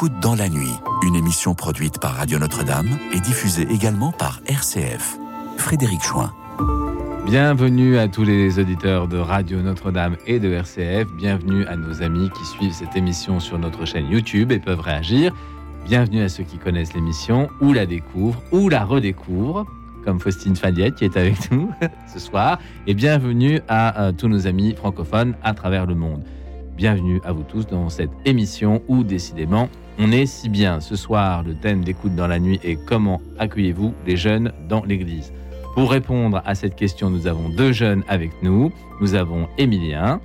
d'écoute dans la nuit, une émission produite par Radio Notre-Dame et diffusée également par RCF. Frédéric Chouin. Bienvenue à tous les auditeurs de Radio Notre-Dame et de RCF. Bienvenue à nos amis qui suivent cette émission sur notre chaîne YouTube et peuvent réagir. Bienvenue à ceux qui connaissent l'émission ou la découvrent ou la redécouvrent, comme Faustine Fadiette qui est avec nous ce soir. Et bienvenue à euh, tous nos amis francophones à travers le monde. Bienvenue à vous tous dans cette émission où décidément on est si bien. Ce soir, le thème d'écoute dans la nuit est comment accueillez-vous les jeunes dans l'église? Pour répondre à cette question, nous avons deux jeunes avec nous. Nous avons Emilien.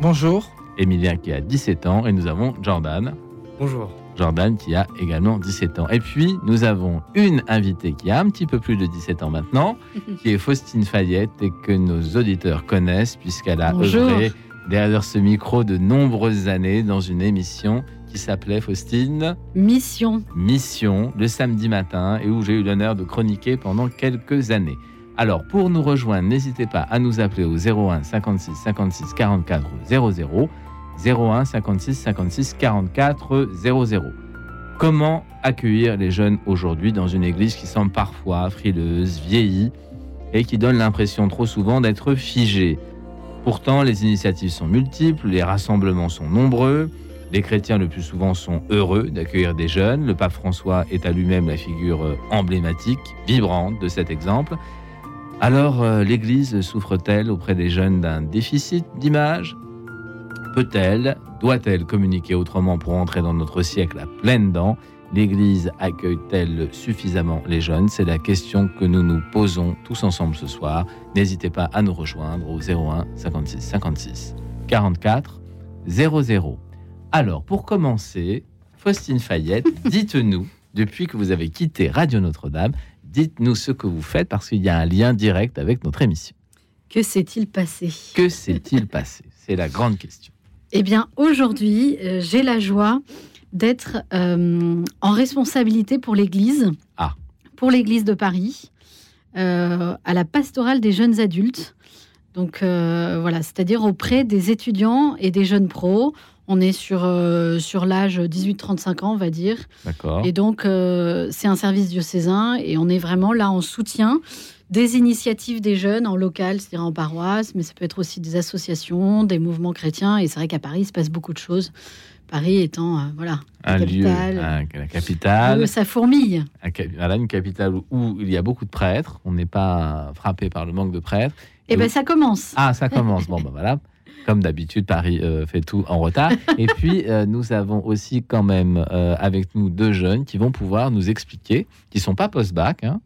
Bonjour. Emilien qui a 17 ans et nous avons Jordan. Bonjour. Jordan qui a également 17 ans. Et puis, nous avons une invitée qui a un petit peu plus de 17 ans maintenant, qui est Faustine Fayette et que nos auditeurs connaissent puisqu'elle a Bonjour. œuvré derrière ce micro de nombreuses années dans une émission qui s'appelait Faustine Mission. Mission le samedi matin et où j'ai eu l'honneur de chroniquer pendant quelques années. Alors pour nous rejoindre, n'hésitez pas à nous appeler au 01 56 56 44 00 01 56 56 44 00. Comment accueillir les jeunes aujourd'hui dans une église qui semble parfois frileuse, vieillie et qui donne l'impression trop souvent d'être figée? Pourtant, les initiatives sont multiples, les rassemblements sont nombreux, les chrétiens le plus souvent sont heureux d'accueillir des jeunes. Le pape François est à lui-même la figure euh, emblématique, vibrante de cet exemple. Alors, euh, l'Église souffre-t-elle auprès des jeunes d'un déficit d'image? Peut-elle, doit-elle communiquer autrement pour entrer dans notre siècle à pleines dents? L'Église accueille-t-elle suffisamment les jeunes? C'est la question que nous nous posons tous ensemble ce soir. N'hésitez pas à nous rejoindre au 01 56 56 44 00. Alors, pour commencer, Faustine Fayette, dites-nous, depuis que vous avez quitté Radio Notre-Dame, dites-nous ce que vous faites parce qu'il y a un lien direct avec notre émission. Que s'est-il passé? Que s'est-il passé? C'est la grande question. Eh bien, aujourd'hui, euh, j'ai la joie d'être euh, en responsabilité pour l'Église, Ah. pour l'Église de Paris, euh, à la pastorale des jeunes adultes. Donc voilà, c'est-à-dire auprès des étudiants et des jeunes pros. On est sur, euh, sur l'âge 18-35 ans, on va dire. D'accord Et donc, euh, c'est un service diocésain et on est vraiment là en soutien des initiatives des jeunes en local, c'est-à-dire en paroisse, mais ça peut être aussi des associations, des mouvements chrétiens. Et c'est vrai qu'à Paris, il se passe beaucoup de choses. Paris étant, euh, voilà, Un la lieu, un- la capitale, ça fourmille. un voilà, une capitale où, il y a beaucoup de prêtres. On n'est pas frappé par le manque de prêtres. Et ben ça commence. Ah, ça commence. Bon, ben voilà. Comme d'habitude, Paris euh, fait tout en retard. Et puis, euh, nous avons aussi quand même euh, avec nous deux jeunes qui vont pouvoir nous expliquer, qui sont pas post-bac, hein,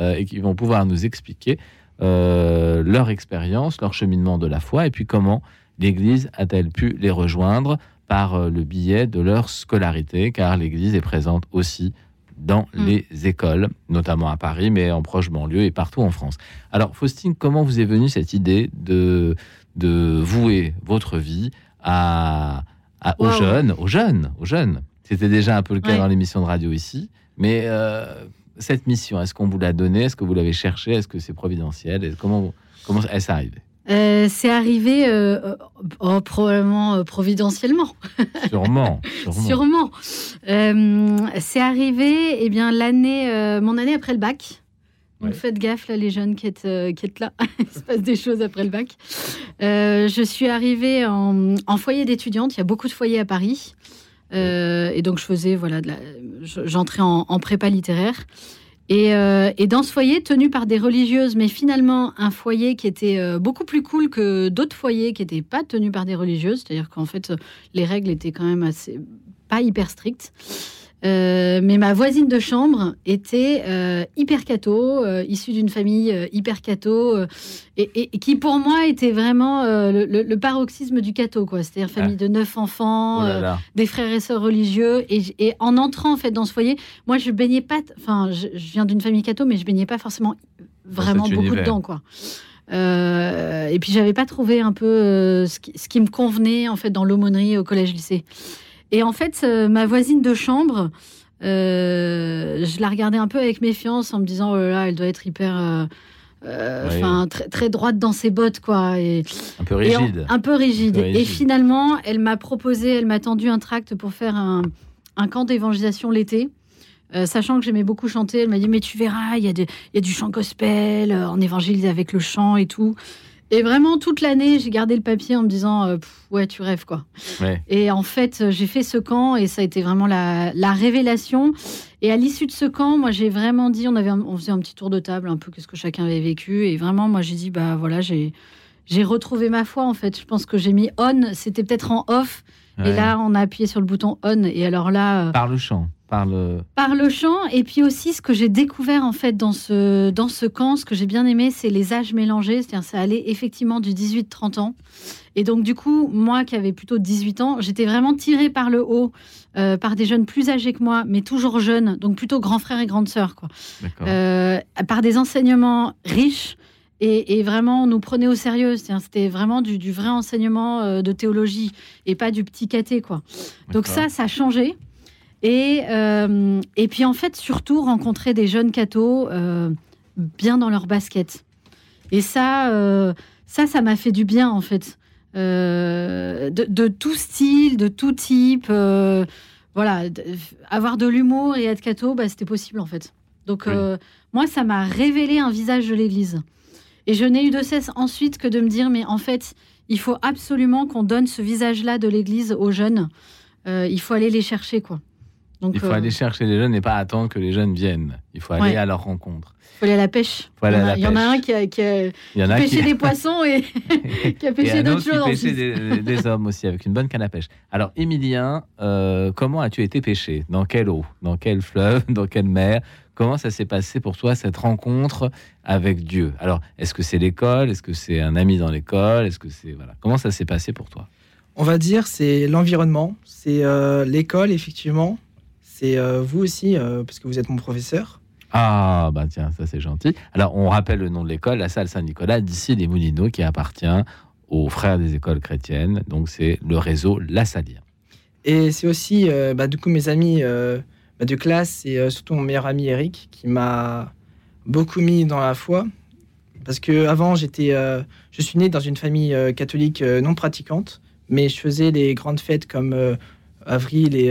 et qui vont pouvoir nous expliquer leur expérience, leur cheminement de la foi, et puis comment l'Église a-t-elle pu les rejoindre par le biais de leur scolarité, car l'Église est présente aussi dans Mm. les écoles, notamment à Paris, mais en proche banlieue et partout en France. Alors, Faustine, comment vous est venue cette idée de, de vouer votre vie à, à- aux Wow. jeunes, aux jeunes, aux jeunes C'était déjà un peu le cas Ouais. dans l'émission de radio ici, mais euh, cette mission, est-ce qu'on vous l'a donnée? Est-ce que vous l'avez cherchée? Est-ce que c'est providentiel? Et Comment, comment est-ce arrivé? Euh, c'est arrivé euh, oh, probablement euh, providentiellement. Sûrement, sûrement. Sûrement. C'est arrivé, eh bien, l'année, mon année après le bac. Donc Ouais. faites gaffe, là, les jeunes qui êtes, euh, qui êtes là. Il se passe des choses après le bac. Euh, je suis arrivée en, en foyer d'étudiante. Il y a beaucoup de foyers à Paris. Euh, et donc, je faisais, voilà, de la- je- j'entrais en, en prépa littéraire. Et, et dans ce foyer, tenu par des religieuses, mais finalement un foyer qui était beaucoup plus cool que d'autres foyers qui n'étaient pas tenus par des religieuses, c'est-à-dire qu'en fait, les règles étaient quand même assez pas hyper strictes. Euh, mais ma voisine de chambre était euh, hyper catho, euh, issue d'une famille hyper catho, et, et- et qui pour moi était vraiment le, paroxysme du catho, quoi. C'est-à-dire famille de neuf enfants, Oh là là. des frères et sœurs religieux. Et, en entrant en fait dans ce foyer, moi je baignais pas. Enfin, je, je viens d'une famille catho, mais je baignais pas forcément vraiment beaucoup univers. dedans, quoi. Et puis j'avais pas trouvé un peu ce, qui, ce qui me convenait en fait dans l'aumônerie au collège-lycée. Et en fait, euh, ma voisine de chambre, euh, je la regardais un peu avec méfiance en me disant oh là là, elle doit être hyper euh, euh, Oui. enfin très, très droite dans ses bottes quoi et, Un peu en- rigide. un peu rigide. Un peu rigide. Et finalement, elle m'a proposé, elle m'a tendu un tract pour faire un, un camp d'évangélisation l'été. Euh, sachant que j'aimais beaucoup chanter, elle m'a dit mais tu verras, il y, a il y a du chant gospel, euh, on évangélise avec le chant et tout. Et vraiment, toute l'année, j'ai gardé le papier en me disant euh, Pff, Ouais, tu rêves, quoi. Ouais. Et en fait, euh, j'ai fait ce camp et ça a été vraiment la, la révélation. Et à l'issue de ce camp, moi, j'ai vraiment dit on, avait un- on faisait un petit tour de table, un peu qu'est-ce que chacun avait vécu. Et vraiment, moi, j'ai dit Bah voilà, j'ai. J'ai retrouvé ma foi en fait. Je pense que j'ai mis on, c'était peut-être en off, et là on a appuyé sur le bouton on. Et alors là, euh, Par le chant, par le. par le chant et puis aussi ce que j'ai découvert en fait dans ce dans ce camp ce que j'ai bien aimé c'est les âges mélangés c'est-à-dire ça allait effectivement du 18-30 ans et donc du coup moi qui avais plutôt 18 ans j'étais vraiment tirée par le haut euh, par des jeunes plus âgés que moi mais toujours jeunes donc plutôt grands frères et grandes sœurs quoi euh, par des enseignements riches et, et vraiment on nous prenait au sérieux. C'était vraiment du, du vrai enseignement euh, de théologie et pas du petit caté quoi. Donc ça, ça a changé. Et, euh, et puis en fait, surtout rencontrer des jeunes cathos euh, bien dans leur basket. Et ça, euh, ça, ça m'a fait du bien en fait. De, de tout style, de tout type. voilà, avoir de l'humour et être catho, bah, c'était possible en fait. Donc Oui. moi, ça m'a révélé un visage de l'Église. Et je n'ai eu de cesse ensuite que de me dire, mais en fait, il faut absolument qu'on donne ce visage-là de l'Église aux jeunes. Euh, il faut aller les chercher, quoi. Donc, Il faut euh, aller chercher les jeunes et pas attendre que les jeunes viennent. Il faut aller Ouais. à leur rencontre. faut aller à la pêche. Il y en à a, la il y en a un qui a, qui a Il y en a pêché qui. des poissons et qui a pêché d'autres autre choses. qui pêchait des, des hommes aussi avec une bonne canne à pêche. Alors, Émilien, euh, comment as-tu été pêché? Dans quelle eau? Dans quel fleuve? Dans quelle mer? Comment ça s'est passé pour toi cette rencontre avec Dieu? Alors, est-ce que c'est l'école? Est-ce que c'est un ami dans l'école? Est-ce que c'est voilà Comment ça s'est passé pour toi? On va dire c'est l'environnement, c'est euh, l'école effectivement, c'est euh, vous aussi euh, parce que vous êtes mon professeur. Ah, bah tiens, ça c'est gentil. Alors, on rappelle le nom de l'école, la salle Saint-Nicolas, d'ici les Moulineaux, qui appartient aux frères des écoles chrétiennes. Donc, c'est le réseau La Saline. Et c'est aussi euh, bah, du coup mes amis euh, bah, de classe et euh, surtout mon meilleur ami Eric qui m'a beaucoup mis dans la foi parce que avant j'étais, je suis né dans une famille catholique non pratiquante, mais je faisais les grandes fêtes comme avril et,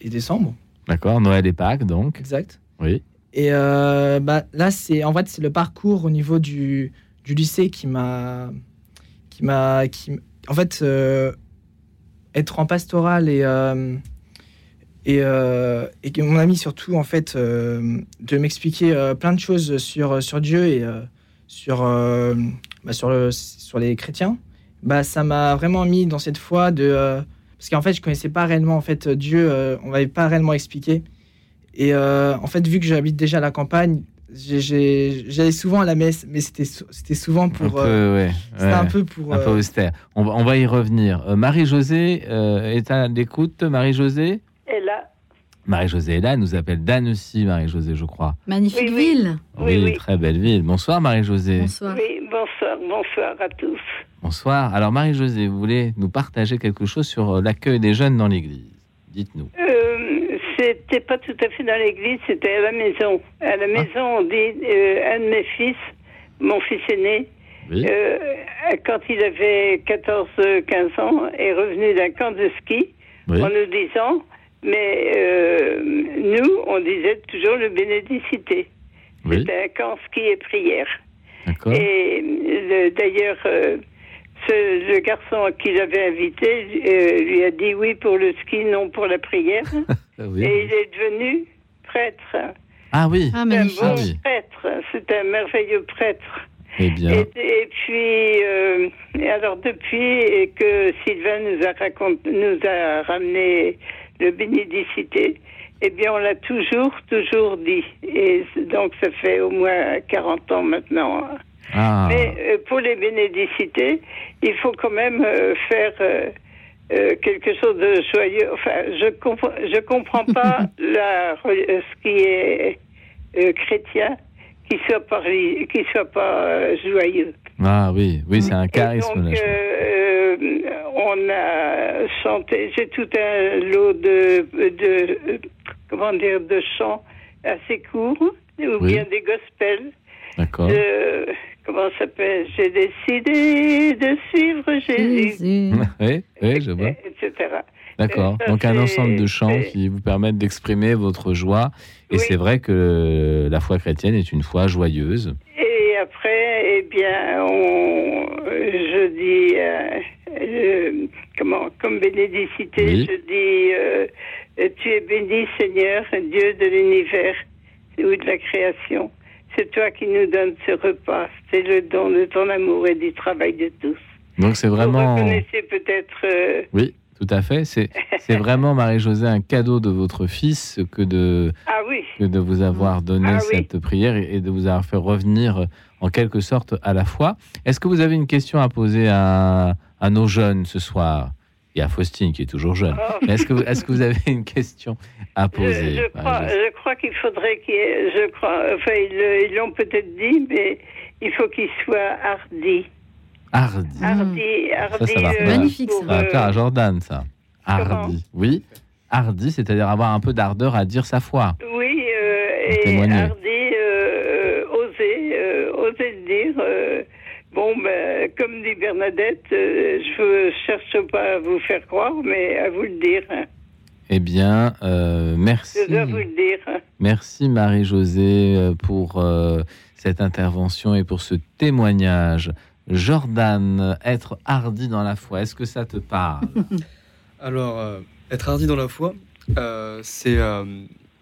et décembre, D'accord Noël et Pâques, donc. exact. Oui. Et euh, bah, là, c'est en fait c'est le parcours au niveau du, du lycée qui m'a, qui m'a, qui, en fait, euh, être en pastoral et euh, et, euh, et mon ami surtout en fait de m'expliquer plein de choses sur sur Dieu et sur bah, sur le sur les chrétiens. Bah, ça m'a vraiment mis dans cette foi de parce qu'en fait je connaissais pas réellement en fait Dieu, euh, on m'avait pas réellement expliqué. Et euh, en fait, vu que j'habite déjà à la campagne, j'allais souvent à la messe, mais c'était c'était souvent un pour. peu, euh, ouais, c'était ouais, un peu pour. un peu euh, austère. On va, on va y revenir. Marie-Josée euh, est à l'écoute. Marie-Josée? Et là, Marie-Josée est là. Elle nous appelle d'Annecy, Marie-Josée, je crois. Magnifique Oui, oui. ville. Oui, oui. très belle ville. Bonsoir, Marie-Josée. Bonsoir. oui, bonsoir, bonsoir à tous. Bonsoir. Alors, Marie-Josée, vous voulez nous partager quelque chose sur euh, l'accueil des jeunes dans l'église? Dites-nous. Euh, c'était pas tout à fait dans l'église, c'était à la maison. À la maison, on dit, euh, un de mes fils, mon fils aîné, Oui. euh, quand il avait 14-15 ans, est revenu d'un camp de ski oui. en nous disant, mais euh, nous, on disait toujours le bénédicité. Oui. C'était un camp ski et prière. D'accord. Et le- d'ailleurs, euh, ce- le garçon qui l'avait invité euh, lui a dit oui pour le ski, non pour la prière. Ah oui. Et il est devenu prêtre. Ah oui. Ah, un bon Ah oui. prêtre. C'est un merveilleux prêtre. Eh bien, Et, et puis, euh, alors depuis que Sylvain nous a, raconté, nous a ramené le bénédicité, eh bien, on l'a toujours, toujours dit. Et donc, ça fait au moins 40 ans maintenant. hein. ah, Mais euh, pour les bénédicités, il faut quand même euh, faire euh, euh, quelque chose de joyeux. Enfin, je comprends, je comprends pas la, ce qui est euh, chrétien qui soit pas qui soit pas joyeux. Ah oui, oui, c'est un Et charisme. donc, là, euh, euh, on a chanté. J'ai tout un lot de, de comment dire de chants assez courts ou Oui. bien des gospels. D'accord. de- comment ça s'appelle J'ai décidé de suivre Jésus, Jésus. Oui, oui, je vois. etc. D'accord. Ça, Donc un ensemble de chants qui vous permettent d'exprimer votre joie. Et Oui. c'est vrai que la foi chrétienne est une foi joyeuse. Après, eh bien, on, je dis, euh, euh, comment, comme bénédicité, Oui. je dis, euh, tu es béni, Seigneur, Dieu de l'univers ou de la création. C'est toi qui nous donnes ce repas. C'est le don de ton amour et du travail de tous. Donc c'est Vous vraiment... reconnaissez peut-être. euh, Oui, tout à fait. C'est vraiment, Marie-Josée, un cadeau de votre fils que de, ah oui, que de vous avoir donné Ah oui. cette prière et de vous avoir fait revenir en quelque sorte à la foi. Est-ce que vous avez une question à poser à, à nos jeunes ce soir? Il y a Faustine qui est toujours jeune. Oh, Mais Est-ce que, vous- est-ce que vous avez une question à poser? je crois, Marie-Josée je crois qu'il faudrait qu'il y ait- je crois, enfin ils l'ont peut-être dit, mais il faut qu'il soit hardi. Hardy. Hardi, hardi. ça va euh. Magnifique, ça. Ça va euh, plaire à Jordan, ça. Comment? Hardy. Oui. Hardy, c'est-à-dire avoir un peu d'ardeur à dire sa foi. Oui, euh, et témoigner. hardi, bon, ben, comme dit Bernadette, euh, je ne cherche pas à vous faire croire, mais à vous le dire. hein. Eh bien, euh, merci. Je dois vous le dire. hein. Merci Marie-Josée euh, pour euh, cette intervention et pour ce témoignage. Jordan, être hardi dans la foi, est-ce que ça te parle? Alors, euh, être hardi dans la foi, euh, c'est euh,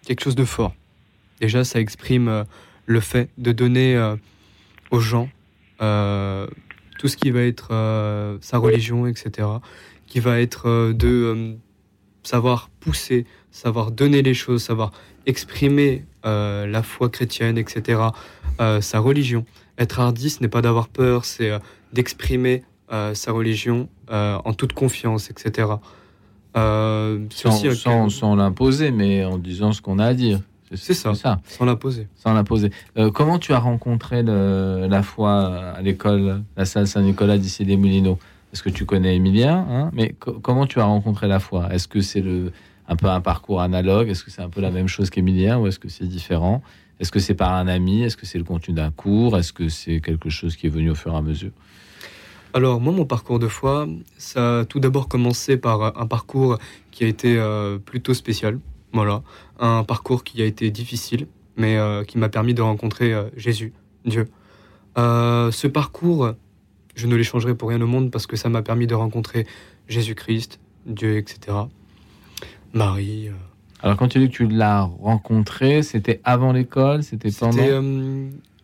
quelque chose de fort. Déjà, ça exprime euh, le fait de donner euh, aux gens tout ce qui va être euh, sa religion, etc. Qui va être euh, de euh, savoir pousser, savoir donner les choses, savoir exprimer euh, la foi chrétienne, etc. euh, sa religion. Être hardi, ce n'est pas d'avoir peur, c'est euh, d'exprimer euh, sa religion euh, en toute confiance, etc. Euh, sans l'imposer, mais en disant ce qu'on a à dire. C'est ça. ça, sans l'imposer. sans l'imposer. Euh, comment tu as rencontré le- la foi à l'école, la salle Saint-Nicolas d'ici des Moulineaux? Parce que tu connais Emilien, hein, mais co- comment tu as rencontré la foi? Est-ce que c'est le, un peu un parcours analogue? Est-ce que c'est un peu la même chose qu'Emilien ou est-ce que c'est différent? Est-ce que c'est par un ami? Est-ce que c'est le contenu d'un cours? Est-ce que c'est quelque chose qui est venu au fur et à mesure? Alors, moi, mon parcours de foi, ça a tout d'abord commencé par un parcours qui a été euh, plutôt spécial. Voilà. Un parcours qui a été difficile, mais euh, qui m'a permis de rencontrer euh, Jésus, Dieu. Euh, ce parcours, je ne l'échangerai pour rien au monde parce que ça m'a permis de rencontrer Jésus-Christ, Dieu, etc. Marie. Alors, quand tu dis que tu l'as rencontré, c'était avant l'école C'était pendant?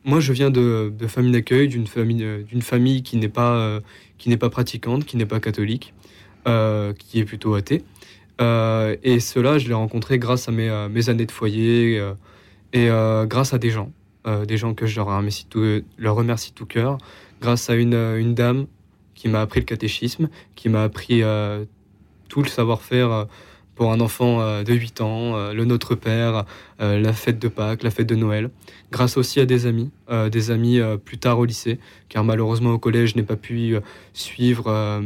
moi, je viens de, de famille d'accueil, d'une famille, d'une famille qui n'est pas, qui n'est pas pratiquante, qui n'est pas catholique, qui est plutôt athée. Euh, et cela, je l'ai rencontré grâce à mes, euh, mes années de foyer euh, et grâce à des gens, des gens que je leur remercie tout, leur remercie tout cœur, grâce à une, une dame qui m'a appris le catéchisme, qui m'a appris tout le savoir-faire pour un enfant de 8 ans, le Notre Père, la fête de Pâques, la fête de Noël, grâce aussi à des amis, des amis plus tard au lycée, car malheureusement au collège, je n'ai pas pu suivre,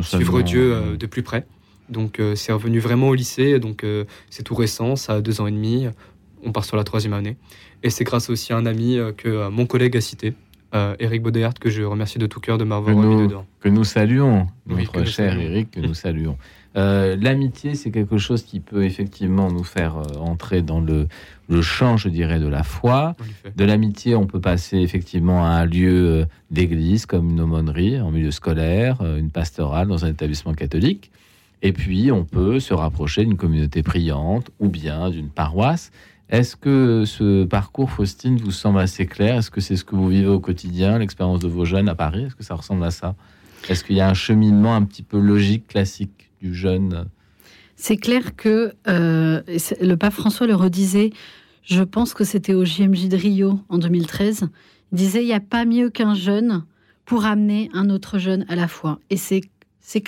suivre Dieu de plus près. Donc euh, c'est revenu vraiment au lycée, donc euh, c'est tout récent, ça a deux ans et demi, on part sur la troisième année. Et c'est grâce aussi à un ami euh, que mon collègue a cité, Eric Baudéart, que je remercie de tout cœur de m'avoir remis dedans. que nous saluons, Oui, notre cher saluons. Eric, que nous saluons. Euh, L'amitié, c'est quelque chose qui peut effectivement nous faire euh, entrer dans le, le champ, je dirais, de la foi. De l'amitié, on peut passer effectivement à un lieu d'église, comme une aumônerie, en milieu scolaire, une pastorale dans un établissement catholique. Et puis, on peut se rapprocher d'une communauté priante ou bien d'une paroisse. Est-ce que ce parcours, Faustine, vous semble assez clair? Est-ce que c'est ce que vous vivez au quotidien, l'expérience de vos jeunes à Paris? Est-ce que ça ressemble à ça? Est-ce qu'il y a un cheminement un petit peu logique, classique du jeune? C'est clair que euh, le pape François le redisait, je pense que c'était au JMJ de Rio en 2013, il disait il n'y a pas mieux qu'un jeune pour amener un autre jeune à la foi. Et c'est c'est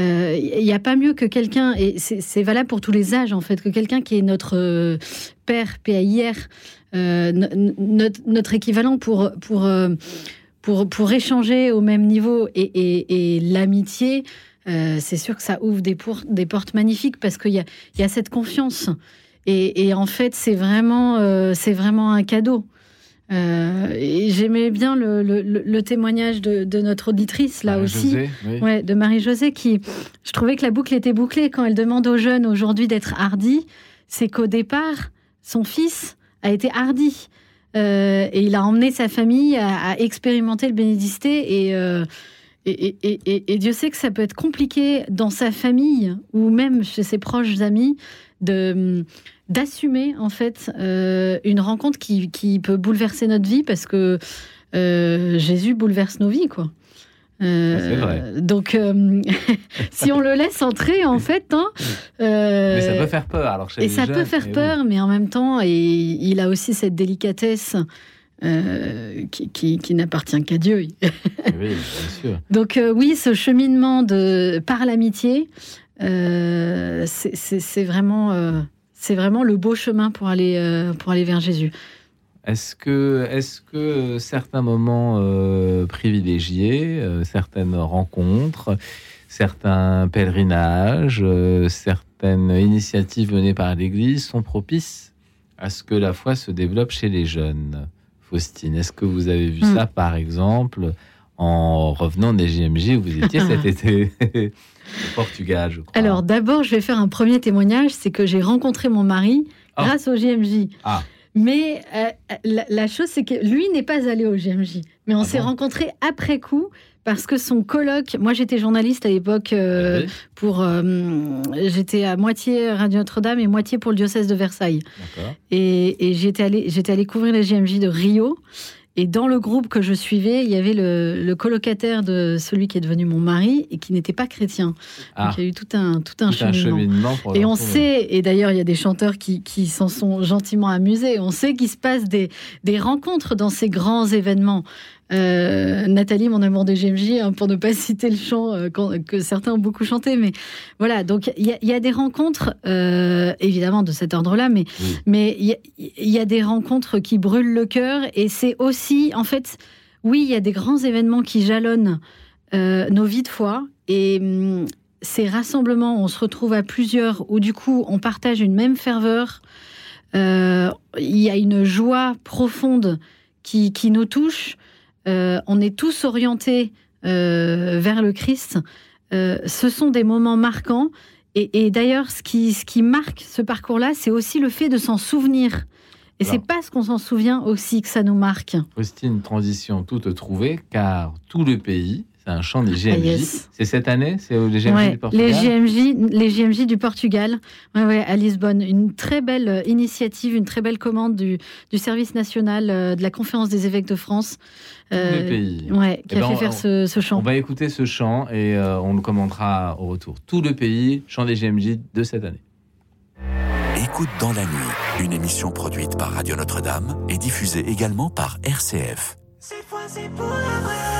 clair. Euh, Il n'y a pas mieux que quelqu'un, et c'est valable pour tous les âges en fait, que quelqu'un qui est notre euh, père, PAIR, euh, no- no- notre, équivalent pour, euh, pour, pour échanger au même niveau et, l'amitié, c'est sûr que ça ouvre des, portes magnifiques parce qu'il y a, il y a cette confiance. Et, et en fait, c'est vraiment, c'est vraiment un cadeau. Euh, et j'aimais bien le, le- le témoignage de, de notre auditrice là aussi. Oui. Ouais, de Marie-Josée qui, je trouvais que la boucle était bouclée quand elle demande aux jeunes aujourd'hui d'être hardis. C'est qu'au départ, son fils a été hardi. Euh, et il a emmené sa famille à, à expérimenter le bénédicité. Et, euh, et- et Dieu sait que ça peut être compliqué dans sa famille ou même chez ses proches amis de d'assumer en fait euh, une rencontre qui, qui peut bouleverser notre vie parce que euh, Jésus bouleverse nos vies quoi. Euh, vrai. Donc, si on le laisse entrer, en fait, hein, Mais ça peut faire peur. Alors, chez et les ça peut faire peur, mais en même temps, et il a aussi cette délicatesse euh, qui, qui- qui n'appartient qu'à Dieu. Oui, bien sûr. Donc euh, oui, ce cheminement de par l'amitié, euh, c'est- vraiment, c'est vraiment le beau chemin pour aller euh, pour aller vers Jésus. Est-ce que, est que certains moments euh, privilégiés, euh, certaines rencontres, certains pèlerinages, certaines initiatives menées par l'Église sont propices à ce que la foi se développe chez les jeunes? Faustine, est-ce que vous avez vu Mm. ça, par exemple, en revenant des JMJ où vous étiez cet été? Au Portugal, je crois Alors d'abord, je vais faire un premier témoignage, c'est que j'ai rencontré mon mari Ah. grâce au JMJ. Ah. Mais euh, la, la chose, c'est que lui n'est pas allé au JMJ. Mais on Ah s'est bon rencontrés après coup parce que son colloque, moi j'étais journaliste à l'époque euh, Oui, pour, euh, j'étais à moitié Radio Notre-Dame et moitié pour le diocèse de Versailles. Et, et j'étais allée, j'étais allée couvrir les JMJ de Rio. Et dans le groupe que je suivais, il y avait le, le colocataire de celui qui est devenu mon mari et qui n'était pas chrétien. Ah, Donc il y a eu tout un, tout un tout un cheminement. cheminement Et on sait, et d'ailleurs il y a des chanteurs qui, qui s'en sont gentiment amusés, on sait qu'il se passe des, des rencontres dans ces grands événements. Euh, Nathalie, mon amour de GMJ, hein, pour ne pas citer le chant euh, que certains ont beaucoup chanté, mais voilà, donc il y, a- il y a des rencontres, euh, évidemment de cet ordre-là, mais Oui. mais il y, a- il y a des rencontres qui brûlent le cœur, et c'est aussi, en fait, oui, il y a des grands événements qui jalonnent nos vies de foi, et hum, ces rassemblements, on se retrouve à plusieurs, où du coup, on partage une même ferveur. Euh, Il y a une joie profonde qui, qui nous touche. Euh, on est tous orientés euh, vers le Christ. Euh, ce sont des moments marquants. Et, et d'ailleurs, ce qui, ce qui marque ce parcours-là, c'est aussi le fait de s'en souvenir. Et c'est parce qu'on s'en souvient aussi que ça nous marque. Faustine, transition toute trouvée, car tout le pays, c'est un chant des GMJ. Ah, yes. C'est cette année? C'est au- les GMJ Ouais, du Portugal? les JMJ, les JMJ du Portugal, ouais, ouais, à Lisbonne. Une très belle euh, initiative, une très belle commande du, du service national euh, de la conférence des évêques de France, Tout euh, le pays. ouais, qui Eh a ben, fait on- faire ce, ce chant. On va écouter ce chant et euh, on le commentera au retour. Tout le pays, chant des GMJ de cette année. Écoute dans la nuit, une émission produite par Radio Notre-Dame et diffusée également par RCF. Cette fois c'est pour la vraie,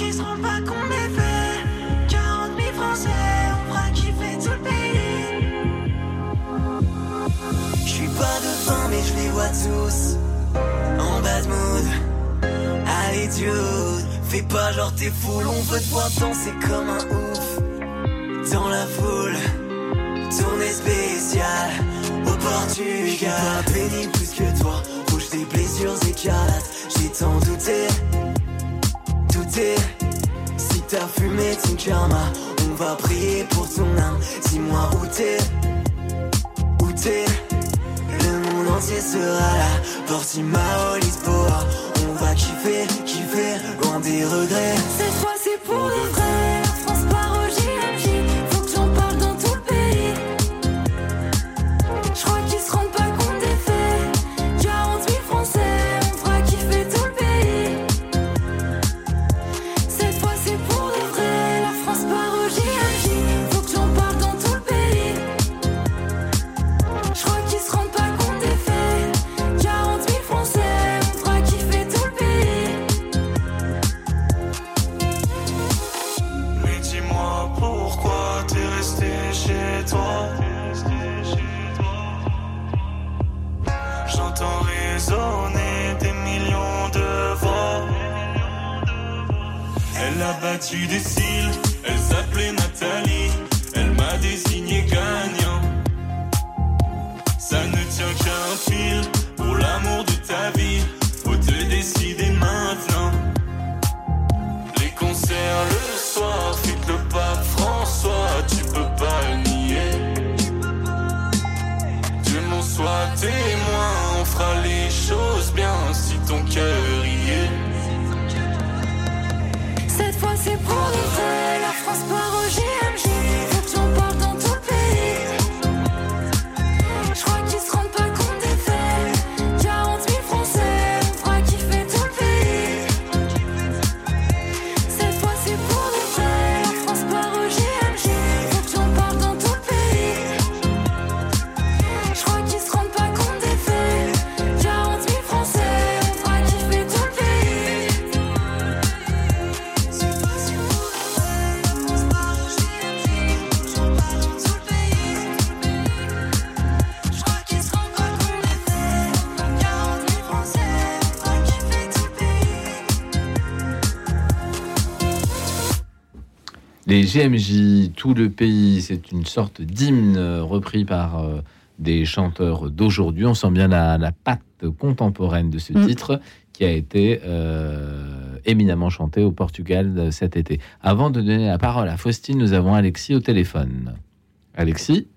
Qu'ils se rendent pas compte des faits 40 000 Français, on fera kiffer tout le pays Je suis pas devant mais je les vois tous En bad mood Allez dude, fais pas genre t'es full On veut te voir danser comme un ouf Dans la foule Tournée spéciale au Portugal. J'suis pas pénible plus que toi. Rouge des blessures écarlates. J'ai tant douté, Si t'as fumé ton karma, on va prier pour ton âme. Dis-moi où t'es, où t'es. Le monde entier sera là. Portimao, Lisboa. On va kiffer, kiffer, loin des regrets. Cette fois c'est pour de vrai. Elle a GMJ, tout le pays, c'est une sorte d'hymne euh, repris par euh, des chanteurs d'aujourd'hui. On sent bien la, la patte contemporaine de ce Mm. titre qui a été euh, éminemment chanté au Portugal cet été. Avant de donner la parole à Faustine, nous avons Alexis au téléphone. Alexis?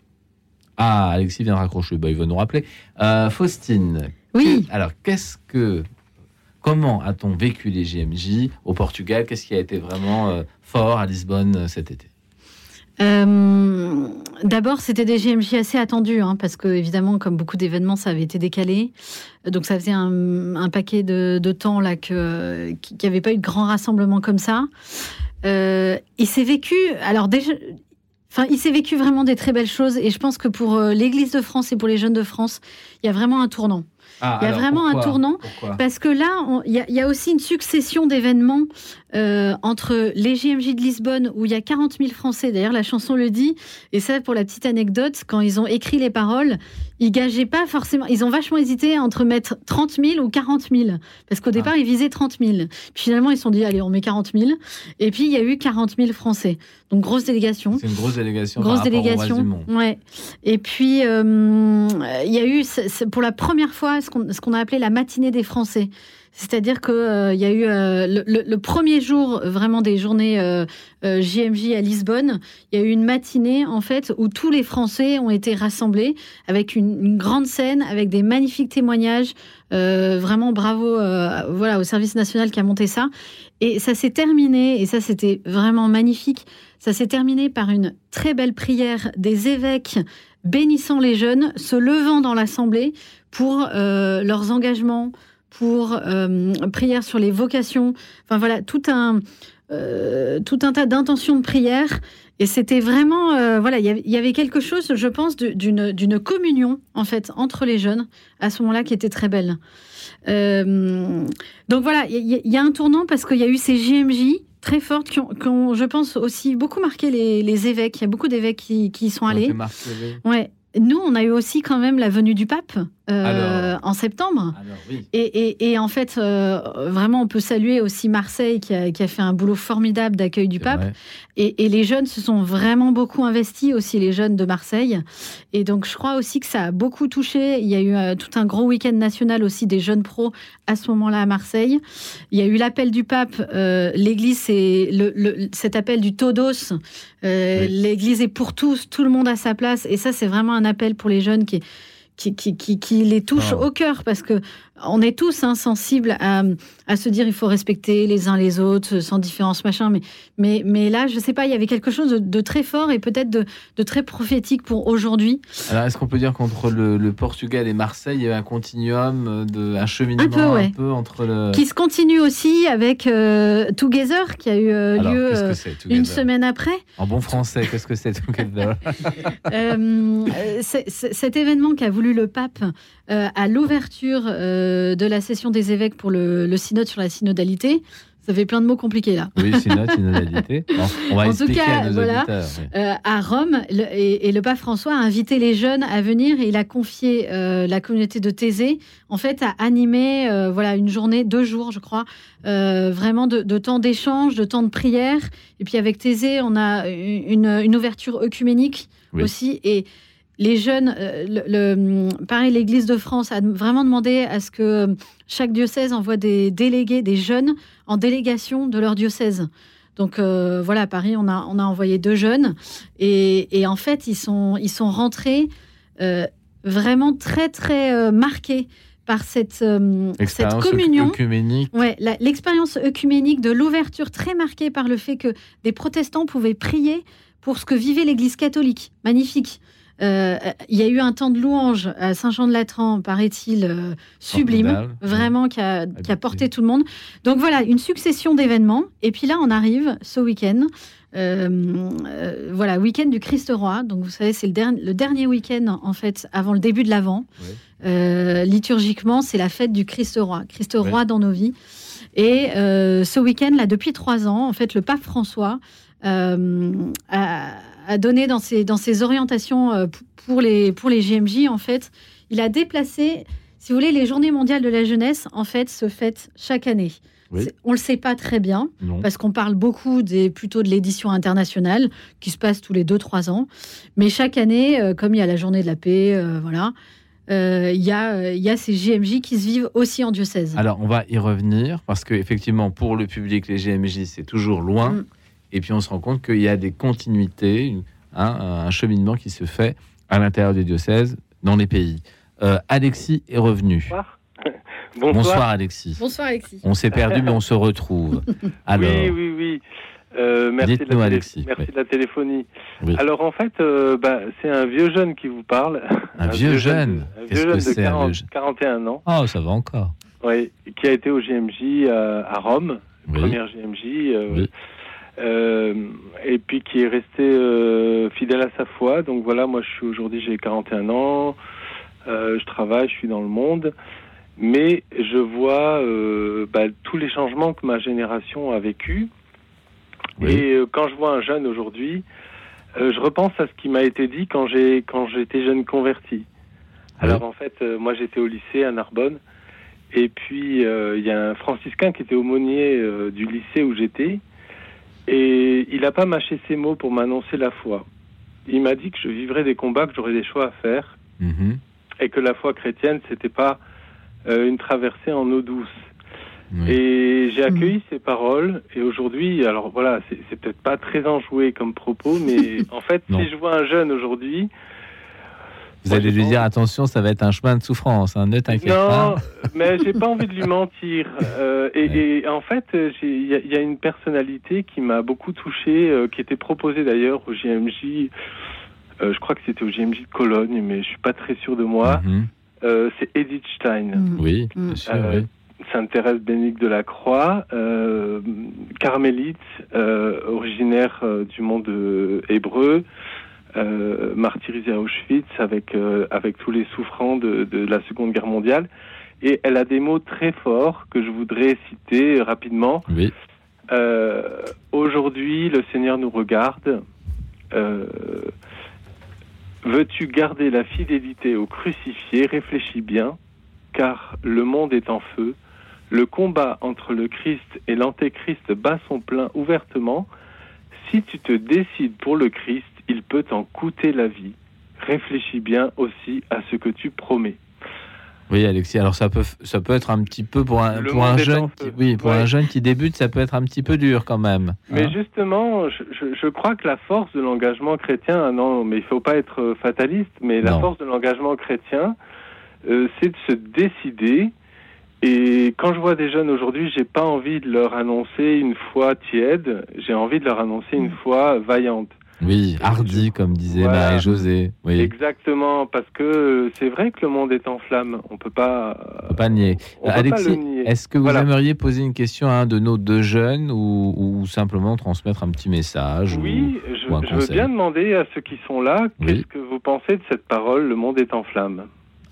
Ah, Alexis vient raccrocher. Bah, il va nous rappeler. Euh, Faustine, Oui. que- alors qu'est-ce que. Comment a-t-on vécu les GMJ au Portugal? Qu'est-ce qui a été vraiment euh, fort à Lisbonne euh, cet été? Euh, D'abord, c'était des GMJ assez attendus, hein, parce que évidemment, comme beaucoup d'événements, ça avait été décalé. Donc, ça faisait un, paquet de, temps là qu'il n'y avait pas eu de grand rassemblement comme ça. Il s'est vécu. Alors déjà. Il s'est vécu vraiment des très belles choses et je pense que pour l'Église de France et pour les jeunes de France, il y a vraiment un tournant. Ah, Il y a vraiment un tournant. Parce que là, y, il y a aussi une succession d'événements euh, entre les GMJ de Lisbonne, où il y a 40 000 Français. D'ailleurs, la chanson le dit. Et ça, pour la petite anecdote, quand ils ont écrit les paroles, ils gageaient pas forcément. Ils ont vachement hésité entre mettre 30 000 ou 40 000. Parce qu'au départ, ils visaient 30 000. Puis finalement, ils se sont dit, allez, on met 40 000. Et puis, il y a eu 40 000 Français. Donc, grosse délégation. C'est une grosse délégation. Grosse par au délégation. du monde. Ouais. Et puis, euh, il y a eu, pour la première fois, ce qu'on ce qu'on a appelé la matinée des Français. C'est-à-dire qu'il il y a eu euh, le, premier jour euh, vraiment des journées euh, euh, JMJ à Lisbonne. Il y a eu une matinée en fait où tous les Français ont été rassemblés avec une, une grande scène, avec des magnifiques témoignages. Euh, vraiment bravo, euh, voilà, au service national qui a monté ça. Et ça s'est terminé, et ça c'était vraiment magnifique. Ça s'est terminé par une très belle prière des évêques bénissant les jeunes, se levant dans l'assemblée pour euh, leurs engagements, pour euh, prière sur les vocations. Enfin voilà, tout un, euh, tout un tas d'intentions de prière. Et c'était vraiment, euh, voilà, il y avait- quelque chose, je pense, d'une d'une communion en fait entre les jeunes à ce moment-là qui était très belle. Euh, donc voilà, il y, a un tournant parce qu'il y a eu ces JMJ très fortes qui ont, qui ont, je pense, aussi beaucoup marqué les, les évêques. Il y a beaucoup d'évêques qui, qui y sont allés. Ouais. Nous, on a eu aussi quand même la venue du pape euh, Alors. en septembre. Alors oui. Et, et- et en fait, euh, vraiment, on peut saluer aussi Marseille qui a, qui a fait un boulot formidable d'accueil du pape. Et, et les jeunes se sont vraiment beaucoup investis aussi, les jeunes de Marseille. Et donc, je crois aussi que ça a beaucoup touché. Il y a eu euh, tout un gros week-end national aussi des jeunes pros à ce moment-là à Marseille. Il y a eu l'appel du pape. L'Église, c'est le, le- cet appel du Todos. Euh, Oui. L'Église est pour tous, tout le monde à sa place. Et ça, c'est vraiment un appel pour les jeunes qui, qui, qui, qui, qui les touche Ah. au cœur parce que on est tous hein, sensibles à, à se dire il faut respecter les uns les autres sans différence machin mais mais mais là je sais pas il y avait quelque chose de, de très fort et peut-être de, de très prophétique pour aujourd'hui Alors, est-ce qu'on peut dire qu'entre le, le Portugal et Marseille, il y a eu un continuum, euh, de, un cheminement Un peu, ouais. entre le. qui se continue aussi avec euh, Together qui a eu euh, Alors, lieu euh, une semaine après En bon français, qu'est-ce que c'est Together Euh, cet événement qu'a voulu le pape euh, à l'ouverture euh, de la session des évêques pour le, le synode sur la synodalité, ça fait plein de mots compliqués là. Oui, synode, synodalité. Bon, on va En tout cas, à nos voilà. oui. Euh, à Rome, le- et, et le pape François a invité les jeunes à venir et il a confié euh, la communauté de Thésée en fait à animer voilà une journée, deux jours je crois, vraiment de, de temps d'échange, de temps de prière. Et puis avec Thésée, on a une, une ouverture œcuménique Oui. aussi et les jeunes, euh, le, le- pareil, l'Église de France a vraiment demandé à ce que chaque diocèse envoie des délégués, des jeunes en délégation de leur diocèse. Donc euh, voilà, à Paris, on a, on a envoyé deux jeunes et, et en fait, ils sont, ils sont rentrés euh, vraiment très très euh, marquée par cette, euh, cette communion. œcuménique. Ouais, l'expérience œcuménique de l'ouverture très marquée par le fait que des protestants pouvaient prier pour ce que vivait l'Église catholique. Magnifique. Euh, Il y a eu un temps de louange à Saint-Jean-de-Latran, paraît-il, euh, sublime, Formidable. vraiment qui a, qui a Habitué. porté tout le monde. Donc voilà, une succession d'événements. Et puis là, on arrive ce week-end. euh, euh, voilà, week-end du Christ Roi. Donc vous savez, c'est le, derni- le dernier week-end en fait avant le début de l'Avent. Liturgiquement, c'est la fête du Christ Roi. Christ Oui. Roi dans nos vies. Et ce week-end, là, depuis trois ans, en fait, le pape François a, a donné dans ses, dans ses orientations euh, pour les, pour les JMJ, en fait, il a déplacé, si vous voulez, les journées mondiales de la jeunesse, en fait, se fêtent chaque année. Oui. On le sait pas très bien Non. parce qu'on parle beaucoup des, plutôt de l'édition internationale qui se passe tous les 2-3 ans. Mais chaque année, euh, comme il y a la journée de la paix, euh, voilà, euh, il y, a, y a ces JMJ qui se vivent aussi en diocèse. Alors, on va y revenir parce que effectivement, pour le public, les GMJ, c'est toujours loin. Mm. Et puis, on se rend compte qu'il y a des continuités, hein, un cheminement qui se fait à l'intérieur des diocèses, dans les pays. Euh, Alexis est revenu. Bonsoir. Bonsoir, Alexis. Bonsoir Alexis. On s'est perdu, mais on se retrouve. Alors, Oui, oui, oui. Euh, merci de la, Alexis, merci oui. de la téléphonie. Oui. Alors en fait, euh, bah, c'est un vieux jeune qui vous parle. un vieux jeune. de- Un Qu'est-ce vieux que jeune de c'est un 40 vieux jeune 41 ans, Oh, ça va encore. oui, qui a été au JMJ à, à Rome, Oui. première JMJ, euh, et puis qui est resté euh, fidèle à sa foi. Donc voilà, moi je suis aujourd'hui, j'ai 41 ans, euh, je travaille, je suis dans le monde, mais je vois bah, tous les changements que ma génération a vécu. Oui. Et quand je vois un jeune aujourd'hui, je repense à ce qui m'a été dit quand j'ai quand j'étais jeune converti. Alors en fait, moi j'étais au lycée à Narbonne, et puis il y a un franciscain qui était aumônier du lycée où j'étais, et il n'a pas mâché ses mots pour m'annoncer la foi. Il m'a dit que je vivrais des combats, que j'aurais des choix à faire, Mhm. et que la foi chrétienne c'était pas euh, une traversée en eau douce. Oui. Et j'ai accueilli ces paroles. Et aujourd'hui, alors voilà, c'est c'est peut-être pas très enjoué comme propos, mais en fait, Non. si je vois un jeune aujourd'hui, Vous Moi, allez lui dire attention, ça va être un chemin de souffrance. hein, Ne t'inquiète non, pas. mais j'ai pas envie de lui mentir. Euh, et, et en fait, j'ai- il y, a- il y a une personnalité qui m'a beaucoup touché, euh, qui était proposée d'ailleurs au JMJ. euh, je crois que c'était au JMJ de Cologne, mais je suis pas très sûr de moi. Mhm. Euh, c'est Edith Stein. Mm. Oui, Mm. bien sûr. Euh, oui. Sainte Thérèse Bénique de la Croix, euh, carmélite, euh, originaire euh, du monde euh, hébreu, euh, martyrisée à Auschwitz avec, euh, avec tous les souffrants de, de la Seconde Guerre mondiale. Et elle a des mots très forts que je voudrais citer rapidement. Oui. Euh, Aujourd'hui, le Seigneur nous regarde. Euh, Veux-tu garder la fidélité au crucifié? Réfléchis bien, car le monde est en feu. Le combat entre le Christ et l'Antéchrist bat son plein ouvertement. Si tu te décides pour le Christ, il peut t'en coûter la vie. Réfléchis bien aussi à ce que tu promets. Oui, Alexis. Alors ça peut, ça peut être un petit peu pour un, Le pour un jeune, qui, oui, pour Ouais. un jeune qui débute, ça peut être un petit peu dur quand même. Mais hein. justement, je, crois que la force de l'engagement chrétien, non, mais il faut pas être euh, fataliste, mais la force de l'engagement chrétien, euh, c'est de se décider. Et quand je vois des jeunes aujourd'hui, j'ai pas envie de leur annoncer une foi tiède, j'ai envie de leur annoncer une foi vaillante. Oui, hardi, comme disait Voilà. Marie-Josée. Oui, Exactement, parce que c'est vrai que le monde est en flammes. On peut pas. on peut pas nier. on Alexis, est-ce que vous Voilà. aimeriez poser une question à un de nos deux jeunes ou, ou simplement transmettre un petit message Oui, ou- je, ou un je veux bien demander à ceux qui sont là, Oui. qu'est-ce que vous pensez de cette parole Le monde est en flammes.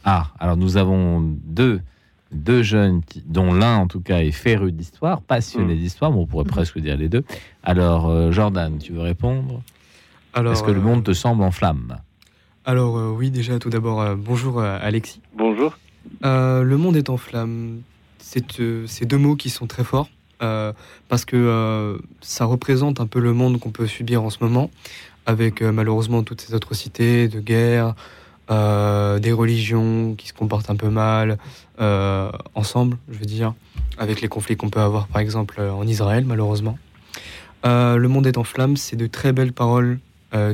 Ah, alors nous avons deux, deux jeunes, qui- dont l'un en tout cas est féru d'histoire, passionné Mm. d'histoire, on pourrait presque dire les deux. Alors, euh, Jordan, tu veux répondre? Alors, Est-ce que le euh, monde te semble en flammes Alors euh, oui, déjà tout d'abord, euh, bonjour euh, Alexis. Bonjour. Euh, le monde est en flammes. C'est euh, ces deux mots qui sont très forts euh, parce que euh, ça représente un peu le monde qu'on peut subir en ce moment, avec euh, malheureusement toutes ces atrocités de guerre, euh, des religions qui se comportent un peu mal euh, ensemble, je veux dire, avec les conflits qu'on peut avoir par exemple en Israël malheureusement. Euh, le monde est en flammes, c'est de très belles paroles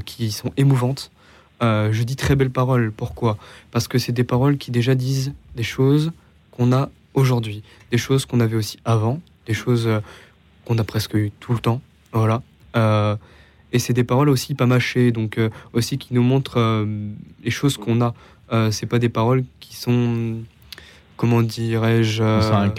qui sont émouvantes. Euh, je dis très belles paroles. Pourquoi? Parce que c'est des paroles qui déjà disent des choses qu'on a aujourd'hui, des choses qu'on avait aussi avant, des choses euh, qu'on a presque eu tout le temps. Voilà. Euh, et c'est des paroles aussi pas mâchées, donc euh, aussi qui nous montrent euh, les choses qu'on a. Euh, c'est pas des paroles qui sont, comment dirais-je, sont euh, ça,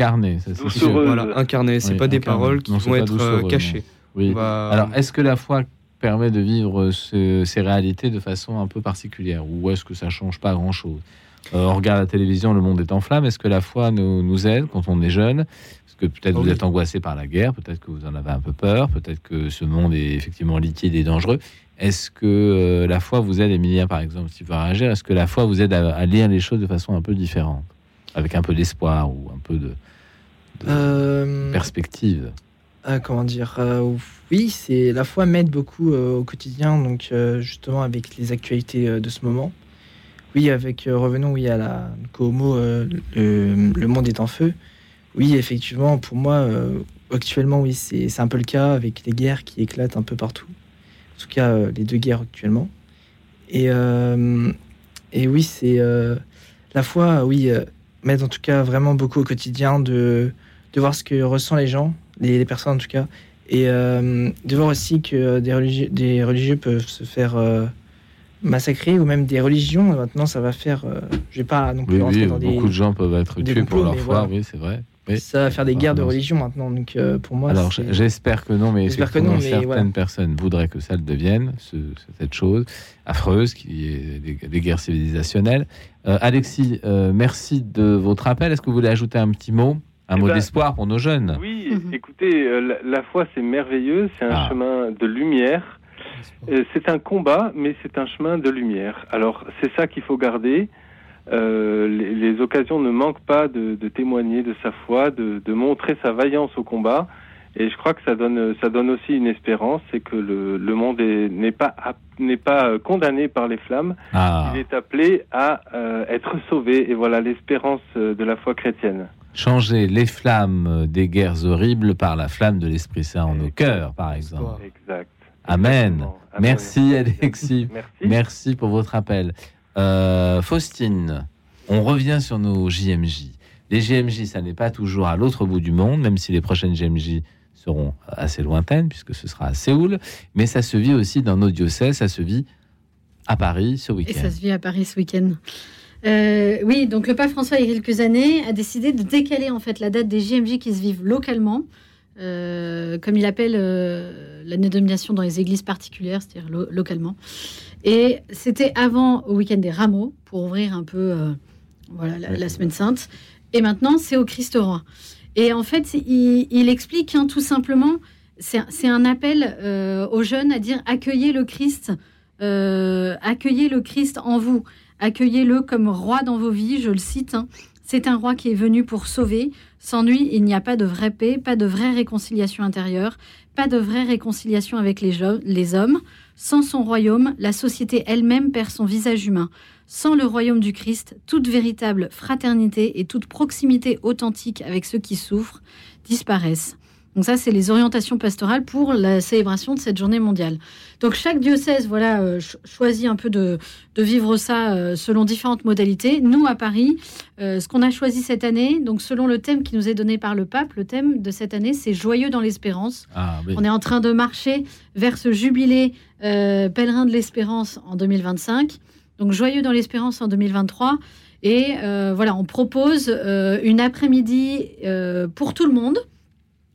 c'est sûr. voilà, incarnées. C'est Oui, pas des incarnées. paroles qui Non, vont être euh, cachées. Oui. Va- Alors, est-ce que la foi permet de vivre ce- ces réalités de façon un peu particulière ou est-ce que ça change pas grand-chose? Euh, On regarde la télévision, le monde est en flammes. Est-ce que la foi nous, nous aide quand on est jeune? Parce que peut-être vous oui. êtes angoissé par la guerre, peut-être que vous en avez un peu peur, peut-être que ce monde est effectivement liquide et dangereux? Est-ce que euh, la foi vous aide, Emilia par exemple, si veux réagir, est-ce que la foi vous aide à, à lire les choses de façon un peu différente? Avec un peu d'espoir ou un peu de, de Euh, perspective? Comment dire euh, Oui, c'est la foi m'aide beaucoup euh, au quotidien, donc euh, justement avec les actualités euh, de ce moment. Oui, avec euh, revenons oui à la euh, le, le monde est en feu. Oui, effectivement, pour moi euh, actuellement oui c'est un peu le cas avec les guerres qui éclatent un peu partout. En tout cas euh, les deux guerres actuellement. Et euh, et oui c'est euh, la foi oui euh, m'aide en tout cas vraiment beaucoup au quotidien de de voir ce que ressentent les gens, les, les personnes en tout cas, et euh, de voir aussi que des religieux, des religieux peuvent se faire euh, massacrer, ou même des religions. Maintenant, ça va faire. euh, je vais pas non plus Oui, rentrer oui, dans beaucoup des. de gens peuvent être tués pour leur foi, voilà. oui, c'est vrai. Oui. Ça va faire des guerres de religion maintenant. Donc euh, pour moi, Alors, j'espère que non, mais J'espère que non, mais certaines voilà. personnes voudraient que ça le devienne, ce- cette chose affreuse qui est des, des guerres civilisationnelles. Euh, Alexis, euh, merci de votre appel. Est-ce que vous voulez ajouter un petit mot, un Eh mot ben, d'espoir pour nos jeunes Oui, Mhm. écoutez, euh, la, la foi c'est merveilleux, c'est un Ah. chemin de lumière. Euh, c'est un combat, mais c'est un chemin de lumière. Alors c'est ça qu'il faut garder. Euh, les, les occasions ne manquent pas de, de témoigner de sa foi, de, de montrer sa vaillance au combat. Et je crois que ça donne, ça donne aussi une espérance, c'est que le, le monde est- n'est pas, n'est pas condamné par les flammes. Ah, Il est appelé à euh, être sauvé. Et voilà l'espérance de la foi chrétienne. Changer les flammes des guerres horribles par la flamme de l'Esprit Saint en nos cœurs, par exemple. Exact. Amen. Merci, Alexis. Merci. Merci pour votre appel. Euh, Faustine, on revient sur nos JMJ. Les JMJ, ça n'est pas toujours à l'autre bout du monde, même si les prochaines JMJ seront assez lointaines, puisque ce sera à Séoul, mais ça se vit aussi dans nos diocèses, ça se vit à Paris ce Et week-end. ça se vit à Paris ce week-end. Euh, oui, donc le pape François, il y a quelques années, a décidé de décaler en fait la date des JMJ qui se vivent localement, euh, comme il appelle euh, la dénomination dans les églises particulières, c'est-à-dire lo- localement. Et c'était avant au week-end des Rameaux pour ouvrir un peu euh, voilà, la, semaine sainte. Et maintenant, c'est au Christ roi. Et en fait, il, explique hein, tout simplement, c'est un appel aux jeunes à dire accueillez le Christ, accueillez le Christ en vous, accueillez-le comme roi dans vos vies. Je le cite. hein. C'est un roi qui est venu pour sauver. Sans lui, il n'y a pas de vraie paix, pas de vraie réconciliation intérieure, pas de vraie réconciliation avec les, hommes. Sans son royaume, la société elle-même perd son visage humain. Sans le royaume du Christ, toute véritable fraternité et toute proximité authentique avec ceux qui souffrent disparaissent. Donc ça, c'est les orientations pastorales pour la célébration de cette journée mondiale. Donc chaque diocèse, voilà, euh, ch- choisit un peu de, de vivre ça euh, selon différentes modalités. Nous, à Paris, euh, ce qu'on a choisi cette année, donc selon le thème qui nous est donné par le pape, le thème de cette année, c'est joyeux dans l'espérance. Ah, oui. On est en train de marcher vers ce jubilé pèlerin de l'espérance en 2025. Donc joyeux dans l'espérance en 2023. Et voilà, on propose une après-midi pour tout le monde,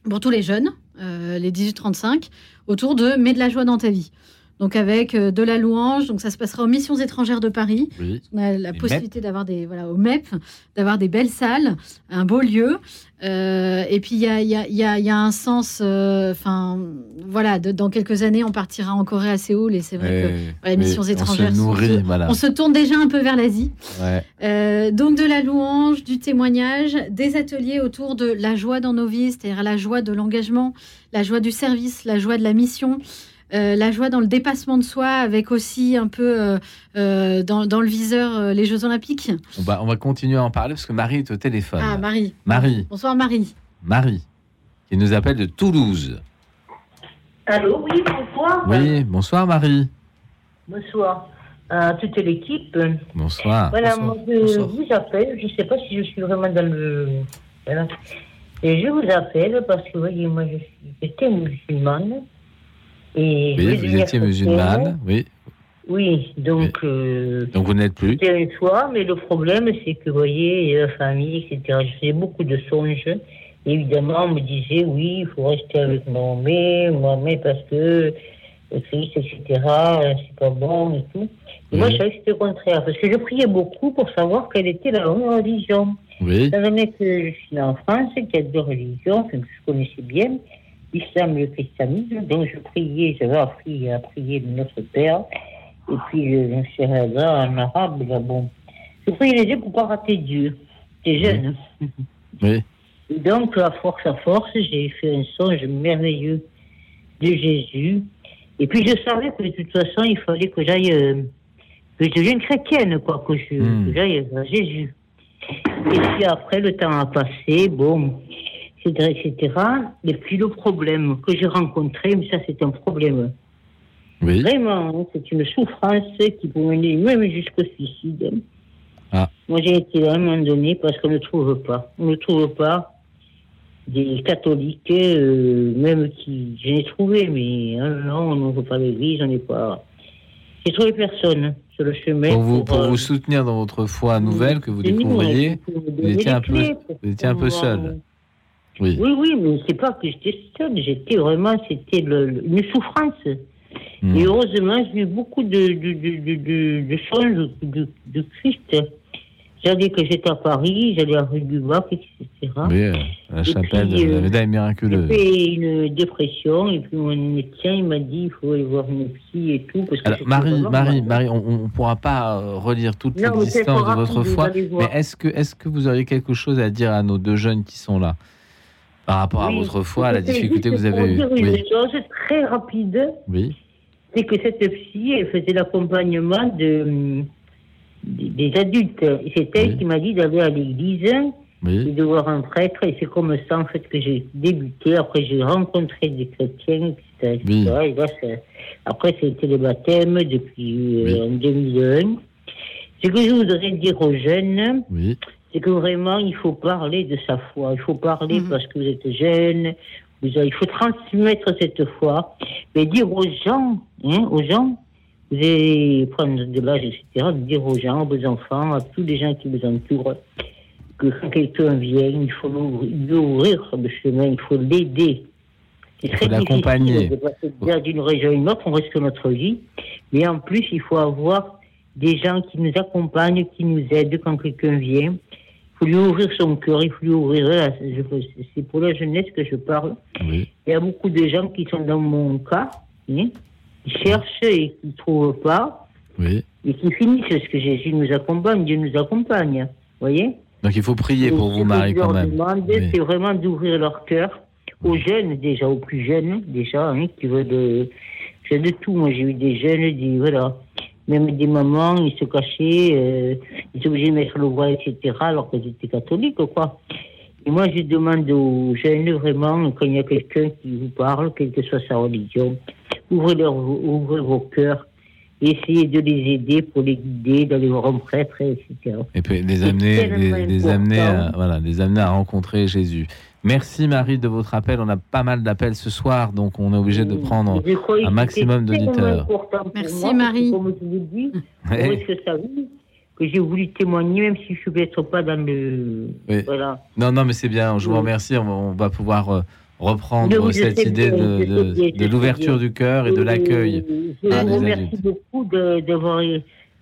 pour tous les jeunes, euh, les 18-35, autour de Mets de la joie dans ta vie. Donc avec euh, de la louange, donc ça se passera aux missions étrangères de Paris. Oui. On a la Les possibilité d'avoir des voilà au MEP, d'avoir des belles salles, un beau lieu. Euh, et puis il y a, il y, a, il y y a un sens, euh, enfin voilà, de- dans quelques années on partira en Corée à Séoul et c'est vrai que voilà, les missions étrangères. On se sont- nourrit, voilà. on se tourne déjà un peu vers l'Asie. Ouais. Euh, donc de la louange, du témoignage, des ateliers autour de la joie dans nos vies, c'est-à-dire la joie de l'engagement, la joie du service, la joie de la mission, euh, la joie dans le dépassement de soi, avec aussi un peu euh, euh, dans, dans le viseur euh, les Jeux Olympiques. On va, on va continuer à en parler parce que Marie est au téléphone. Ah Marie. Marie, Bonsoir Marie. Marie, qui nous appelle de Toulouse. Allô, oui, bonsoir. Oui, bonsoir Marie. Bonsoir. à toute l'équipe. Bonsoir. Voilà, Bonsoir. moi je Bonsoir. vous appelle, je ne sais pas si je suis vraiment dans le... Voilà. Et je vous appelle parce que, vous voyez, moi je suis, j'étais musulmane. Et Oui, vous étiez musulmane, oui. Oui, donc... euh, Donc vous n'êtes plus. mais le problème, c'est que, vous voyez, la famille, etc., je faisais beaucoup de songes. Évidemment, on me disait, oui, il faut rester avec Mohamed, Mohamed, parce que le Christ, etc., euh, c'est pas bon et tout. Et moi, je savais que c'était le contraire, parce que je priais beaucoup pour savoir quelle était la vraie religion. Oui. Étant donné que je suis en France, qu'il y a deux religions, que je connaissais bien, l'islam et le christianisme, donc je priais, j'avais appris à prier de notre Père, et puis le shahada en arabe, là, bon. Je priais les yeux pour pas rater Dieu. J'étais jeune. Oui. Et donc, à force à force, j'ai fait un songe merveilleux de Jésus. Et puis, je savais que de toute façon, il fallait que j'aille, euh, que je devienne chrétienne, quoi, que Hmm. que j'aille vers Jésus. Et puis après, le temps a passé, bon, etc., etc. Et puis, le problème que j'ai rencontré, mais ça, c'est un problème. Oui. Vraiment, hein, c'est une souffrance qui peut mener même jusqu'au suicide. Ah. Moi, j'ai été à un moment donné parce qu'on ne trouve pas. On ne trouve pas des catholiques, euh, même qui. J'en ai trouvé, mais hein, non, on n'ouvre pas l'église, on n'est pas. J'ai trouvé personne sur le chemin. Pour vous, pour euh, vous soutenir dans votre foi nouvelle que vous découvriez, vous étiez un peu, vous étiez un peu seul. Oui. Oui, oui, mais c'est pas que j'étais seule, j'étais vraiment, c'était une souffrance. Hmm. Et heureusement, j'ai eu beaucoup de, de, de, de, de, de de, de Christ. J'allais que j'étais à Paris, j'allais à rue du Bac, etc. Oui, euh, à la Et chapelle puis, de la euh, médaille J'ai miraculeuse. fait une dépression, et puis mon médecin, il m'a dit, il faut aller voir une psy et tout. Parce que Alors, Marie, vraiment Marie. Marie, on ne pourra pas euh, relire toute Non, pas de votre foi, mais est-ce que, est que vous auriez quelque chose à dire à nos deux jeunes qui sont là? Par rapport à votre foi, à la difficulté que vous avez eue une Oui, chose très rapide. oui, c'est que cette psy, elle faisait l'accompagnement de, des adultes. C'est elle Oui. qui m'a dit d'aller à l'église et de voir un prêtre. Et c'est comme ça, en fait, que j'ai débuté. Après, j'ai rencontré des chrétiens, etc. etc. Oui. Et là, après, c'était le baptême depuis euh, en 2001. Ce que je voudrais dire aux jeunes, oui, c'est que vraiment, il faut parler de sa foi. Il faut parler Mhm. parce que vous êtes jeune. Vous avez- il faut transmettre cette foi. Mais dire aux gens, hein, aux gens, vous allez prendre de l'âge, etc., dire aux gens, à vos enfants, à tous les gens qui vous entourent, que quand quelqu'un vient, il faut l'ouvrir- lui ouvrir le chemin, il faut l'aider. C'est Il faut très l'accompagner. d'une région à une autre, on risque notre vie. Mais en plus, il faut avoir des gens qui nous accompagnent, qui nous aident quand quelqu'un vient. Faut lui ouvrir son cœur, il faut lui ouvrir. C'est pour la jeunesse que je parle. oui. Il y a beaucoup de gens qui sont dans mon cas, hein, qui cherchent et qui ne trouvent pas, oui. et qui finissent parce que Jésus nous accompagne, Dieu nous accompagne. Voyez Donc il faut prier pour vous, ce Marie, quand même. Oui. c'est vraiment d'ouvrir leur cœur aux jeunes déjà, aux plus jeunes déjà, hein, qui veulent de, c'est de tout. Moi, j'ai eu des jeunes, des voilà, même des mamans, ils se cachaient, euh, ils étaient obligés de mettre le voile, etc. Alors qu'ils étaient catholiques, quoi. Et moi, je demande aux jeunes vraiment, quand il y a quelqu'un qui vous parle, quelle que soit sa religion, ouvrez, leur, ouvrez vos cœurs, essayez de les aider pour les guider, d'aller voir un prêtre, etc. Et puis les amener, les, les amener, à, voilà, les amener à rencontrer Jésus. Merci Marie de votre appel. On a pas mal d'appels ce soir, donc on est obligé de prendre un maximum d'auditeurs. Merci, moi, parce que Marie. Comme je vous dis, que j'ai voulu témoigner, même si je suis peut-être pas dans le. Oui. Voilà. Non, non, mais c'est bien. Je vous remercie. On va, on va pouvoir euh, reprendre cette idée bien, de, l'ouverture du cœur et de l'accueil. Je vous remercie adultes. beaucoup de- d'avoir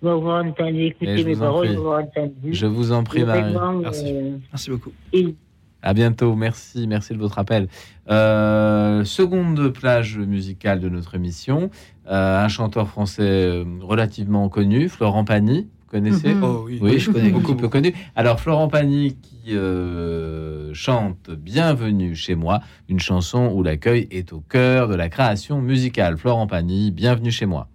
m'avoir entendu, je mes vous en paroles, prie. m'avoir entendu. Je vous en prie, Marie. Vraiment, Merci. euh, Merci beaucoup. et- À bientôt. Merci, merci de votre appel. Euh, seconde plage musicale de notre émission. Euh, un chanteur français euh, relativement connu, Florent Pagny. Vous connaissez Mhm. Oh oui, Oui, je connais beaucoup peu connu. Alors Florent Pagny qui euh, chante Bienvenue chez moi, une chanson où l'accueil est au cœur de la création musicale. Florent Pagny, Bienvenue chez moi.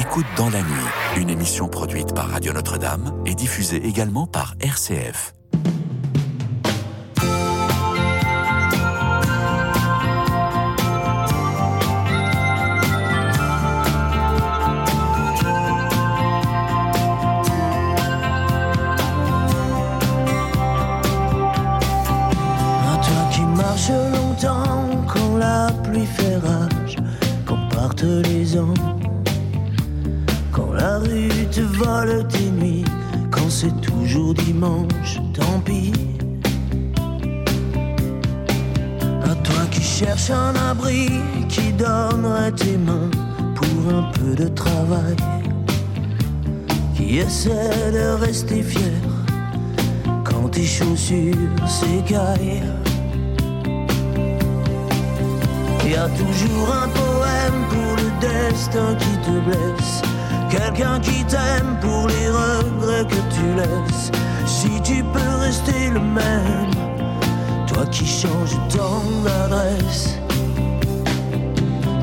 Écoute dans la nuit, une émission produite par Radio Notre-Dame et diffusée également par RCF. Lui fait rage quand partent les ans. Quand la rue te vole tes nuits, quand c'est toujours dimanche, tant pis. À toi qui cherches un abri, qui donnerait tes mains pour un peu de travail, qui essaie de rester fier quand tes chaussures s'écaillent. Y a toujours un poème pour le destin qui te blesse. Quelqu'un qui t'aime pour les regrets que tu laisses. Si tu peux rester le même, toi qui changes tant d'adresse,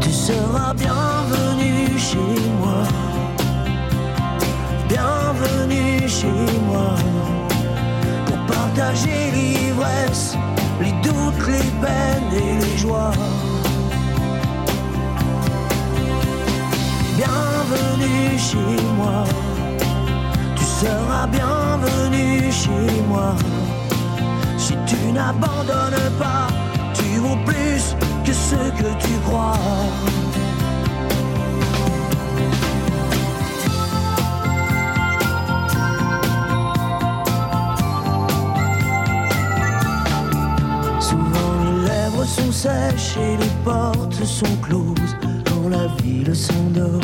tu seras bienvenu chez moi. Bienvenue chez moi pour partager l'ivresse, les doutes, les peines et les joies. Bienvenue chez moi, tu seras bienvenu chez moi. Si tu n'abandonnes pas, tu vaux plus que ce que tu crois. Souvent les lèvres sont sèches et les portes sont closes la ville s'endort.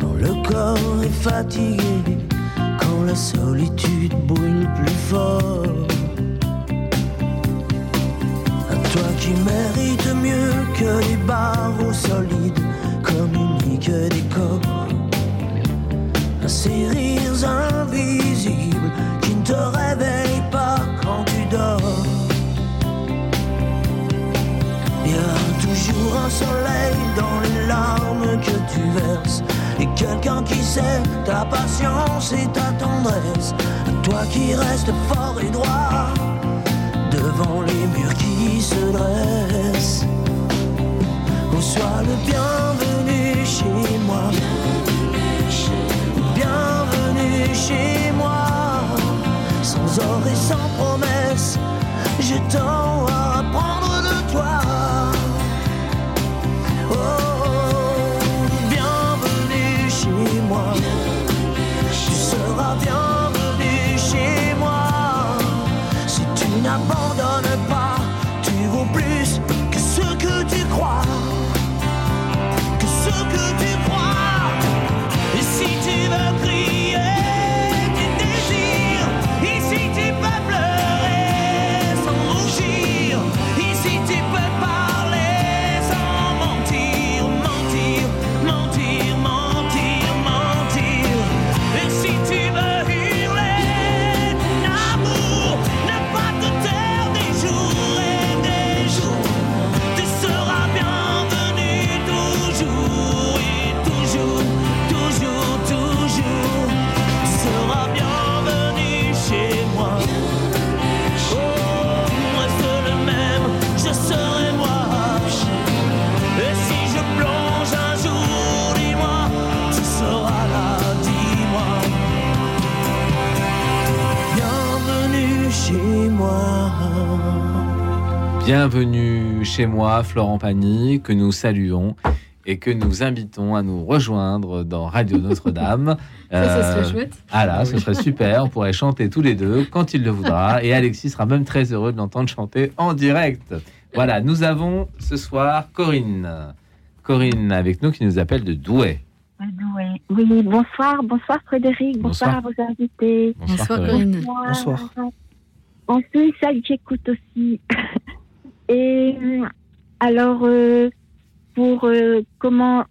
Quand le corps est fatigué, quand la solitude brûle plus fort. À toi qui mérites mieux que les barreaux solides, communique des corps. À ces rires invisibles qui ne te réveillent toujours un soleil dans les larmes que tu verses. Et quelqu'un qui sait ta patience et ta tendresse. Toi qui restes fort et droit devant les murs qui se dressent. Oh, sois le bienvenu chez moi. Bienvenue chez moi. Sans or et sans promesse, je tends à apprendre de toi. Chez moi, Florent Pagny, que nous saluons et que nous invitons à nous rejoindre dans Radio Notre-Dame. Ça, ça serait chouette. Ah là, ce serait super. On pourrait chanter tous les deux quand il le voudra. Et Alexis sera même très heureux de l'entendre chanter en direct. Voilà, nous avons ce soir Corinne. Corinne avec nous qui nous appelle de Douai. Oui, oui, bonsoir, bonsoir Frédéric, bonsoir, Bonsoir. à vos invités. Bonsoir, Bonsoir, Corinne. Bonsoir. Bonsoir. Ensuite, ça, j'écoute aussi. Et euh, alors, euh, pour euh, comment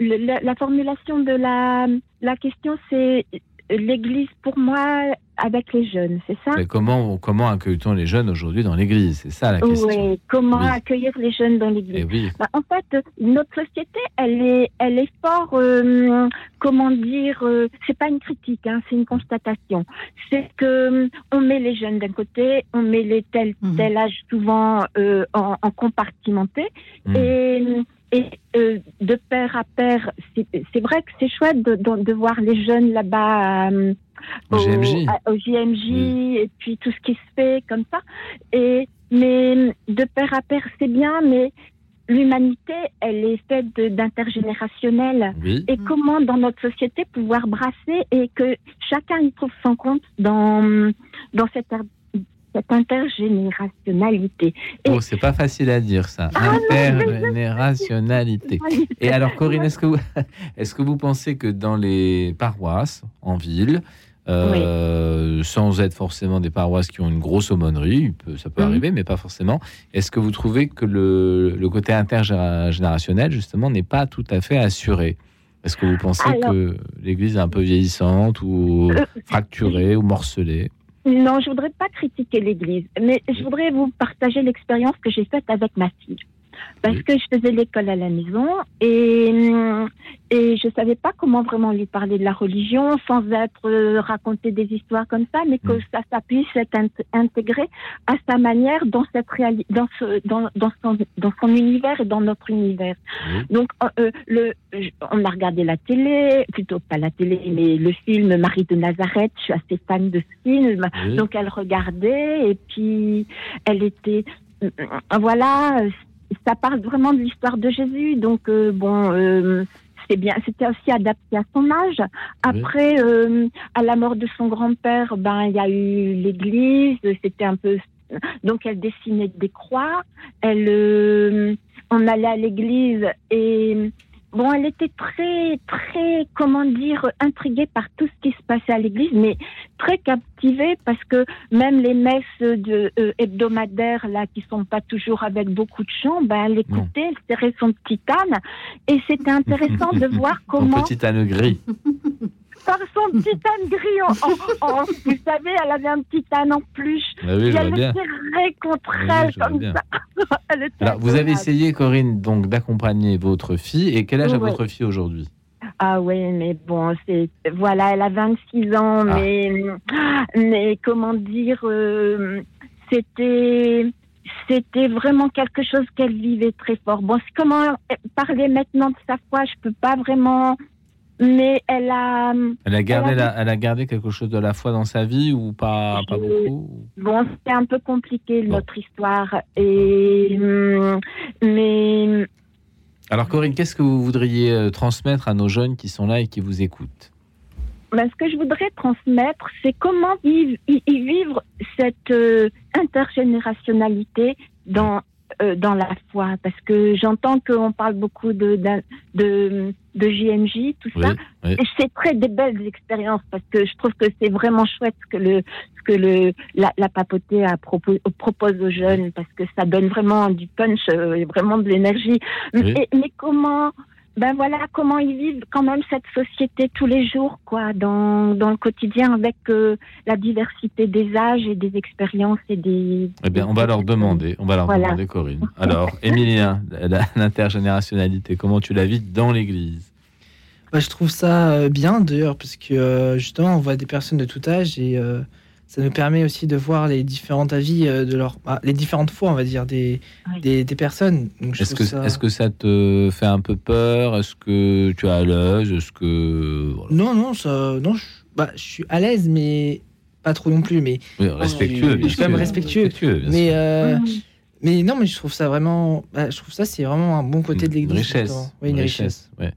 la, la formulation de la, la question, c'est l'Église pour moi avec les jeunes, c'est ça? Mais comment, comment accueille-t-on les jeunes aujourd'hui dans l'église? C'est ça la question. Oui, comment Oui. accueillir les jeunes dans l'église? Eh oui. Bah, En fait, notre société, elle est, elle est fort, euh, comment dire, euh, c'est pas une critique, hein, c'est une constatation. C'est que euh, on met les jeunes d'un côté, on met les tel, tel âge souvent euh, en, en compartimenté, et, et euh, de pair à pair, c'est c'est vrai que c'est chouette de, de, de voir les jeunes là-bas. euh, Au JMJ. à- au JMJ et puis tout ce qui se fait comme ça. Et mais de père à père, c'est bien, mais l'humanité, elle est faite d'intergénérationnel. Oui. Et comment, dans notre société, pouvoir brasser et que chacun y trouve son compte dans, dans cette, cette intergénérationnalité. Et Oh, c'est pas facile à dire ça. Ah non, Intergénérationnalité. Et alors, Corinne, est-ce que, vous, est-ce que vous pensez que dans les paroisses, en ville, euh, sans être forcément des paroisses qui ont une grosse aumônerie, ça peut Mhm. arriver, mais pas forcément, est-ce que vous trouvez que le, le côté intergénérationnel, justement, n'est pas tout à fait assuré? Est-ce que vous pensez Alors- que l'Église est un peu vieillissante ou Euh, fracturée ou morcelée? Non, je voudrais pas critiquer l'Église, mais je voudrais vous partager l'expérience que j'ai faite avec ma fille. Parce que je faisais l'école à la maison et, hum, et je savais pas comment vraiment lui parler de la religion sans être euh, raconter des histoires comme ça, mais que ça, ça puisse être int- intégré à sa manière dans cette dans, ce, dans, dans, son, dans son univers et dans notre univers. Donc, euh, le, on a regardé la télé, plutôt pas la télé, mais le film Marie de Nazareth. Je suis assez fan de ce film. Donc, elle regardait et puis elle était. euh, euh, Voilà, ça parle vraiment de l'histoire de Jésus. Donc, euh, bon. euh, c'est bien, c'était aussi adapté à son âge. Après, euh, à la mort de son grand-père, ben il y a eu l'Église. C'était un peu, donc elle dessinait des croix. Elle, euh, on allait à l'église et bon, elle était très, très, comment dire, intriguée par tout ce qui se passait à l'église, mais très captivée parce que même les messes de, euh, hebdomadaires là, qui sont pas toujours avec beaucoup de chants, ben elle écoutait, elle serrait son petit âne et c'était intéressant de voir Mon comment petit âne gris. par son petit âne gris. En, en- en- vous savez, elle avait un petit âne en peluche. Ah oui, et elle bien. serrait contre elle comme bien. ça. Elle Alors, vous avez essayé, Corinne, donc d'accompagner votre fille. Et quel âge a votre fille aujourd'hui? Ah oui, mais bon, c'est voilà, elle a 26 ans, Ah. mais mais comment dire, euh, c'était c'était vraiment quelque chose qu'elle vivait très fort. Bon, comment parler maintenant de sa foi, je peux pas vraiment, mais elle a elle a, gardé elle a- la- elle a gardé quelque chose de la foi dans sa vie ou pas, pas beaucoup Bon, c'était un peu compliqué notre histoire, et hum, mais Alors, Corinne, qu'est-ce que vous voudriez euh, transmettre à nos jeunes qui sont là et qui vous écoutent? Ben, ce que je voudrais transmettre, c'est comment vivre, y- y vivre cette euh, intergénérationnalité dans, euh, dans la foi. Parce que j'entends qu'on parle beaucoup de, de, de JMJ, tout ça. oui. C'est très des belles expériences parce que je trouve que c'est vraiment chouette ce que le, que le, la, la papauté a propose aux jeunes parce que ça donne vraiment du punch euh, et vraiment de l'énergie. Oui. Mais comment, ben voilà, comment ils vivent quand même cette société tous les jours, quoi, dans, dans le quotidien avec euh, la diversité des âges et des expériences et des. Eh bien, on va leur demander, on va leur Voilà. demander, Corinne. Alors, Émilien, l'intergénérationnalité, comment tu la vis dans l'Église? Bah, je trouve ça euh, bien d'ailleurs, parce que euh, justement, on voit des personnes de tout âge et euh, ça nous permet aussi de voir les différents avis euh, de leur, ah, les différentes foi, on va dire, des, des, des personnes. Est-ce que, ça- est-ce que ça te fait un peu peur? Est-ce que tu es à l'aise? Est-ce que. voilà. Non, non, ça, non, je, bah, je suis à l'aise, mais pas trop non plus. Mais Oui, respectueux, Je suis quand même respectueux. Respectueux, bien mais, sûr. euh, mais non, mais je trouve ça vraiment, bah, je trouve ça c'est vraiment un bon côté de Une l'église. richesse. Oui, une richesse. ouais.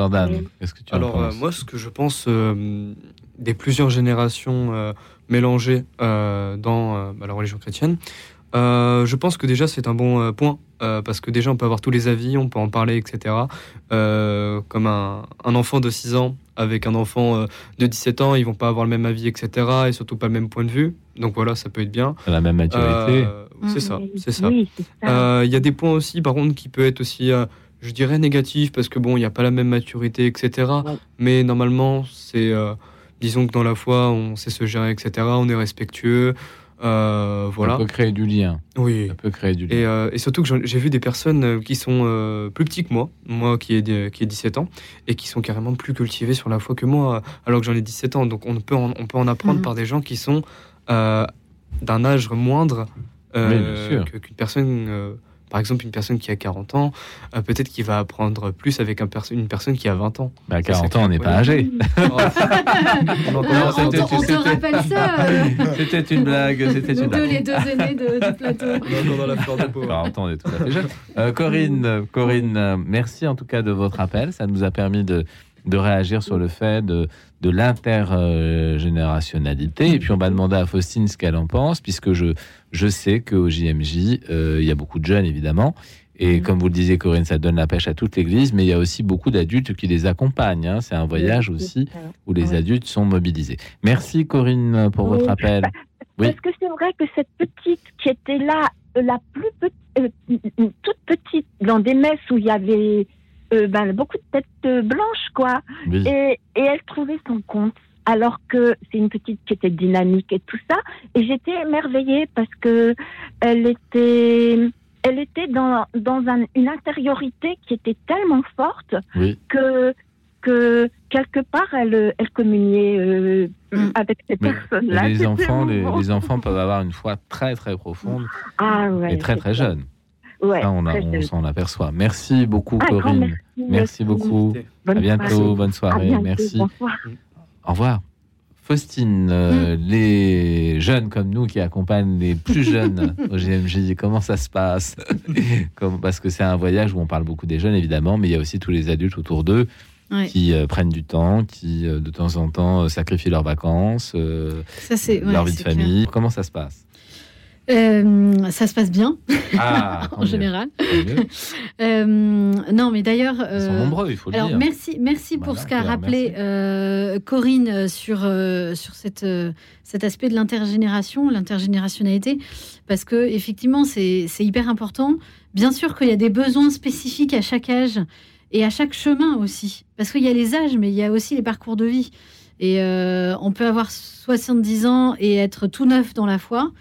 Jordan, qu'est-ce que tu en Alors, euh, penses? moi, ce que je pense euh, des plusieurs générations euh, mélangées euh, dans euh, bah, la religion chrétienne, euh, je pense que déjà c'est un bon euh, point, euh, parce que déjà on peut avoir tous les avis, on peut en parler, etc. Euh, comme un, un enfant de 6 ans avec un enfant euh, de 17 ans, ils vont pas avoir le même avis, etc. Et surtout pas le même point de vue. Donc voilà, ça peut être bien. La même maturité. Euh, c'est ça, c'est ça. Oui, c'est ça. Euh, Il y a des points aussi, par contre, qui peut être aussi, euh, je dirais, négatifs, parce que bon, il n'y a pas la même maturité, etc. Mais normalement, c'est, euh, disons que dans la foi, on sait se gérer, etc. On est respectueux. euh, voilà. Ça peut créer du lien. Oui. Ça peut créer du lien. Et, euh, et surtout que j'ai vu des personnes euh, qui sont euh, plus petits que moi, moi qui ai, qui ai 17 ans, et qui sont carrément plus cultivés sur la foi que moi, alors que j'en ai 17 ans. Donc on peut en, on peut en apprendre Mhm. par des gens qui sont euh, d'un âge moindre euh, qu'une personne euh, par exemple, une personne qui a 40 ans, euh, peut-être qu'il va apprendre plus avec un perso- une personne qui a 20 ans. Bah, 40 ans, on n'est pas âgé. On à- te, on te c'était- rappelle ça euh, C'était une blague. C'était Nous une deux, blague. les deux aînés de- du plateau. dans la fleur de peau. 40 ans, on est tout à fait jeune. Euh, Corinne, Corinne euh, merci en tout cas de votre appel. Ça nous a permis de, de réagir sur le fait de, de l'intergénérationnalité. Et puis on va demander à Faustine ce qu'elle en pense, puisque je, je sais qu'au JMJ, euh, il y a beaucoup de jeunes évidemment. Et comme vous le disiez, Corinne, ça donne la pêche à toute l'Église, mais il y a aussi beaucoup d'adultes qui les accompagnent. hein. C'est un voyage aussi où les adultes sont mobilisés. Merci Corinne pour votre appel. Oui. Parce que c'est vrai que cette petite qui était là, euh, la plus petite, toute petite, dans des messes où il y avait euh, ben, beaucoup de têtes euh, blanches, quoi. Oui. Et, et elle trouvait son compte. Alors que c'est une petite qui était dynamique et tout ça. Et j'étais émerveillée parce que elle était, elle était dans, dans un- une intériorité qui était tellement forte Oui. que, que quelque part elle, elle communiait euh, avec ces personnes-là. les enfants, les, enfants peuvent avoir une foi très très profonde Ah ouais, et très très ça. jeune. Ouais, Ça, on, s'en aperçoit. Merci beaucoup, grand Corinne. merci, Merci merci. beaucoup. Bonne à bientôt. soirée. Bonne À soirée. bientôt, Merci. bonsoir. Au revoir. Faustine, euh, les jeunes comme nous qui accompagnent les plus jeunes au GMJ, comment ça se passe? Comme- Parce que c'est un voyage où on parle beaucoup des jeunes, évidemment, mais il y a aussi tous les adultes autour d'eux Ouais. qui euh, prennent du temps, qui euh, de temps en temps sacrifient leurs vacances, euh, Ça, ouais, leur vie de clair. famille. Comment ça se passe? Euh, ça se passe bien, Ah, en général. Euh, non, mais d'ailleurs. Ils sont euh, nombreux, il faut le alors, dire. Merci, merci pour Voilà, ce qu'a rappelé Corinne sur, sur cette, cet aspect de l'intergénération, l'intergénérationnalité, parce que effectivement, c'est c'est hyper important. Bien sûr qu'il y a des besoins spécifiques à chaque âge et à chaque chemin aussi, parce qu'il y a les âges, mais il y a aussi les parcours de vie. Et euh, on peut avoir 70 ans et être tout neuf dans la foi.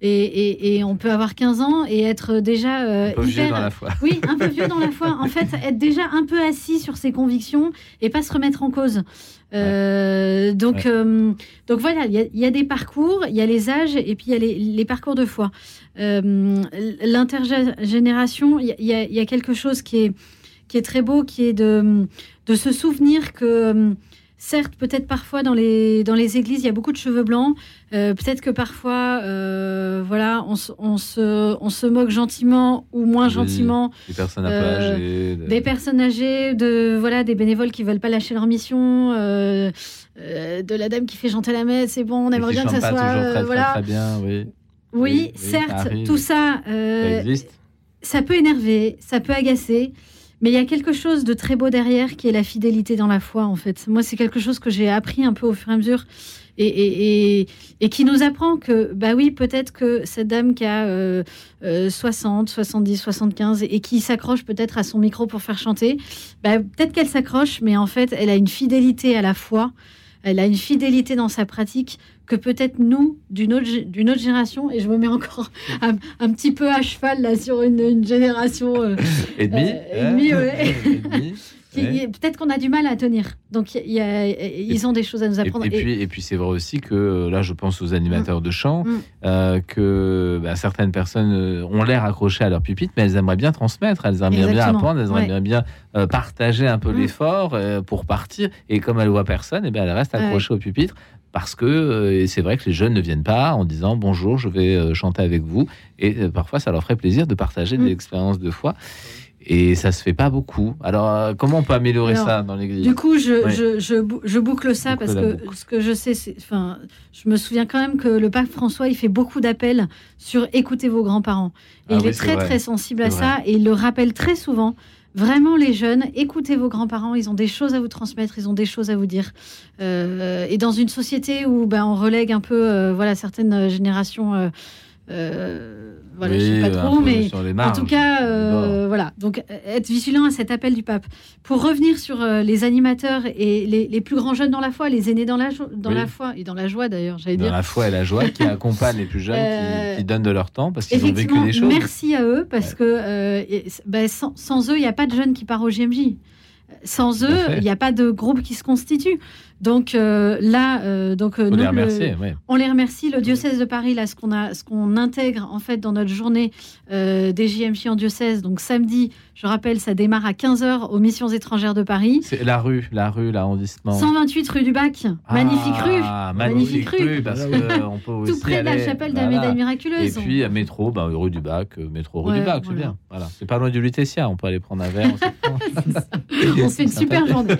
Et, et- et on peut avoir 15 ans et être déjà euh, Un peu vieux dans la foi. Oui, un peu vieux dans la foi. En fait, être déjà un peu assis sur ses convictions et pas se remettre en cause. Euh, donc, Ouais. euh, donc voilà, il y, a- il y a des parcours, il y a les âges et puis il y a les, les parcours de foi. L'intergénération, il y, a- y y quelque chose qui est, qui est très beau, qui est de, de se souvenir que certes, peut-être parfois dans les, dans les églises, il y a beaucoup de cheveux blancs. Euh, peut-être que parfois, euh, voilà, on, se- on se, on se moque gentiment ou moins Oui, gentiment. Des personnes Euh, âgées. de- Des personnes âgées, de voilà, des bénévoles qui veulent pas lâcher leur mission, de la dame qui fait chanter la messe. C'est bon, on aimerait bien que ça soit, toujours très, très, voilà. très bien, oui. Oui, Oui, oui, ça certes, tout ça, Ça existe. ça peut énerver, ça peut agacer, mais il y a quelque chose de très beau derrière qui est la fidélité dans la foi, en fait. Moi, c'est quelque chose que j'ai appris un peu au fur et à mesure et, qui nous apprend que, bah oui, peut-être que cette dame qui a euh, euh, 60, 70, 75 et qui s'accroche peut-être à son micro pour faire chanter, bah, peut-être qu'elle s'accroche, mais en fait, elle a une fidélité à la foi, elle a une fidélité dans sa pratique que peut-être nous, d'une autre, d'une autre génération, et je me mets encore un, un petit peu à cheval là sur une, une génération euh, Et demi euh, et demi, ouais. Et demi, ouais. peut-être qu'on a du mal à tenir. Donc il y a- ils ont des choses à nous apprendre. et puis, et puis c'est vrai aussi que euh, là, je pense aux animateurs de chant, Mm. euh, que bah, certaines personnes euh, ont l'air accrochées à leur pupitre, mais elles aimeraient bien transmettre, elles aimeraient bien apprendre, elles aimeraient ouais. bien euh, partager un peu Mm. l'effort euh, pour partir. Et comme elles voient personne, et bien elles restent Ouais. accrochées au pupitre. Parce que euh, c'est vrai que les jeunes ne viennent pas en disant bonjour, je vais euh, chanter avec vous. Et euh, parfois, ça leur ferait plaisir de partager Mm. des expériences de foi. Et ça se fait pas beaucoup. Alors, comment on peut améliorer Alors, ça dans l'église Du coup, je, Ouais. je, je, bou- je boucle ça Boucle parce que boucle. ce que je sais, c'est, enfin, je me souviens quand même que le pape François, il fait beaucoup d'appels sur écouter vos grands-parents. Et Ah il oui, est très vrai. très sensible à ça et il le rappelle très souvent. Vraiment, les jeunes, écoutez vos grands-parents, ils ont des choses à vous transmettre, ils ont des choses à vous dire. Euh, et dans une société où ben, on relègue un peu euh, voilà, certaines générations, euh, voilà, je sais pas trop, mais en tout cas, euh, voilà. Donc, être vigilant à cet appel du pape. Pour revenir sur euh, les animateurs et les, les plus grands jeunes dans la foi, les aînés dans la, dans Oui. la foi et dans la joie d'ailleurs, j'allais dans dire. la foi et la joie qui accompagnent les plus jeunes, qui- Euh, qui, donnent de leur temps parce qu'ils ont vécu des choses. merci à eux parce que et- ben, sans, sans eux, il n'y a pas de jeunes qui part au GMJ. Sans eux, il n'y a pas de groupe qui se constitue. Donc euh, là, euh, donc euh, les le- ouais. on les remercie. Le diocèse de Paris, là, ce qu'on a, ce qu'on intègre en fait dans notre journée des JMJ en diocèse. Donc samedi, je rappelle, ça démarre à 15h aux missions étrangères de Paris. C'est la rue, la rue, l'arrondissement. 128 rue du Bac, magnifique rue. Ah, magnifique rue, parce qu'on peut aussi Tout près de la chapelle de la voilà. médaille miraculeuse. Et puis, à métro, bah, rue du Bac, euh, métro rue Ouais, du Bac, c'est voilà. bien. Voilà. C'est pas loin du Lutetia, on peut aller prendre un verre. On se fait une super journée.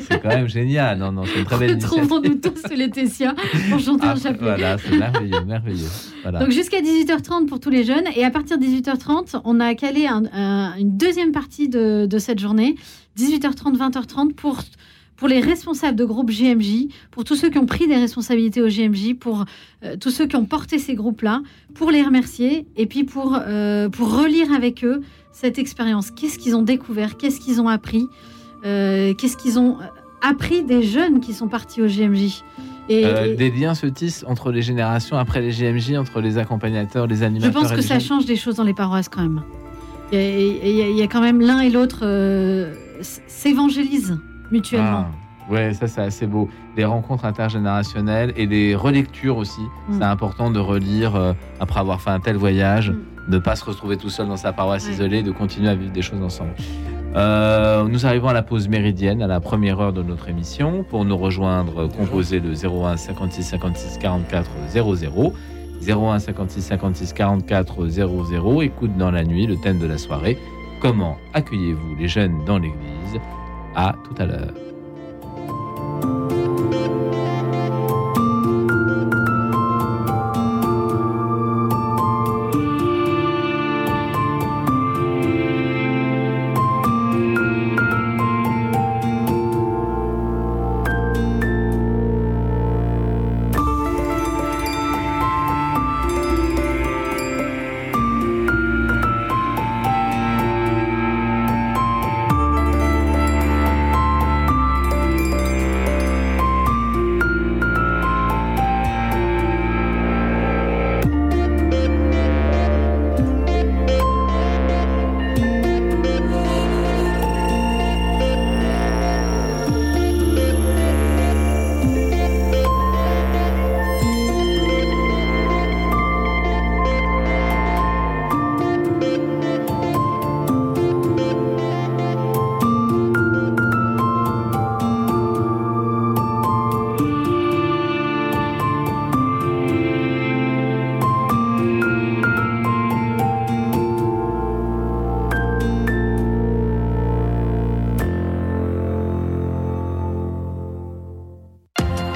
c'est quand même génial. Non, non, c'est une très belle. Retrouvons-nous tous Tessia pour chanter un Ah, chapelet. Voilà, c'est merveilleux, merveilleux. Voilà. Donc jusqu'à 18h30 pour tous les jeunes. Et à partir de 18h30, on a calé un- un- une deuxième partie de, de cette journée, 18h30, 20h30, pour, pour les responsables de groupes GMJ, pour tous ceux qui ont pris des responsabilités au GMJ, pour euh, tous ceux qui ont porté ces groupes-là, pour les remercier et puis pour, euh, pour relire avec eux cette expérience. Qu'est-ce qu'ils ont découvert? Qu'est-ce qu'ils ont appris? Euh, Qu'est-ce qu'ils ont appris des jeunes qui sont partis au GMJ et, et- des liens se tissent entre les générations, après les GMJ, entre les accompagnateurs, les Je animateurs. pense et que ça change des choses dans les paroisses quand même. Il y a, il y a- il y a quand même l'un et l'autre euh, s'évangélisent mutuellement. Ah, ouais, ça c'est assez beau. Les rencontres intergénérationnelles et des relectures aussi. Mm. C'est important de relire euh, après avoir fait un tel voyage, Mm. de ne pas se retrouver tout seul dans sa paroisse isolée, de continuer à vivre des choses ensemble. Euh, nous arrivons à la pause méridienne, à la première heure de notre émission. Pour nous rejoindre, composez le 01 56 56 44 00. 01 56 56 44 00. Écoute dans la nuit, le thème de la soirée. Comment accueillez-vous les jeunes dans l'église? À tout à l'heure.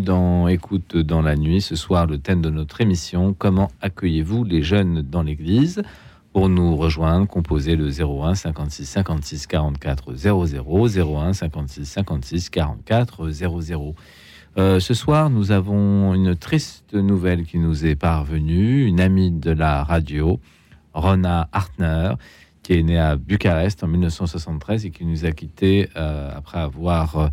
Dans Écoute dans la nuit. Ce soir, le thème de notre émission Comment accueillez-vous les jeunes dans l'église? Pour nous rejoindre, composez le 01 56 56 44 00 01 56 56 44 00. Euh, ce soir, nous avons une triste nouvelle qui nous est parvenue. Une amie de la radio, Rona Hartner, qui est née à Bucarest en 1973 et qui nous a quittés euh, après avoir euh,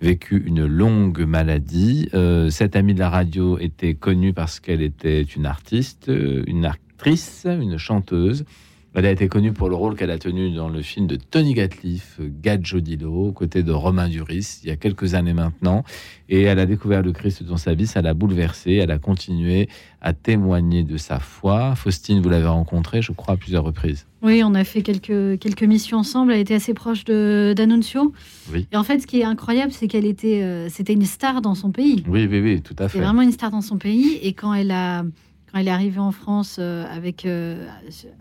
vécu une longue maladie. Euh, cette amie de la radio était connue parce qu'elle était une artiste, euh, une actrice, une chanteuse. Elle a été connue pour le rôle qu'elle a tenu dans le film de Tony Gatliff, Gadjodilo, aux côtés de Romain Duris, il y a quelques années maintenant. Et elle a découvert le Christ dans sa vie, ça l'a bouleversée. Elle a continué à témoigner de sa foi. Faustine, vous l'avez rencontrée, je crois, à plusieurs reprises. Oui, on a fait quelques, quelques missions ensemble. Elle était assez proche d'Annunzio. Oui. Et en fait, ce qui est incroyable, c'est qu'elle était, euh, c'était une star dans son pays. Oui, oui, oui, tout à C'est fait. vraiment une star dans son pays. Et quand elle a, quand elle est arrivée en France euh, avec euh,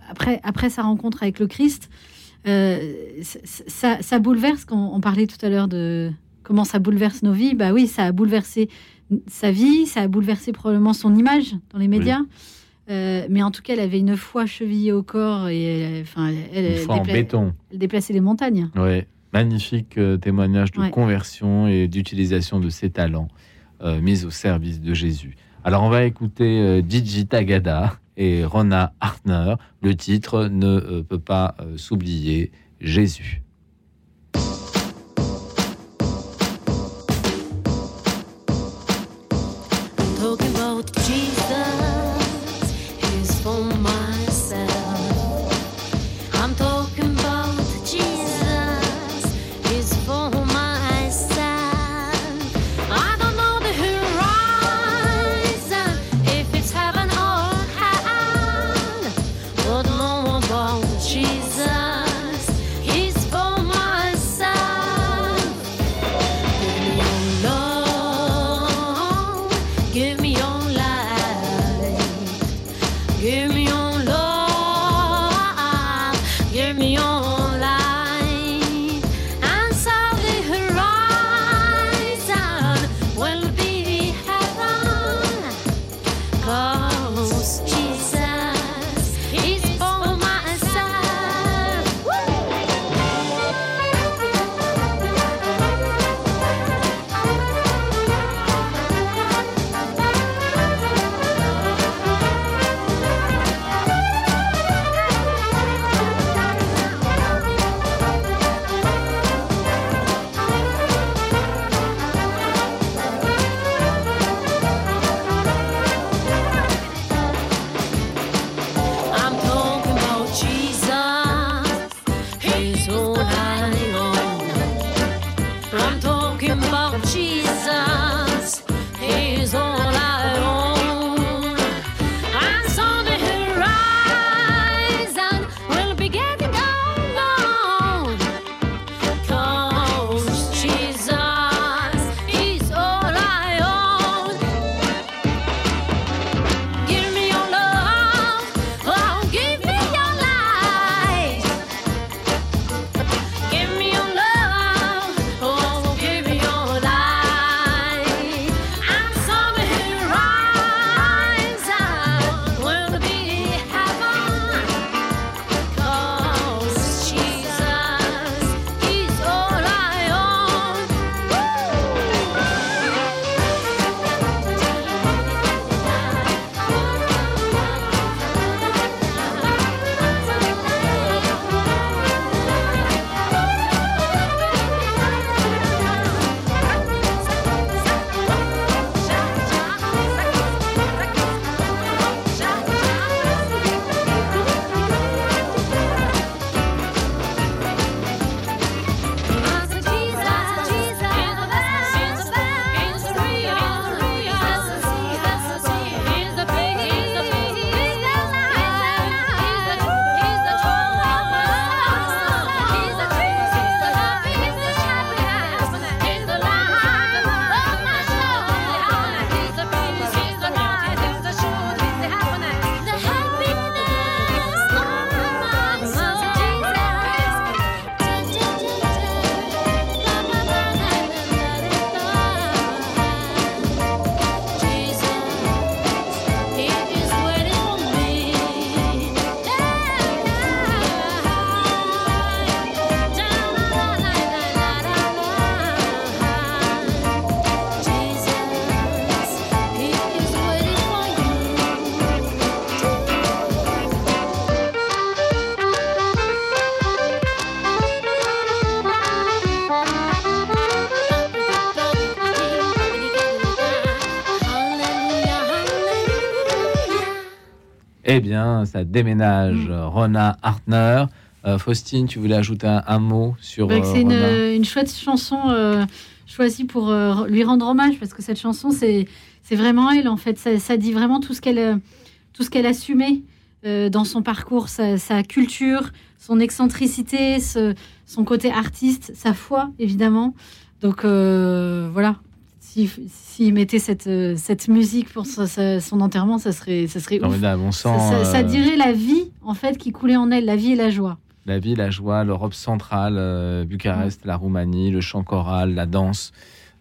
après après sa rencontre avec le Christ, euh, ça, bouleverse. Quand on parlait tout à l'heure de comment ça bouleverse nos vies, bah oui, ça a bouleversé sa vie, ça a bouleversé probablement son image dans les médias. Euh, mais en tout cas, elle avait une foi chevillée au corps et enfin, elle, elle en dépla- béton. elle déplaçait les montagnes. Oui, magnifique euh, témoignage de Ouais. conversion et d'utilisation de ses talents euh, mis au service de Jésus. Alors on va écouter euh, Gigi Tagada et Rona Hartner. Le titre ne euh, peut pas euh, s'oublier, Jésus. Eh bien, ça déménage. Rona Hartner. Euh, Faustine, tu voulais ajouter un, un mot sur Bah, euh, c'est une, chouette chanson euh, choisie pour lui rendre hommage parce que cette chanson c'est vraiment elle en fait ça, ça dit vraiment tout ce qu'elle tout ce qu'elle assumait euh, dans son parcours sa, sa culture son excentricité ce- son côté artiste sa foi évidemment donc euh, voilà s'il s'il mettait cette, euh, cette musique pour son enterrement ça serait ça serait ouf. Formidable, on ça, sent, ça- ça euh, dirait la vie en fait qui coulait en elle la vie et la joie La vie, la joie, l'Europe centrale, euh, Bucarest, la Roumanie, le chant choral, la danse.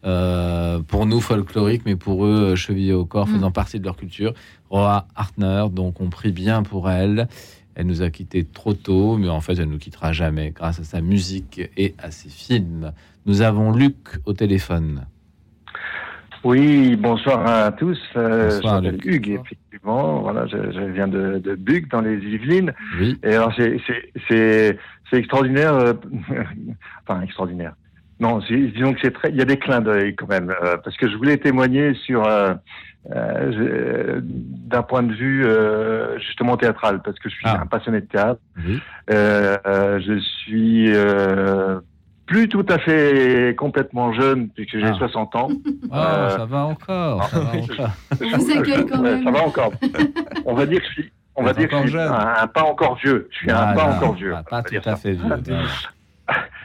euh, pour nous folklorique, mais pour eux chevillés au corps, Mm. faisant partie de leur culture. Roa Hartner, donc on prie bien pour elle. Elle nous a quittés trop tôt, mais en fait elle nous quittera jamais grâce à sa musique et à ses films. Nous avons Luc au téléphone. Oui, bonsoir à tous. Euh, Bonsoir, je m'appelle Hugues, effectivement. Voilà, je, je viens de, de Bug, dans les Yvelines. Oui. Et alors, c'est- c'est- c'est c'est extraordinaire. euh, enfin, extraordinaire. Non, c'est- disons que c'est très. Il y a des clins d'œil quand même, euh, parce que je voulais témoigner sur euh, euh, d'un point de vue euh, justement théâtral, parce que je suis un passionné de théâtre. Euh, je suis euh, plus tout à fait complètement jeune, puisque j'ai Ah. 60 ans. Ah, Euh, ça va encore. Ça va encore. On vous accueille quand même. Ça va encore. On va dire que je suis, on va dire que je suis un, un pas encore vieux. Je suis un Ah, pas non, encore vieux. pas- Pas tout à fait vieux. non.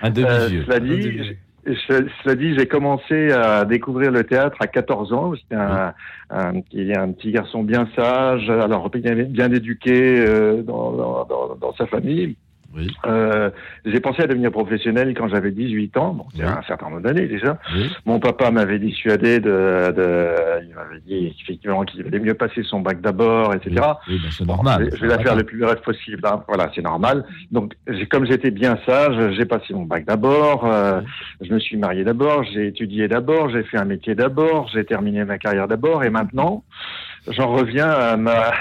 Un Euh, demi-vieux. cela dit, je- cela dit, j'ai commencé à découvrir le théâtre à 14 ans. J'étais un, un, petit- un petit garçon bien sage, alors bien, bien éduqué euh, dans, dans, dans, dans sa famille. Euh, j'ai pensé à devenir professionnel quand j'avais 18 ans, bon, c'est un certain nombre d'années déjà. Mon papa m'avait dissuadé de, de, il m'avait dit effectivement qu'il valait mieux passer son bac d'abord, etc. Oui, ben, c'est normal. Je vais, je vais la faire le plus bref possible. hein. Voilà, c'est normal. Donc, comme j'étais bien sage, j'ai passé mon bac d'abord. euh, je me suis marié d'abord. J'ai étudié d'abord. J'ai fait un métier d'abord. J'ai terminé ma carrière d'abord. Et maintenant, j'en reviens à ma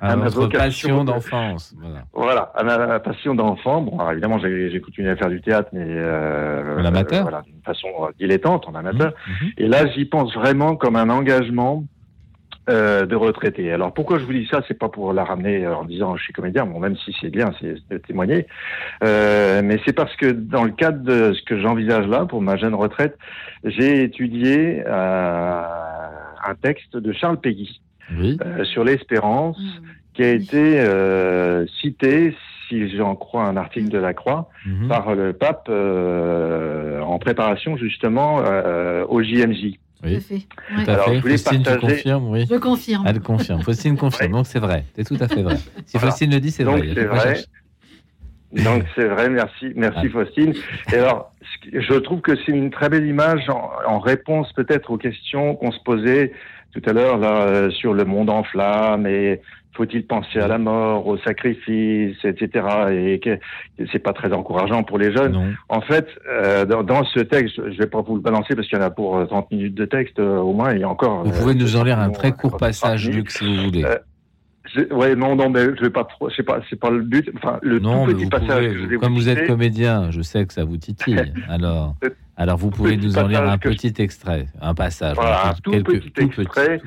À ma votre passion de- d'enfance. Voilà. Voilà, à ma, passion d'enfant. Bon, alors évidemment, j'ai continué à faire du théâtre, mais euh, En amateur. euh, voilà, d'une façon dilettante, en amateur. Et là, j'y pense vraiment comme un engagement euh, de retraité. Alors pourquoi je vous dis ça? C'est pas pour la ramener euh, en disant je suis comédien, bon même si c'est bien, c'est de témoigner, euh, mais c'est parce que dans le cadre de ce que j'envisage là pour ma jeune retraite, j'ai étudié euh, un texte de Charles Péguy euh, sur l'espérance qui a été euh, cité, si j'en crois un article de la Croix, par le pape euh, en préparation justement euh, au JMJ. Oui, tout à Alors, fait. je voulais Faustine, tu partager- confirmes, oui. Je confirme. Elle confirme. Faustine confirme. Donc c'est vrai. C'est tout à fait vrai. Si Voilà. Faustine le dit, c'est Donc, vrai. C'est vrai. Donc c'est vrai, merci, merci Ah. Faustine. Et alors, je trouve que c'est une très belle image en, en réponse peut-être aux questions qu'on se posait tout à l'heure là euh, sur le monde en flammes et faut-il penser à la mort, au sacrifice, etc. Et c'est pas très encourageant pour les jeunes. En fait, euh, dans, dans ce texte, je vais pas vous le balancer parce qu'il y en a pour euh, 30 minutes de texte euh, au moins, et encore. Vous euh, pouvez nous en lire un très euh, court passage, Luc, si vous voulez. euh, ouais, non, non, mais je vais pas trop, c'est pas, c'est pas le but. Enfin, le Non, tout petit vous passage pouvez, que je vais comme vous êtes citer, comédien, je sais que ça vous titille. Alors, alors vous pouvez petit nous en lire un je- petit extrait, un passage. Voilà, un tout petit extrait.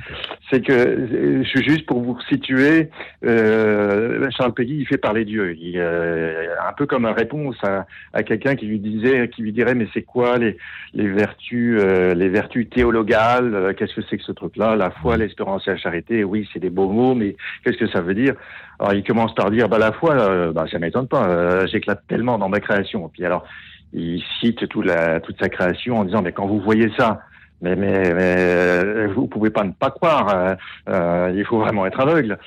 C'est que euh, je suis juste pour vous situer. Euh, Charles Péguy, il fait parler Dieu. Il, euh, un peu comme une réponse à, à quelqu'un qui lui disait, qui lui dirait, mais c'est quoi les, les vertus, euh, les vertus théologales euh, Qu'est-ce que c'est que ce truc-là? La foi, l'espérance et la charité. Oui, c'est des beaux mots, mais qu'est-ce que ça veut dire? Alors, il commence par dire, bah la foi, euh, bah ça m'étonne pas. euh, J'éclate tellement dans ma création. Puis alors, il cite toute, la, toute sa création en disant, mais quand vous voyez ça. Mais, mais, mais euh, vous pouvez pas ne pas croire. euh, euh, il faut vraiment être aveugle.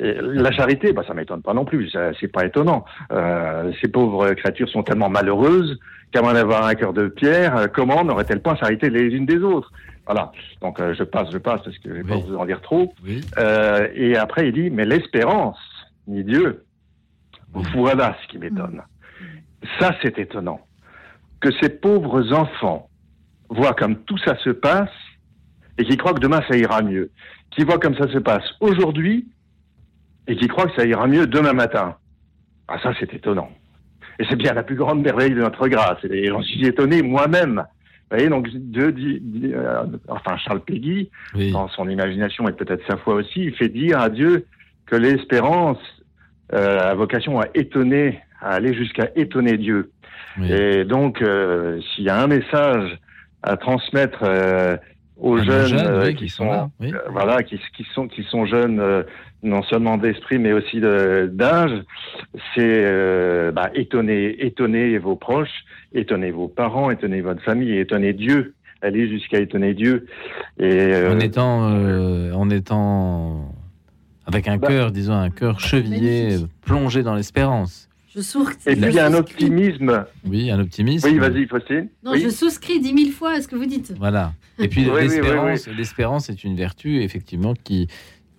Et la charité, bah, ça m'étonne pas non plus. C'est pas étonnant. Euh, ces pauvres créatures sont tellement malheureuses qu'à moins d'avoir un cœur de pierre, euh, comment n'auraient-elles pas charité les unes des autres? Voilà. Donc euh, je passe, je passe parce que je vais pas vous en dire trop. Euh, et après il dit, mais l'espérance, ni Dieu, voilà ce qui m'étonne. Ça c'est étonnant que ces pauvres enfants voient comme tout ça se passe et qui croient que demain ça ira mieux, qui voient comme ça se passe aujourd'hui et qui croient que ça ira mieux demain matin. Ah ça c'est étonnant. Et c'est bien la plus grande merveille de notre grâce. Et j'en suis étonné moi-même. Vous voyez, donc Dieu dit, euh, enfin Charles Péguy, dans son imagination et peut-être sa foi aussi, il fait dire à Dieu que l'espérance euh, a vocation à étonner, à aller jusqu'à étonner Dieu. Et donc, euh, s'il y a un message à transmettre euh, aux jeunes, jeunes, euh, oui, qui qui sont sont, là, oui. euh, voilà, qui, qui sont qui sont jeunes euh, non seulement d'esprit mais aussi d'âge, c'est euh, bah, étonner, étonner vos proches, étonner vos parents, étonner votre famille, étonner Dieu, aller jusqu'à étonner Dieu. Et euh, En étant, euh, en étant avec un Bah. cœur, disons un cœur chevillé, euh, plongé dans l'espérance. Je et puis il y a un optimisme. Oui, un optimisme. Oui, vas-y, Faustine. Non, Oui. je souscris dix mille fois à ce que vous dites. Voilà. Et puis Oui, oui, oui, l'espérance, oui. l'espérance est une vertu effectivement qui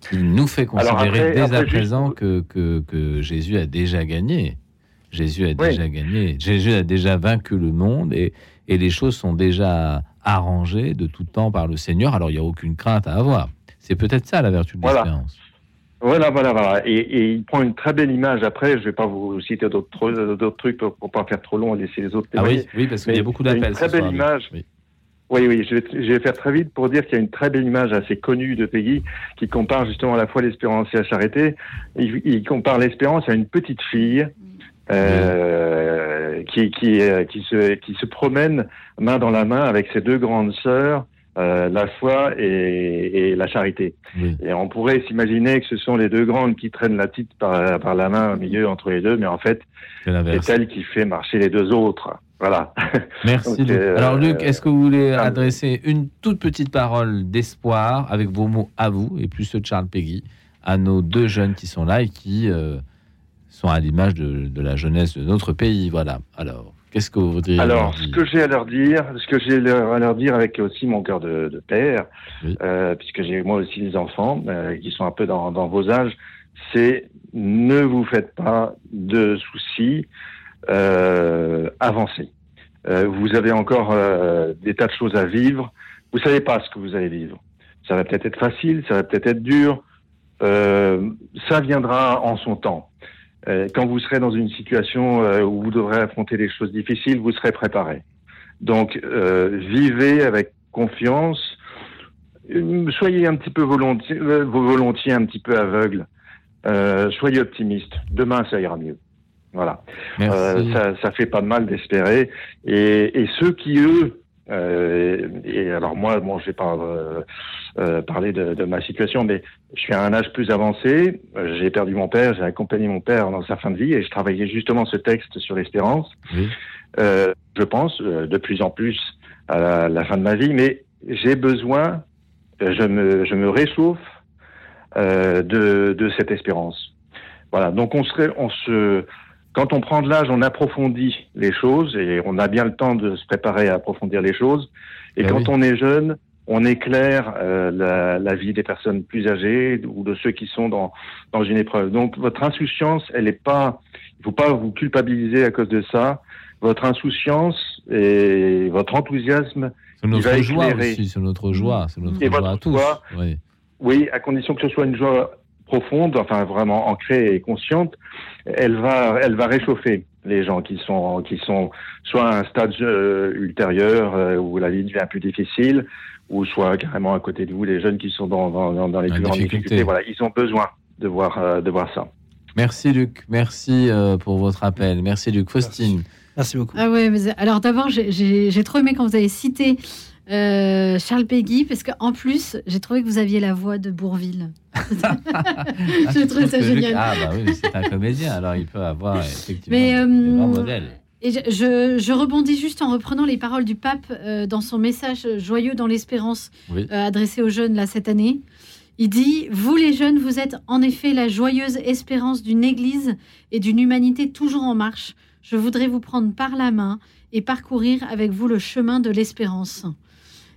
qui nous fait considérer après- dès après, à juste- présent que, que que Jésus a déjà gagné. Jésus a déjà gagné. Jésus a déjà vaincu le monde et et les choses sont déjà arrangées de tout temps par le Seigneur. Alors il n'y a aucune crainte à avoir. C'est peut-être ça la vertu de l'espérance. Voilà, voilà, voilà. Et, et il prend une très belle image. Après, je vais pas vous citer d'autres d'autres trucs pour, pour pas faire trop long et laisser les autres Ah oui, parce qu'il y a beaucoup il y a d'appels Une très belle soir, image. Oui. Oui, oui, je vais, je vais faire très vite pour dire qu'il y a une très belle image assez connue de Peggy qui compare justement à la fois l'espérance et la charité. Il, il compare l'espérance à une petite fille euh, qui, qui, euh, qui, se, qui se promène main dans la main avec ses deux grandes sœurs, euh, la foi et, et la charité. Et on pourrait s'imaginer que ce sont les deux grandes qui traînent la petite par, par la main au milieu entre les deux, mais en fait, c'est elle qui fait marcher les deux autres. Voilà. Merci Donc, Luc. euh, Alors Luc, est-ce que vous voulez adresser une toute petite parole d'espoir avec vos mots à vous et plus ceux de Charles Peggy à nos deux jeunes qui sont là et qui euh, sont à l'image de, de la jeunesse de notre pays? Voilà. Alors, qu'est-ce que vous voudriez Alors, ce que j'ai à leur dire, ce que j'ai à leur dire avec aussi mon cœur de, de père, euh, puisque j'ai moi aussi des enfants euh, qui sont un peu dans, dans vos âges, c'est ne vous faites pas de soucis, euh, avancez. Vous avez encore des tas de choses à vivre. Vous savez pas ce que vous allez vivre. Ça va peut-être être facile, ça va peut-être être dur. Ça viendra en son temps. Euh, quand vous serez dans une situation euh, où vous devrez affronter des choses difficiles, vous serez préparé. Donc, euh, vivez avec confiance. Soyez un petit peu volontiers, volontiers un petit peu aveugle. Euh, soyez optimiste. Demain, ça ira mieux. Voilà. Euh, ça, ça fait pas de mal d'espérer. Et, et ceux qui, eux, euh, et alors moi, bon, je vais pas euh, euh, parler de, de ma situation, mais je suis à un âge plus avancé. Euh, J'ai perdu mon père, j'ai accompagné mon père dans sa fin de vie, et je travaillais justement ce texte sur l'espérance. Euh, je pense euh, de plus en plus à la, la fin de ma vie, mais j'ai besoin, je me, je me réchauffe euh, de, de cette espérance. Voilà. Donc on serait, on se, quand on prend de l'âge, on approfondit les choses et on a bien le temps de se préparer à approfondir les choses. Et Eh quand oui. on est jeune, on éclaire euh, la, la vie des personnes plus âgées ou de ceux qui sont dans, dans une épreuve. Donc votre insouciance, elle n'est pas, il faut pas vous culpabiliser à cause de ça. Votre insouciance et votre enthousiasme, C'est il va notre joie éclairer. aussi, c'est notre joie, c'est notre Et joie votre à tous. joie, Oui. oui, à condition que ce soit une joie profonde, enfin vraiment ancrée et consciente, elle va, elle va réchauffer les gens qui sont, qui sont soit à un stade euh, ultérieur euh, où la vie devient plus difficile, ou soit carrément à côté de vous, les jeunes qui sont dans, dans, dans- dans les La plus grandes difficulté. difficultés. Voilà, ils ont besoin de voir, euh, de voir ça. Merci Luc, merci euh, pour votre appel. Merci Luc. Faustine. Merci beaucoup. Ah ouais, mais alors d'abord, j'ai- j'ai j'ai trop aimé quand vous avez cité euh, Charles Peggy, parce qu'en plus, j'ai trouvé que vous aviez la voix de Bourville. j'ai trouvé ça Luc- génial. Ah bah oui, c'est un comédien, alors il peut avoir effectivement Mais, euh, des grands modèles. Et je, je- je rebondis juste en reprenant les paroles du pape euh, dans son message joyeux dans l'espérance Oui. euh, adressé aux jeunes là cette année. Il dit Vous les jeunes, vous êtes en effet la joyeuse espérance d'une Église et d'une humanité toujours en marche. Je voudrais vous prendre par la main et parcourir avec vous le chemin de l'espérance.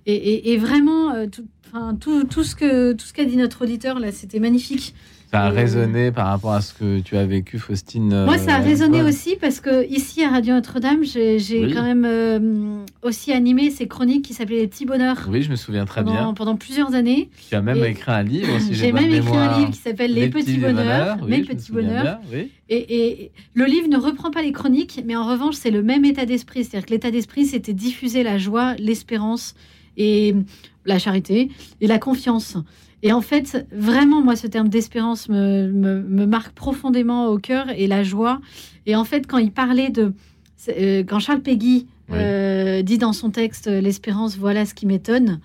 Et, et- et vraiment, euh, tout, enfin, tout, tout ce que tout ce qu'a dit notre auditeur là, c'était magnifique. Ça a Et- résonné par rapport à ce que tu as vécu, Faustine. Moi, ça a euh, résonné aussi parce que ici à Radio Notre-Dame, j'ai Oui. quand même euh, aussi animé ces chroniques qui s'appelaient Les Petits Bonheurs Oui, je me souviens très pendant, bien. pendant plusieurs années. Tu as même Et- écrit un livre, si j'ai même écrit un livre qui s'appelle Les, Petits, Bonheurs, oui, Mes me Petits Bonheurs. bien, oui. Et, et le livre ne reprend pas les chroniques, mais en revanche, c'est le même état d'esprit. C'est-à-dire que l'état d'esprit, c'était diffuser la joie, l'espérance et la charité et la confiance. Et en fait, vraiment, moi, ce terme d'espérance me, me- me marque profondément au cœur et la joie. Et en fait, quand il parlait de. euh, quand Charles Péguy euh, dit dans son texte euh, L'espérance, voilà ce qui m'étonne.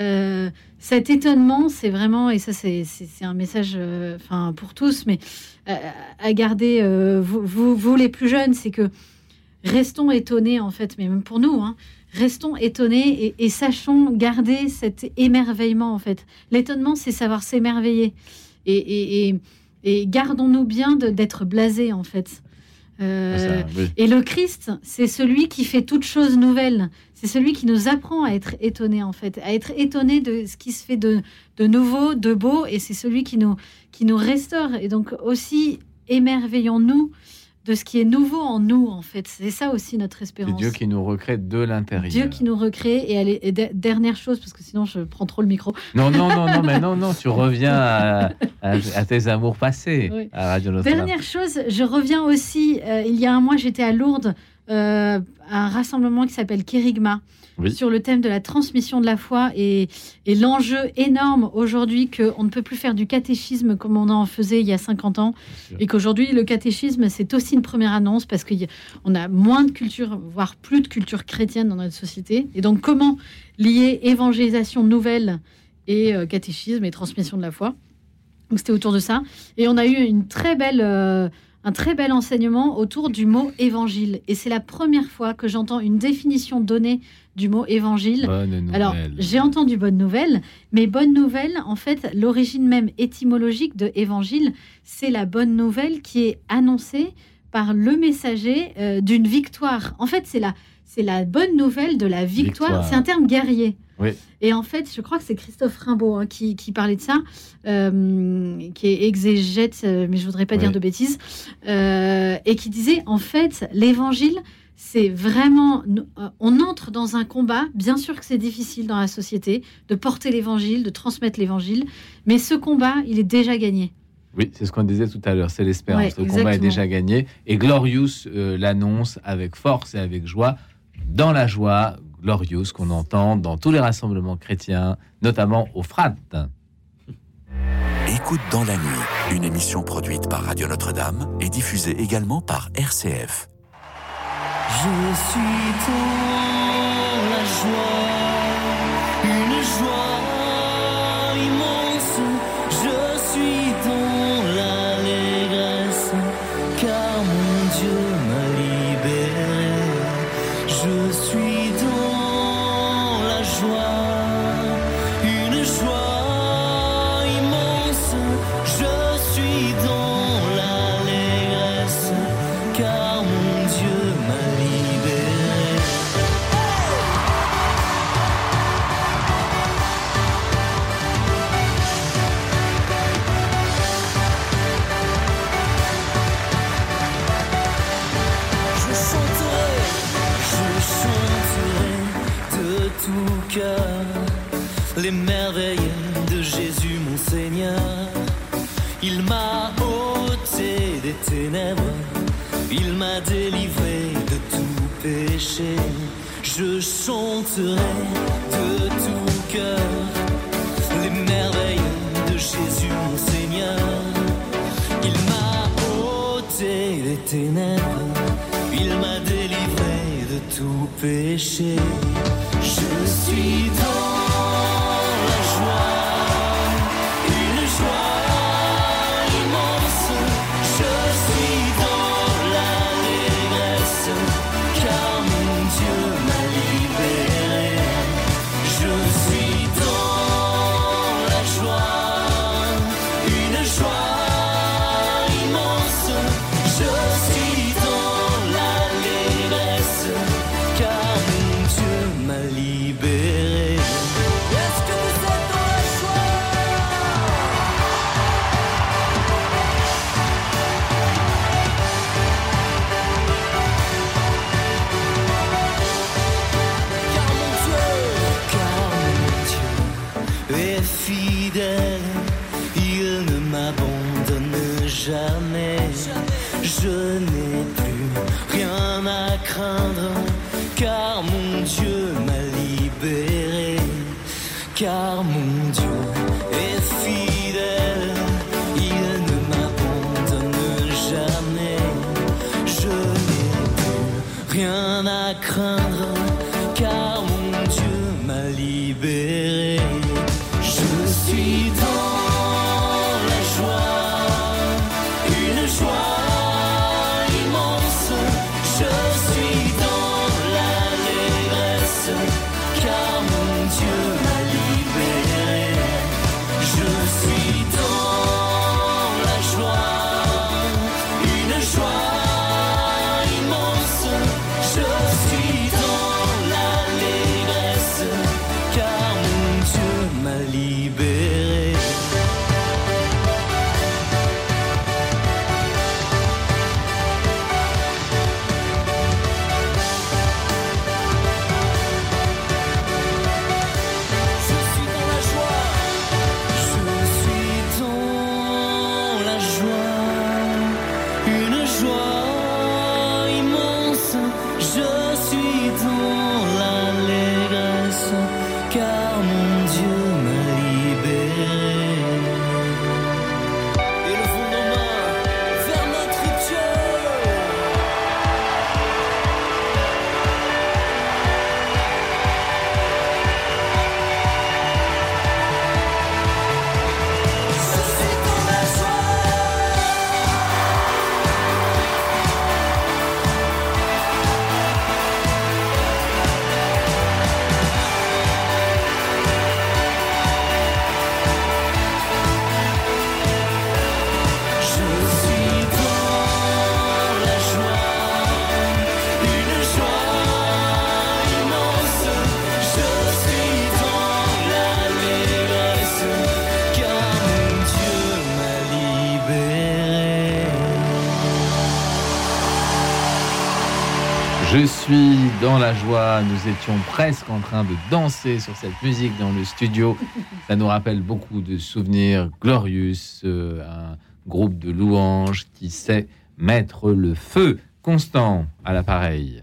euh, cet étonnement, c'est vraiment, et ça, c'est un message enfin pour tous, mais à garder, vous, vous, vous, les plus jeunes, c'est que restons étonnés, en fait, mais même pour nous, hein, restons étonnés et, et sachons garder cet émerveillement, en fait. L'étonnement, c'est savoir s'émerveiller. Et, et, et- et gardons-nous bien d'être blasés, en fait. Euh, ça, oui. Et le Christ, c'est celui qui fait toutes choses nouvelles. C'est celui qui nous apprend à être étonné, en fait, à être étonné de ce qui se fait de, de nouveau, de beau, et c'est celui qui nous, qui nous restaure. Et donc aussi, émerveillons-nous de ce qui est nouveau en nous, en fait. C'est ça aussi notre C'est espérance. Dieu qui nous recrée de l'intérieur. Dieu qui nous recrée. Et, dernière chose, parce que sinon je prends trop le micro. Non, non, non, non, mais non, non, tu reviens à, à- à tes amours passés Oui. à Radio. Dernière chose, je reviens aussi. euh, il y a un mois, j'étais à Lourdes, euh, un rassemblement qui s'appelle Kérigma, Oui. sur le thème de la transmission de la foi et, et l'enjeu énorme aujourd'hui qu'on ne peut plus faire du catéchisme comme on en faisait il y a 50 ans. Et qu'aujourd'hui, le catéchisme, c'est aussi une première annonce parce qu'on a moins de culture, voire plus de culture chrétienne dans notre société. Et donc, comment lier évangélisation nouvelle et euh, catéchisme et transmission de la foi? Donc c'était autour de ça. Et on a eu une très belle, euh, un très bel enseignement autour du mot évangile. Et c'est la première fois que j'entends une définition donnée du mot évangile. Alors, j'ai entendu bonne nouvelle, mais bonne nouvelle, en fait, l'origine même étymologique de évangile, c'est la bonne nouvelle qui est annoncée par le messager euh, d'une victoire. En fait, c'est la, c'est la bonne nouvelle de la victoire. Victoire. C'est un terme guerrier. Oui. Et en fait, je crois que c'est Christophe Rimbaud hein, qui, qui parlait de ça, euh, qui est exégète, euh, mais je voudrais pas Oui. dire de bêtises, euh, et qui disait en fait, l'évangile, c'est vraiment, on entre dans un combat. Bien sûr que c'est difficile dans la société de porter l'évangile, de transmettre l'évangile, mais ce combat, il est déjà gagné. Oui, c'est ce qu'on disait tout à l'heure, c'est l'espérance. Ouais, le combat est déjà gagné. Et Glorious euh, l'annonce avec force et avec joie, dans la joie, Glorious qu'on entend dans tous les rassemblements chrétiens, notamment au Frat. Écoute dans la nuit, une émission produite par Radio Notre-Dame et diffusée également par RCF. Je suis dans la joie, une joie immense. Il m'a délivré de tout péché. Je chanterai de tout cœur les merveilles de Jésus mon Seigneur. Il m'a ôté les ténèbres, il m'a délivré de tout péché. Je suis dans mon presque en train de danser sur cette musique dans le studio. Ça nous rappelle beaucoup de souvenirs glorieux. euh, un groupe de louanges qui sait mettre le feu. Constant à l'appareil.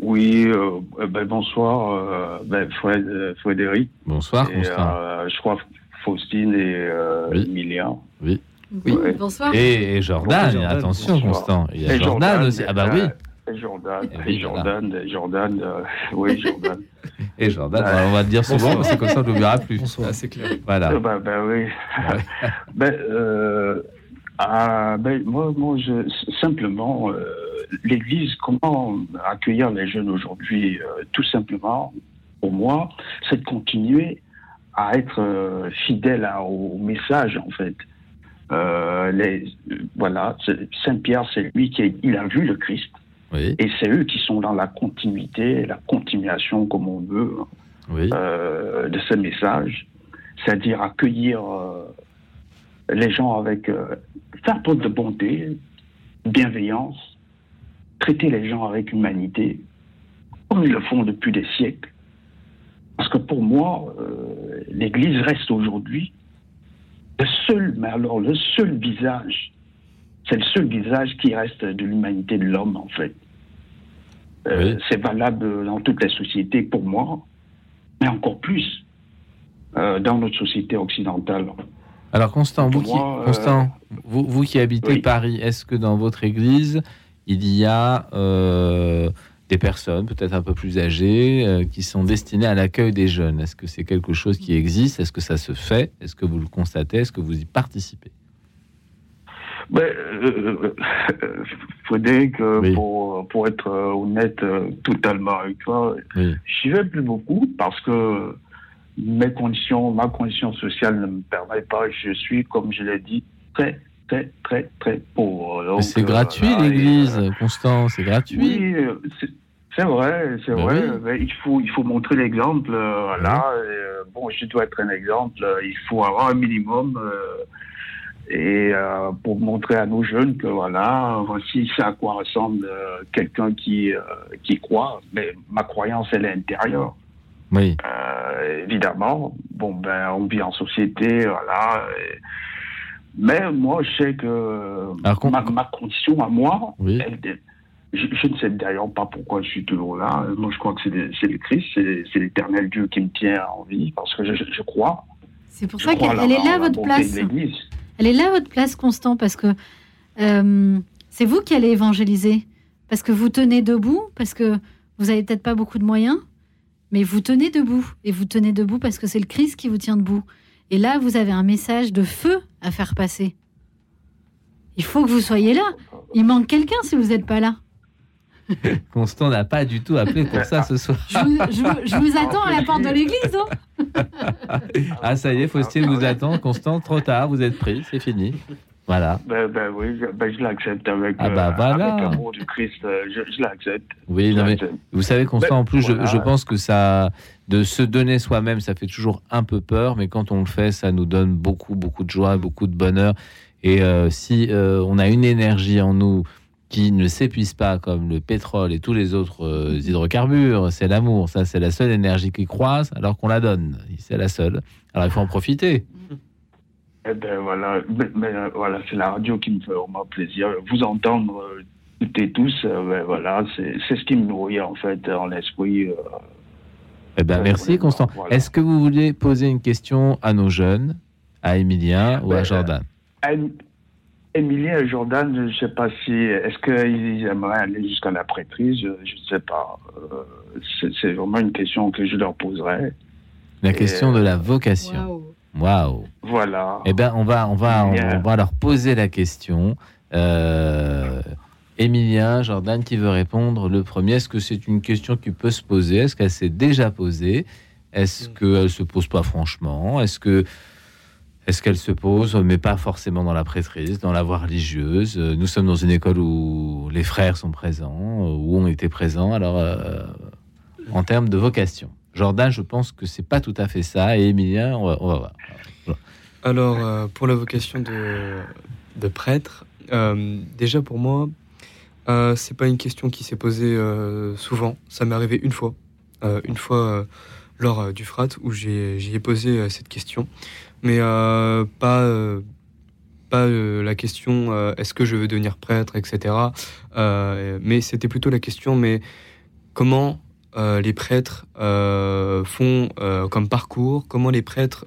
Oui, euh, euh, ben, bonsoir, euh, ben, Fred- euh, Frédéric. Bonsoir, Et, Constant. euh, je crois Faustine et euh, Emilia. Oui. Ouais. Bonsoir. Et, et Jordan, attention, bonsoir. Constant. Il y a Et Jordan, aussi. Ah bah oui. Et Jordan, et Jordan, et Jordan, euh, oui, Jordan. Et Jordan, on va le dire souvent, Bonsoir. parce que comme ça, on ne l'oubliera plus. Ah, c'est clair. Voilà. Ben oui. ben, euh, ah, ben, moi, moi je, simplement, euh, l'Église, comment accueillir les jeunes aujourd'hui euh, Tout simplement, pour moi, c'est de continuer à être euh, fidèle à- au message, en fait. Euh, les, voilà, Saint-Pierre, c'est lui qui a, il a vu le Christ. Et c'est eux qui sont dans la continuité, la continuation, comme on veut, euh, de ce message. C'est-à-dire accueillir euh, les gens avec. euh, faire preuve de bonté, bienveillance, traiter les gens avec humanité, comme ils le font depuis des siècles. Parce que pour moi, euh, l'Église reste aujourd'hui le seul, mais alors le seul visage, c'est le seul visage qui reste de l'humanité de l'homme en fait. Euh, C'est valable dans toutes les sociétés pour moi, mais encore plus euh, dans notre société occidentale. Alors Constant, vous qui, euh, Constant, vous, vous qui habitez Paris, est-ce que dans votre église, il y a des personnes peut-être un peu plus âgées qui sont destinées à l'accueil des jeunes? Est-ce que c'est quelque chose qui existe? Est-ce que ça se fait? Est-ce que vous le constatez? Est-ce que vous y participez? Ben, euh, Frédéric, euh, pour, pour être euh, honnête euh, totalement avec toi, j'y vais plus beaucoup parce que mes conditions, ma condition sociale ne me permet pas. Je suis, comme je l'ai dit, très, très, très, très pauvre. C'est euh, gratuit l'église, Constant, c'est gratuit. Oui, c'est- vrai, c'est Ben vrai. oui. mais il faut, il faut montrer l'exemple. euh, voilà. et, euh, bon, je dois être un exemple. il faut avoir un minimum. Et euh, pour montrer à nos jeunes que voilà, voici c'est à quoi ressemble euh, quelqu'un qui, euh, qui croit. Mais ma croyance, elle est intérieure. Oui. Euh, évidemment, bon ben on vit en société, voilà. et- mais moi, je sais que ma, ma condition à moi, elle- je, je ne sais d'ailleurs pas pourquoi je suis toujours là. Moi, je crois que c'est le- Christ, c'est l'éternel Dieu qui me tient en vie, parce que je, je- je crois. C'est pour Je ça qu'elle est là, votre place. Elle est là, votre place, Constant, parce que euh, c'est vous qui allez évangéliser. parce que vous tenez debout, parce que vous avez peut-être pas beaucoup de moyens, mais vous tenez debout. Et vous tenez debout parce que c'est le Christ qui vous tient debout. Et là, vous avez un message de feu à faire passer. Il faut que vous soyez là. Il manque quelqu'un si vous n'êtes pas là. Constant n'a pas du tout appelé pour ça ce soir. Je vous, je vous- je vous attends à la porte de l'église. hein. ah, ça y est, Faustine vous attend. Constant, trop tard, vous êtes pris, c'est fini. Voilà. Ben, ben oui, je- ben, je l'accepte avec, Ah bah euh, voilà. avec l'amour du Christ. euh, je je l'accepte. Oui, non, mais vous savez, Constant, Ben, en plus, je- voilà. je, pense que ça, de se donner soi-même, ça fait toujours un peu peur, mais quand on le fait, ça nous donne beaucoup, beaucoup de joie, beaucoup de bonheur. Et euh, si euh, on a une énergie en nous qui ne s'épuise pas comme le pétrole et tous les autres euh, hydrocarbures, c'est l'amour. Ça, c'est la seule énergie qui croise alors qu'on la donne. C'est la seule. Alors il faut en profiter. Eh ben voilà, mais, mais, euh, voilà, c'est la radio qui me fait vraiment plaisir. Vous entendre euh, toutes et tous, euh, ben voilà, c'est ce qui me nourrit en fait en l'esprit. Eh ben, merci, Constant. Est-ce que vous voulez poser une question à nos jeunes, à Emilien ou à Ben, Jordan? Emilien et Jordan, je ne sais pas si est-ce qu'ils aimeraient aller jusqu'à la prêtrise, je ne sais pas. Euh, c'est vraiment une question que je leur poserai. La question de la vocation. Waouh. Voilà. Eh bien, on va, on va, on, va leur poser la question. Euh, Emilien, Jordan, qui veut répondre le premier Est-ce que c'est une question qui peut se poser? Est-ce qu'elle s'est déjà posée? Est-ce qu'elle se pose pas franchement? Est-ce que est-ce qu'elle se pose, mais pas forcément dans la prêtrise, dans la voie religieuse? Euh, Nous sommes dans une école où les frères sont présents, euh, où ont été présents. Alors, euh, en termes de vocation, Jordan, je pense que c'est pas tout à fait ça. Et Emilien, on va, on voir. Alors, pour la vocation de, prêtre, déjà pour moi, c'est pas une question qui s'est posée souvent. Ça m'est arrivé une fois, une fois lors du frat où j'y ai posé cette question, mais euh, pas euh, pas euh, la question euh, est-ce que je veux devenir prêtre, etc. Euh, mais c'était plutôt la question mais comment les prêtres font comme parcours, comment les prêtres,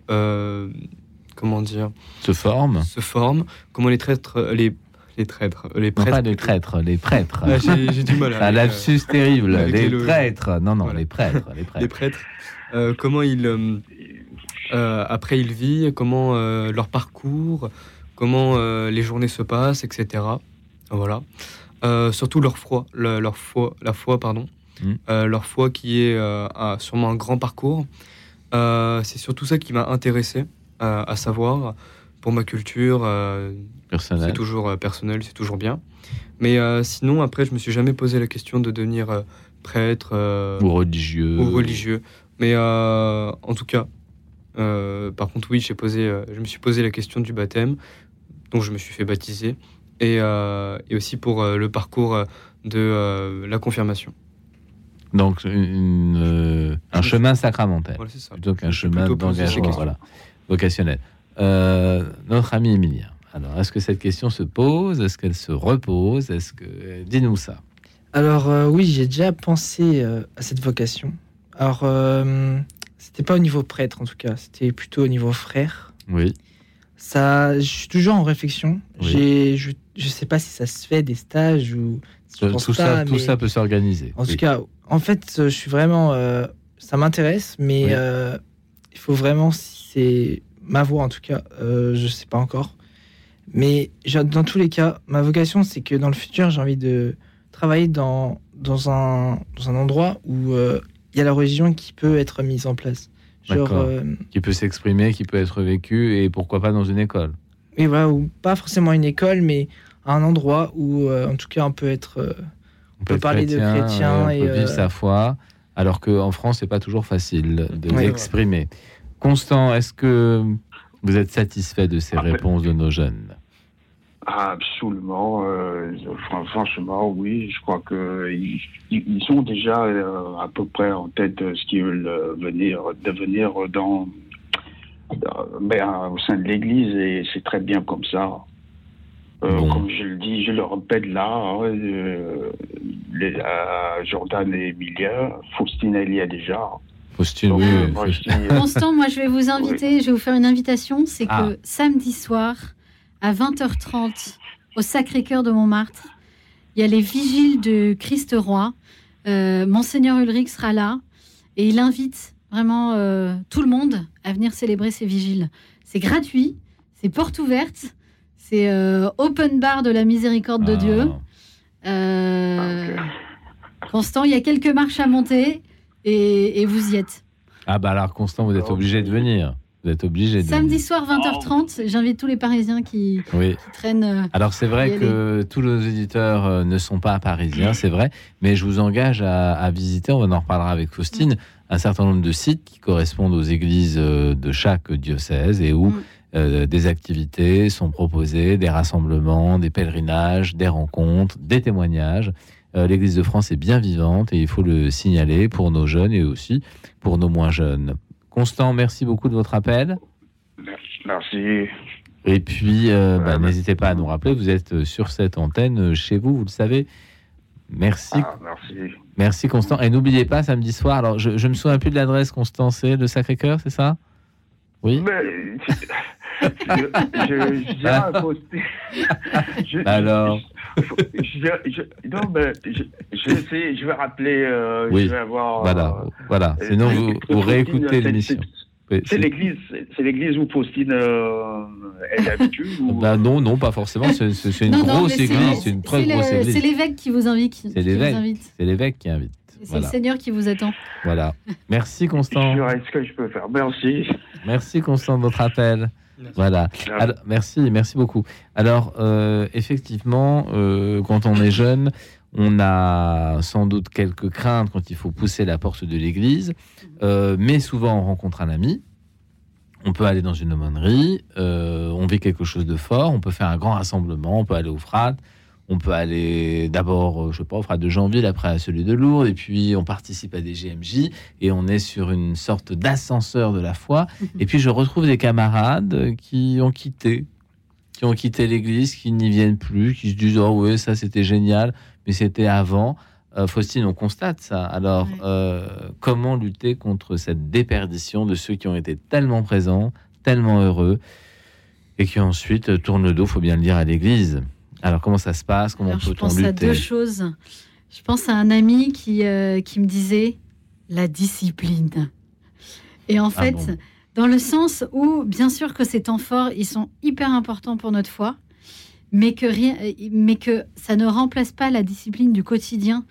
comment dire, se forment, se forment, comment les traîtres, les les traîtres, les Non, prêtres, pas les traîtres, les prêtres. Ah, j'ai- du mal Un lapsus terrible. Les les le- prêtres. Non, non, les prêtres. Les prêtres. les prêtres, comment ils, après ils vivent, comment euh, leur parcours, comment euh, les journées se passent, etc. Voilà. Euh, surtout leur foi, le- leur foi, la foi, pardon. Mm. Euh, leur foi qui est euh, a sûrement un grand parcours. Euh, c'est surtout ça qui m'a intéressé euh, à savoir pour ma culture. euh. C'est toujours euh, personnel, c'est toujours bien. Mais euh, sinon, après, je me suis jamais posé la question de devenir euh, prêtre euh, Ou religieux. ou religieux. Mais euh, en tout cas, euh, par contre, oui, j'ai posé, euh, je me suis posé la question du baptême, donc je me suis fait baptiser, et, euh, et aussi pour euh, le parcours de euh, la confirmation. Donc, une, euh, un chemin sacramentel. Voilà, c'est ça. Plutôt qu'un chemin d'engagement voilà, vocationnel. Euh, notre ami Emilien. Alors, est-ce que cette question se pose? Est-ce qu'elle se repose? Est-ce que dis-nous ça Alors euh, oui, j'ai déjà pensé euh, à cette vocation. Alors euh, c'était pas au niveau prêtre en tout cas, c'était plutôt au niveau frère. Oui. Ça, je suis toujours en réflexion. Oui. Je, je sais pas si ça se fait des stages ou. je Tout, pense tout pas, ça, tout ça peut s'organiser. En Oui. tout cas, en fait, euh, je suis vraiment. euh, ça m'intéresse, mais Oui. euh, il faut vraiment. Si c'est ma voix, en tout cas, euh, je sais pas encore. Mais dans tous les cas, ma vocation, c'est que dans le futur, j'ai envie de travailler dans, dans, un, dans un endroit où euh, il y a la religion qui peut être mise en place. Genre, euh, Qui peut s'exprimer, qui peut être vécu, et pourquoi pas dans une école oui, voilà, ou pas forcément une école, mais un endroit où, euh, en tout cas, on peut être. euh, on peut parler de chrétien et. peut vivre euh, sa foi, alors qu'en France, c'est pas toujours facile de Ouais. l'exprimer. Constant, est-ce que vous êtes satisfait de ces réponses de nos jeunes? Ah, Absolument. euh, fran- franchement, oui. Je crois que ils, ils- ils sont déjà euh, à peu près en tête de ce qu'ils veulent euh, venir devenir dans, euh, au sein de l'Église et c'est très bien comme ça. Euh, Comme je le dis, je le répète là, hein, euh, les, euh, Jordan et Emilia, Faustine elle y est déjà. Faustine, Donc, oui. euh, moi, euh, Constant, moi, je vais vous inviter, je vais vous faire une invitation. C'est Ah. que samedi soir, à 20h30, au Sacré-Cœur de Montmartre, Il y a les vigiles de Christ Roi. Euh, Monseigneur Ulrich sera là et il invite vraiment euh, tout le monde à venir célébrer ces vigiles. C'est gratuit, c'est porte ouverte, c'est euh, open bar de la miséricorde de Dieu. Euh, Constant, il y a quelques marches à monter et, et vous y êtes. Ah bah alors Constant, vous êtes obligé de venir. Vous êtes obligé de Samedi soir 20h30, j'invite tous les Parisiens qui, Oui. qui traînent. euh, Alors c'est vrai que tous nos éditeurs euh, ne sont pas parisiens, c'est vrai, mais je vous engage à, à visiter, on en reparlera avec Faustine, un certain nombre de sites qui correspondent aux églises euh, de chaque diocèse et où euh, des activités sont proposées, des rassemblements, des pèlerinages, des rencontres, des témoignages. Euh, L'Église de France est bien vivante et il faut le signaler pour nos jeunes et aussi pour nos moins jeunes. Constant, merci beaucoup de votre appel. Merci. Et puis, euh, bah, n'hésitez pas à nous rappeler, vous êtes euh, sur cette antenne euh, chez vous, vous le savez. Merci. Ah, merci. Merci Constant. Et n'oubliez pas, samedi soir, alors je, je me souviens plus de l'adresse, Constant, c'est le Sacré-Cœur, c'est ça? Oui Mais, je, je, je dirais à Faustine- je- Alors je- je- non, mais je, je, vais essayer, je vais rappeler. euh, Oui, Je vais avoir. voilà, euh, voilà. euh, Sinon, vous, vous réécoutez l'émission. C'est l'église, c'est l'église où Faustine euh, est habituée ou... Bah non, non, pas forcément. C'est une Non, non, grosse c'est- église, c'est une très grosse église. C'est l'évêque qui vous invite. C'est l'évêque. C'est l'évêque qui invite. C'est Voilà. le Seigneur qui vous attend. voilà. Merci Constant. Je ce que je peux faire. Merci. Merci Constant de votre appel. Voilà. Alors, merci, merci beaucoup. Alors, euh, effectivement, euh, quand on est jeune, on a sans doute quelques craintes quand il faut pousser la porte de l'église, euh, mais souvent on rencontre un ami. On peut aller dans une aumônerie, euh, on vit quelque chose de fort, on peut faire un grand rassemblement, on peut aller au Frat, on peut aller d'abord, euh, je sais pas, Frat de Janville, après à celui de Lourdes, et puis on participe à des GMJ, et on est sur une sorte d'ascenseur de la foi. Et puis je retrouve des camarades qui ont quitté, qui ont quitté l'église, qui n'y viennent plus, qui se disent oh oui ça c'était génial, mais c'était avant. Euh, Faustine, on constate ça. Alors euh, comment lutter contre cette déperdition de ceux qui ont été tellement présents, tellement heureux, et qui ensuite tournent le dos, faut bien le dire, à l'église? Alors comment ça se passe? Comment Alors, je peut-on pense à deux choses. Je pense à un ami qui, euh, qui me disait la discipline. Et en Ah fait, bon dans le sens où, bien sûr que ces temps forts, ils sont hyper importants pour notre foi, mais que, rien, mais que ça ne remplace pas la discipline du quotidien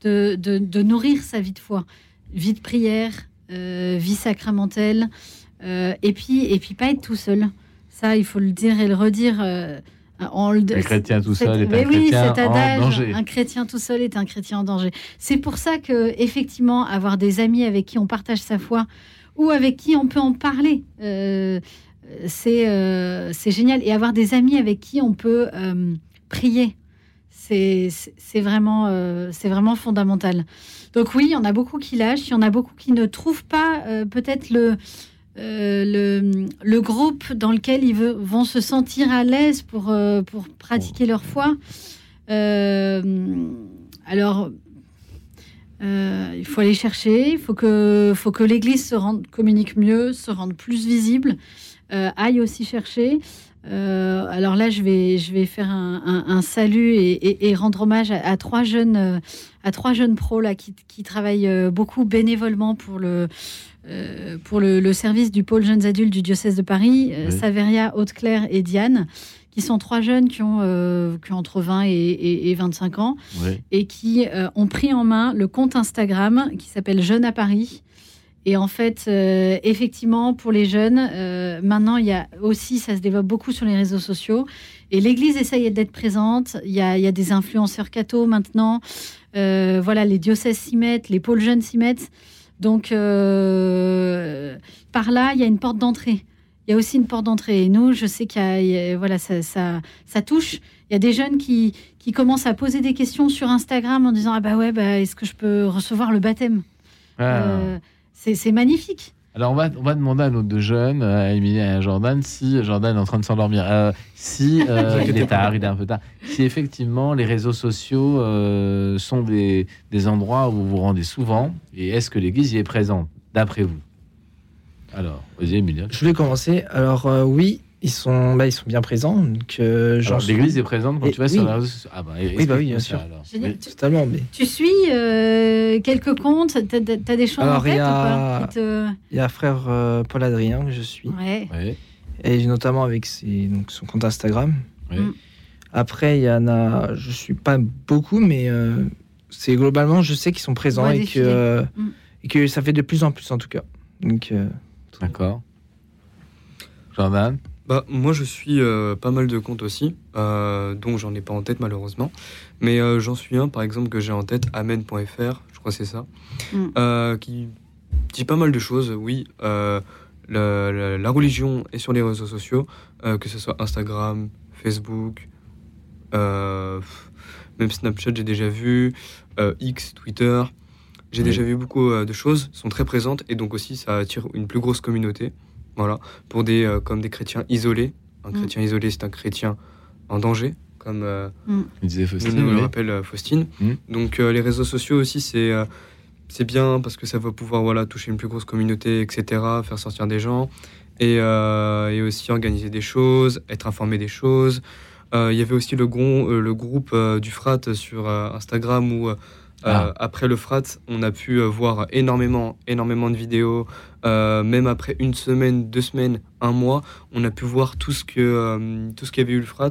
de, de, de nourrir sa vie de foi. Vie de prière, euh, vie sacramentelle, euh, et, puis, et puis pas être tout seul. Ça, il faut le dire et le redire. On Un chrétien tout seul est un oui, chrétien en danger. un chrétien tout seul est un chrétien en danger. C'est pour ça que effectivement, avoir des amis avec qui on partage sa foi ou avec qui on peut en parler, euh, c'est euh, c'est génial. Et avoir des amis avec qui on peut euh, prier, c'est vraiment, c'est vraiment fondamental. Donc oui, il y en a beaucoup qui lâchent, il y en a beaucoup qui ne trouvent pas peut-être le, euh, le, le groupe dans lequel ils vont se sentir à l'aise pour, euh, pour pratiquer leur foi. Euh, alors, il faut aller chercher, il faut que, faut que l'Église se rende, communique mieux, se rende plus visible, aille aussi chercher. Euh, alors là, je vais, je vais faire un, un- un salut et, et- et rendre hommage à, à trois jeunes, euh, à trois jeunes pros là qui, qui travaillent euh, beaucoup bénévolement pour le, euh, pour le, le service du pôle jeunes adultes du diocèse de Paris, Oui. Saveria, Haute-Claire et Diane, qui sont trois jeunes qui ont, euh, qui ont entre 20 et, et- et 25 ans Oui. et qui ont pris en main le compte Instagram qui s'appelle Jeunes à Paris. Et en fait, euh, effectivement, pour les jeunes, euh, maintenant, il y a aussi, ça se développe beaucoup sur les réseaux sociaux. Et l'Église essaye d'être présente. Il y a, il y a des influenceurs cathos maintenant. Euh, voilà, les diocèses s'y mettent, les pôles jeunes s'y mettent. Donc, par là, il y a une porte d'entrée. Il y a aussi une porte d'entrée. Et nous, je sais qu'il y a, il y a- voilà, ça, ça, ça touche. Il y a des jeunes qui, qui commencent à poser des questions sur Instagram en disant Ah bah ouais, bah, est-ce que je peux recevoir le baptême? Ah. C'est, magnifique. Alors on va, on va demander à nos deux jeunes, à Émilie et à Jordan, si Jordan est en train de s'endormir, euh, si euh, il est tard, il est un peu tard, si effectivement les réseaux sociaux euh, sont des, des endroits où vous vous rendez souvent, et est-ce que l'Église y est présente, d'après vous? Alors, vas-y Émilie. Je voulais commencer. Alors euh, oui, Ils sont, bah, ils sont bien présents. Donc, euh, Alors, suis- L'Église est présente quand Et- tu vas sur oui. réseaux sociaux. Ah bah, Oui, bah oui, bien sûr. ça. Oui. Totalement. Mais... Tu suis euh, quelques comptes T'as as, des choses en il tête y a- te- Il y a frère euh, Paul Adrien que je suis. Ouais. Ouais. Et notamment avec ses, donc, son compte Instagram. Mm. Après, il y en a, je suis pas beaucoup, mais euh, c'est globalement, je sais qu'ils sont présents et que, défiler. euh, Mm. et que ça fait de plus en plus en tout cas. Donc, euh, D'accord. Jordan? Bah, moi, je suis euh, pas mal de comptes aussi, euh, dont j'en ai pas en tête malheureusement. Mais euh, j'en suis un, par exemple, que j'ai en tête, amen.fr, je crois que c'est ça, Mm. euh, qui dit pas mal de choses. Oui, euh, la, la- la religion est sur les réseaux sociaux, euh, que ce soit Instagram, Facebook, euh, même Snapchat, j'ai déjà vu, euh, X, Twitter. J'ai Oui. déjà vu beaucoup euh, de choses, sont très présentes et donc aussi ça attire une plus grosse communauté. Voilà, pour des euh, comme des chrétiens isolés. Un Mm. chrétien isolé, c'est un chrétien en danger, comme euh, Il disait Faustine. nous oui. rappelle euh, Faustine. Mm. Donc euh, les réseaux sociaux aussi, c'est euh, c'est bien parce que ça va pouvoir voilà toucher une plus grosse communauté, etc. Faire sortir des gens et, euh, et aussi organiser des choses, être informé des choses. Euh, Il y avait aussi le, gron- euh, le groupe euh, du Frat sur euh, Instagram où euh, Ah. après le Frat, on a pu euh, voir énormément, énormément de vidéos. Euh, même après une semaine, deux semaines, un mois, on a pu voir tout ce que euh, tout ce qu'il y avait eu le Frat.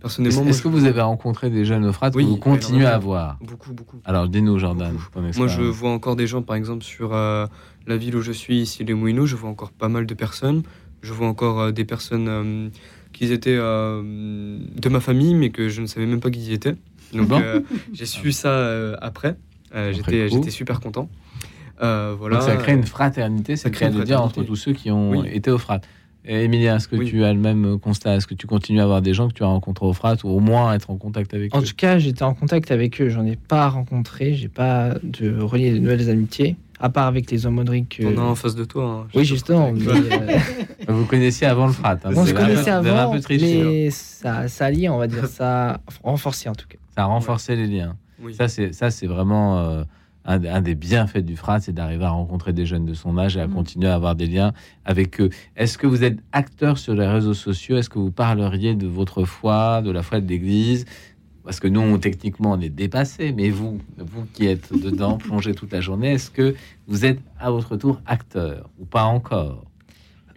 Personnellement, Est-ce que vous avez rencontré des jeunes au frat Oui, que vous continuez à voir Beaucoup, beaucoup. Alors, dis-nous, Jordan. Moi, je vois encore des gens, par exemple, sur euh, la ville où je suis, ici, les Moulineaux, je vois encore pas mal de personnes. Je vois encore euh, des personnes qui étaient de ma famille, mais que je ne savais même pas qui ils étaient. Donc, Bon. j'ai su ça après. Après J'étais coup. j'étais super content. Euh, voilà. Donc, ça crée une fraternité, Ça c'est crée le de dire, entre tous ceux qui ont Oui. été au frat. Et Emilia, est-ce que Oui. tu as le même constat? Est-ce que tu continues à avoir des gens que tu as rencontrés au frat ou au moins être en contact avec en eux? tout cas, j'étais en contact avec eux. J'en ai pas rencontré. J'ai pas de relié de nouvelles amitiés, à part avec les homodriques. On a en face de toi. hein. Oui, justement. mais, euh, Vous connaissiez avant le frat. hein, on se un peu- connaissait vous avez un avant, peu triché. mais ça, ça allie, on va dire, ça renforcé en tout cas. Ça a renforcé les liens. Oui. Ça, c'est ça, c'est vraiment euh, un, un des bienfaits du frat, c'est d'arriver à rencontrer des jeunes de son âge et à Mm. continuer à avoir des liens avec eux. Est-ce que vous êtes acteur sur les réseaux sociaux? Est-ce que vous parleriez de votre foi, de la foi de l'Église? Parce que nous, on- techniquement, on est dépassés, mais vous, vous qui êtes dedans, plongé toute la journée, est-ce que vous êtes à votre tour acteur ou pas encore?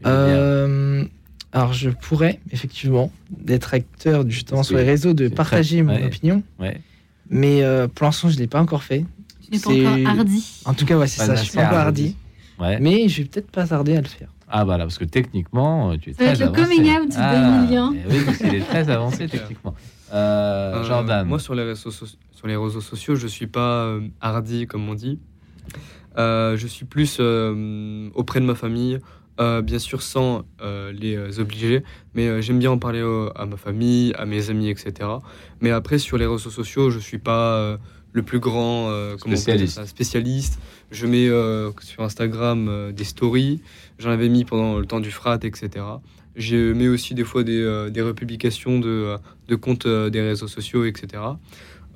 Euh, alors, je pourrais effectivement d'être acteur justement sur les réseaux, de partager très- mon ouais. opinion. Ouais. Mais euh, pour l'instant, je l'ai pas encore fait. Tu n'es pas C'est- encore hardi. En tout cas, ouais, c'est ça. Je suis pas encore hardi. Ouais. Mais je vais peut-être pas tarder à le faire. Ah voilà, parce que techniquement, euh, tu es Ça va très le avancé. coming out Ah, d'Emilien. eh Oui, parce qu'il est très avancé techniquement. Euh, Euh, Jordan. Moi, sur les, réseaux, so- sur les réseaux sociaux, je suis pas euh, hardi, comme on dit. Euh, je suis plus euh, auprès de ma famille, euh, bien sûr sans euh, les obliger, mais euh, j'aime bien en parler à ma famille, à mes amis, etc. Mais après, sur les réseaux sociaux, je suis pas euh, le plus grand euh, Spécialiste. ça, spécialiste. Je mets euh, sur Instagram euh, des stories, j'en avais mis pendant le temps du frat, etc. Je mets aussi des fois des, euh, des republications de, de comptes des réseaux sociaux, etc.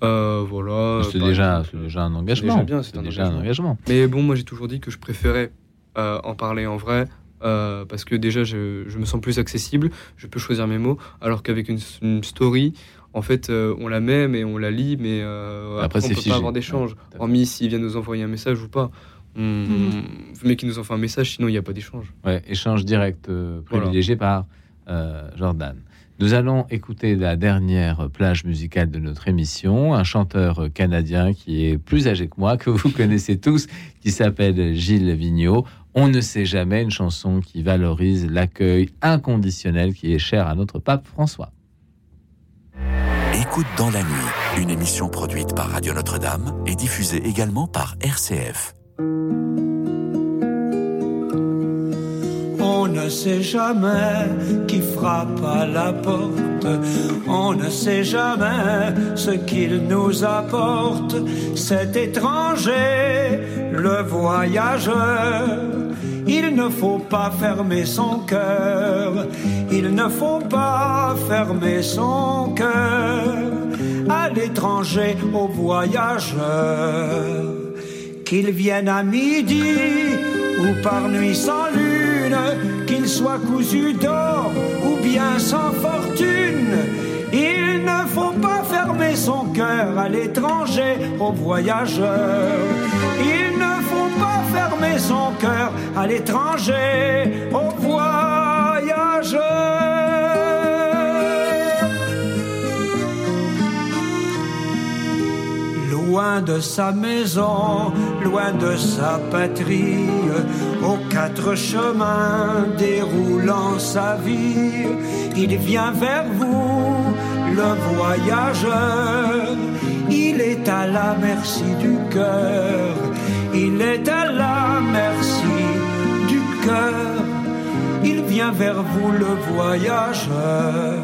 Voilà. C'est déjà, déjà un engagement. déjà bien, c'est déjà un engagement. Mais bon, moi j'ai toujours dit que je préférais en parler en vrai. euh, parce que déjà je, je me sens plus accessible, je peux choisir mes mots, alors qu'avec une, une story, en fait, euh, on la met, mais on la lit, mais euh, Après, après, c'est on peut figé. pas avoir d'échange. Ouais. Hormis s'il vient nous envoyer un message ou pas. On, Mhm. Mais qu'il nous envoie un message, sinon il n'y a pas d'échange. Ouais, échange direct euh, Voilà. privilégié par euh, Jordan. Nous allons écouter la dernière plage musicale de notre émission, un chanteur canadien qui est plus âgé que moi, que vous connaissez tous, qui s'appelle Gilles Vigneault. On ne sait jamais, une chanson qui valorise l'accueil inconditionnel qui est cher à notre pape François. Écoute dans la nuit, une émission produite par Radio Notre-Dame et diffusée également par RCF. On ne sait jamais qui frappe à la porte. On ne sait jamais ce qu'il nous apporte. Cet étranger, le voyageur. Il ne faut pas fermer son cœur. Il ne faut pas fermer son cœur à l'étranger, au voyageur. Qu'il vienne à midi ou par nuit sans lune, qu'il soit cousu d'or ou bien bien sans fortune. Il ne faut pas fermer son cœur à l'étranger, aux voyageurs. Son cœur à l'étranger, aux voyageurs. Loin de sa maison, loin de sa patrie, aux quatre chemins déroulant sa vie, il vient vers vous, le voyageur. Il est à la merci du cœur, il est à la merci du cœur. Il vient vers vous, le voyageur.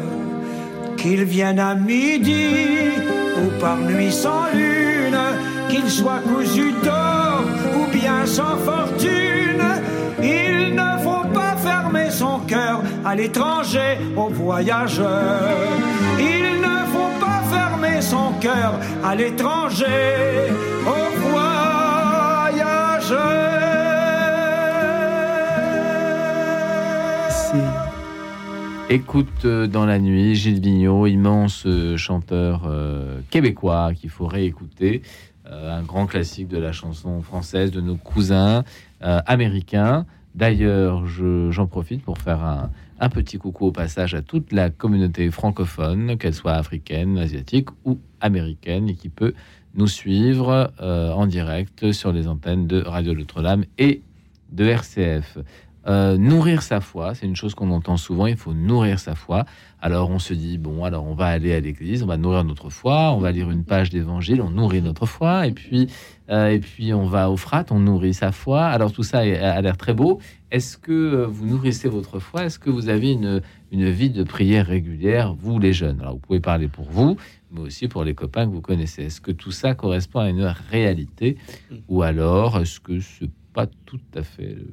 Qu'il vienne à midi ou par nuit sans lune, qu'il soit cousu d'or ou bien sans fortune, il ne faut pas fermer son cœur à l'étranger, aux voyageurs. Il son cœur à l'étranger, aux voyageurs. Écoute euh, dans la nuit, Gilles Vigneault, immense euh, chanteur euh, québécois qu'il faut réécouter, un grand classique de la chanson française de nos cousins américains. D'ailleurs, je- j'en profite pour faire un, un petit coucou au passage à toute la communauté francophone, qu'elle soit africaine, asiatique ou américaine, et qui peut nous suivre euh, en direct sur les antennes de Radio Notre-Dame et de RCF. Euh, nourrir sa foi, c'est une chose qu'on entend souvent, il faut nourrir sa foi. Alors on se dit, bon, alors on va aller à l'église, on va nourrir notre foi, on va lire une page d'évangile, on nourrit notre foi, et puis, euh, et puis on va au frat, on nourrit sa foi. Alors tout ça a l'air très beau. Est-ce que euh, vous nourrissez votre foi? Est-ce que vous avez une, une vie de prière régulière, vous les jeunes? Alors vous pouvez parler pour vous, mais aussi pour les copains que vous connaissez. Est-ce que tout ça correspond à une réalité? Ou alors est-ce que c'est pas tout à fait le,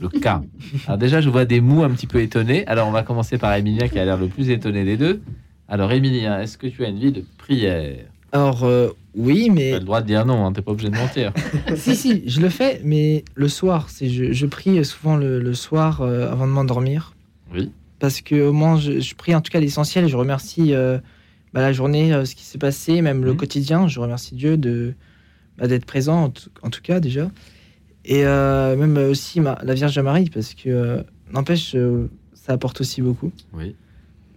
le cas Alors déjà, je vois des mous un petit peu étonnés. Alors on va commencer par Emilien qui a l'air le plus étonné des deux. Alors Emilien, est-ce que tu as une vie de prière? Alors, euh, oui, mais. Tu as le droit de dire non, hein, t'es pas obligé de mentir. si, si, je le fais, mais le soir. C'est, je, je prie souvent le, le soir euh, avant de m'endormir. Oui. Parce que au moins, je, je prie en tout cas l'essentiel. Je remercie euh, bah, la journée, ce qui s'est passé, même Mhm. le quotidien. Je remercie Dieu de, bah, d'être présent, en tout, en tout cas, déjà. Et euh, même aussi ma- la Vierge Marie, parce que, euh, n'empêche, euh, ça apporte aussi beaucoup. Oui.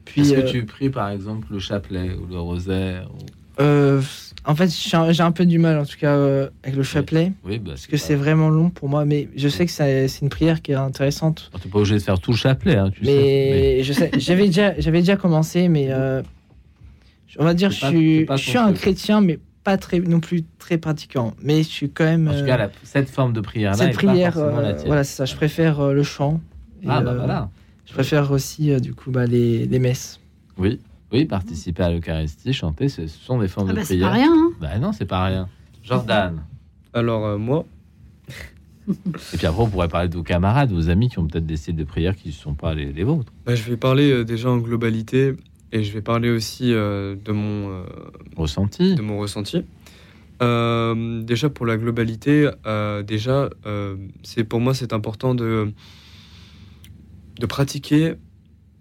Puis, Est-ce que euh, tu pries par exemple le chapelet ou le rosaire ou- Euh, en fait, j'ai un, j'ai un peu du mal, en tout cas, euh, avec le chapelet. Oui, bah, parce c'est que pas- c'est vraiment long pour moi, mais je sais que ça- c'est une prière qui est intéressante. Tu n'es pas obligé de faire tout le chapelet, hein, tu sais. Mais je sais, j'avais déjà, j'avais déjà commencé, mais euh, on va dire, je suis, c'est pas je ton suis un chrétien, mais pas très, non plus très pratiquant. Mais je suis quand même. En tout euh, cas, la- cette forme de prière-là cette est pas prière, forcément la euh, tienne. voilà, c'est ça. Je préfère euh, le chant. Et, Ah, bah, euh, voilà. Je préfère aussi, euh, du coup, bah, les, les messes. Oui, oui, participer à l'Eucharistie, chanter, ce sont des formes Ah de bah, c'est prière. pas rien, hein. Bah non, c'est pas rien. Jordan. Alors euh, moi, Et puis après, on pourrait parler de vos camarades, vos amis qui ont peut-être des styles de prière qui ne sont pas les, les vôtres. bah, je vais parler euh, déjà en globalité et je vais parler aussi euh, de mon euh, ressenti. De mon ressenti. Euh, déjà pour la globalité, déjà c'est pour moi c'est important de de pratiquer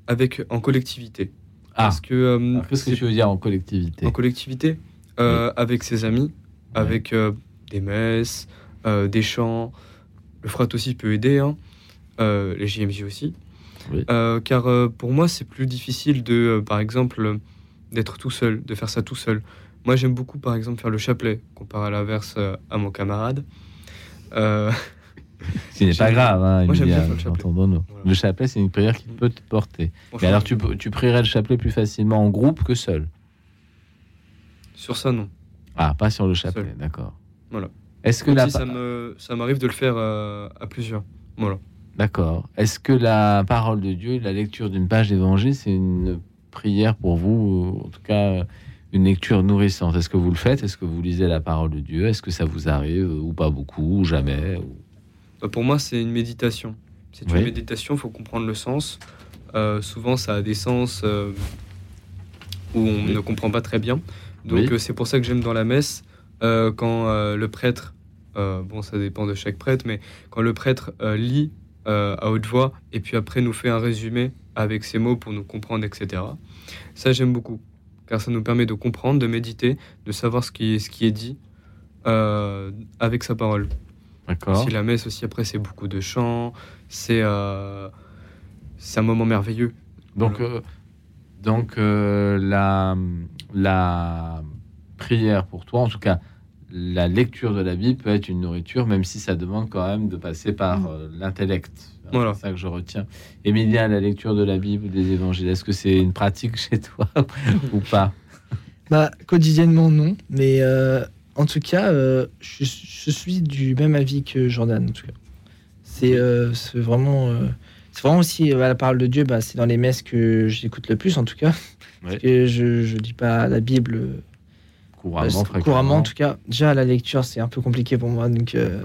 avec en collectivité. Ah. Parce que Alors, Qu'est-ce que tu veux dire en collectivité? En collectivité, avec ses amis, avec des messes, des chants. Le frat aussi peut aider, hein. Les JMJ aussi. Euh, car euh, pour moi, c'est plus difficile de, euh, par exemple, d'être tout seul, de faire ça tout seul. Moi, j'aime beaucoup, par exemple, faire le chapelet, comparé à l'inverse à mon camarade. Euh, Ce n'est pas grave, hein, Moi, j'aime bien Emilia, faire le chapelet. entendons-nous. Le chapelet, c'est une prière qui peut te porter. Mais alors, tu, prierais le chapelet plus facilement en groupe que seul? Sur ça, non. Ah, pas sur le chapelet, d'accord. Voilà. Est-ce que si ça m'arrive de le faire à plusieurs. Voilà. D'accord. Est-ce que la parole de Dieu, la lecture d'une page d'évangile, c'est une prière pour vous, ou en tout cas une lecture nourrissante? Est-ce que vous le faites? Est-ce que vous lisez la parole de Dieu? Est-ce que ça vous arrive ou pas beaucoup ou jamais ou- Bah, Pour moi, c'est une méditation. C'est Oui. une méditation, il faut comprendre le sens. Euh, souvent, ça a des sens euh, où on ne comprend pas très bien. Donc, Oui. euh, c'est pour ça que j'aime dans la messe, euh, quand euh, le prêtre, euh, bon, ça dépend de chaque prêtre, mais quand le prêtre euh, lit euh, à haute voix et puis après nous fait un résumé avec ses mots pour nous comprendre, etc. Ça, j'aime beaucoup, car ça nous permet de comprendre, de méditer, de savoir ce qui est, ce qui est dit euh, avec sa parole. D'accord. Si la messe aussi, après, c'est beaucoup de chants, c'est euh, un moment merveilleux. Donc, donc la, la prière pour toi, en tout cas, la lecture de la Bible peut être une nourriture, même si ça demande quand même de passer par euh, l'intellect. Voilà. C'est ça que je retiens. Emilia, la lecture de la Bible ou des évangiles, est-ce que c'est une pratique chez toi ou pas? Bah, quotidiennement, non. Mais euh, en tout cas, euh, je, je suis du même avis que Jordan. En tout cas. C'est euh, c'est vraiment, euh, c'est vraiment aussi euh, la parole de Dieu. Bah, c'est dans les messes que j'écoute le plus, en tout cas. Parce que je je lis pas la Bible euh, Couramment, en tout cas. Déjà, la lecture, c'est un peu compliqué pour moi. Donc, euh,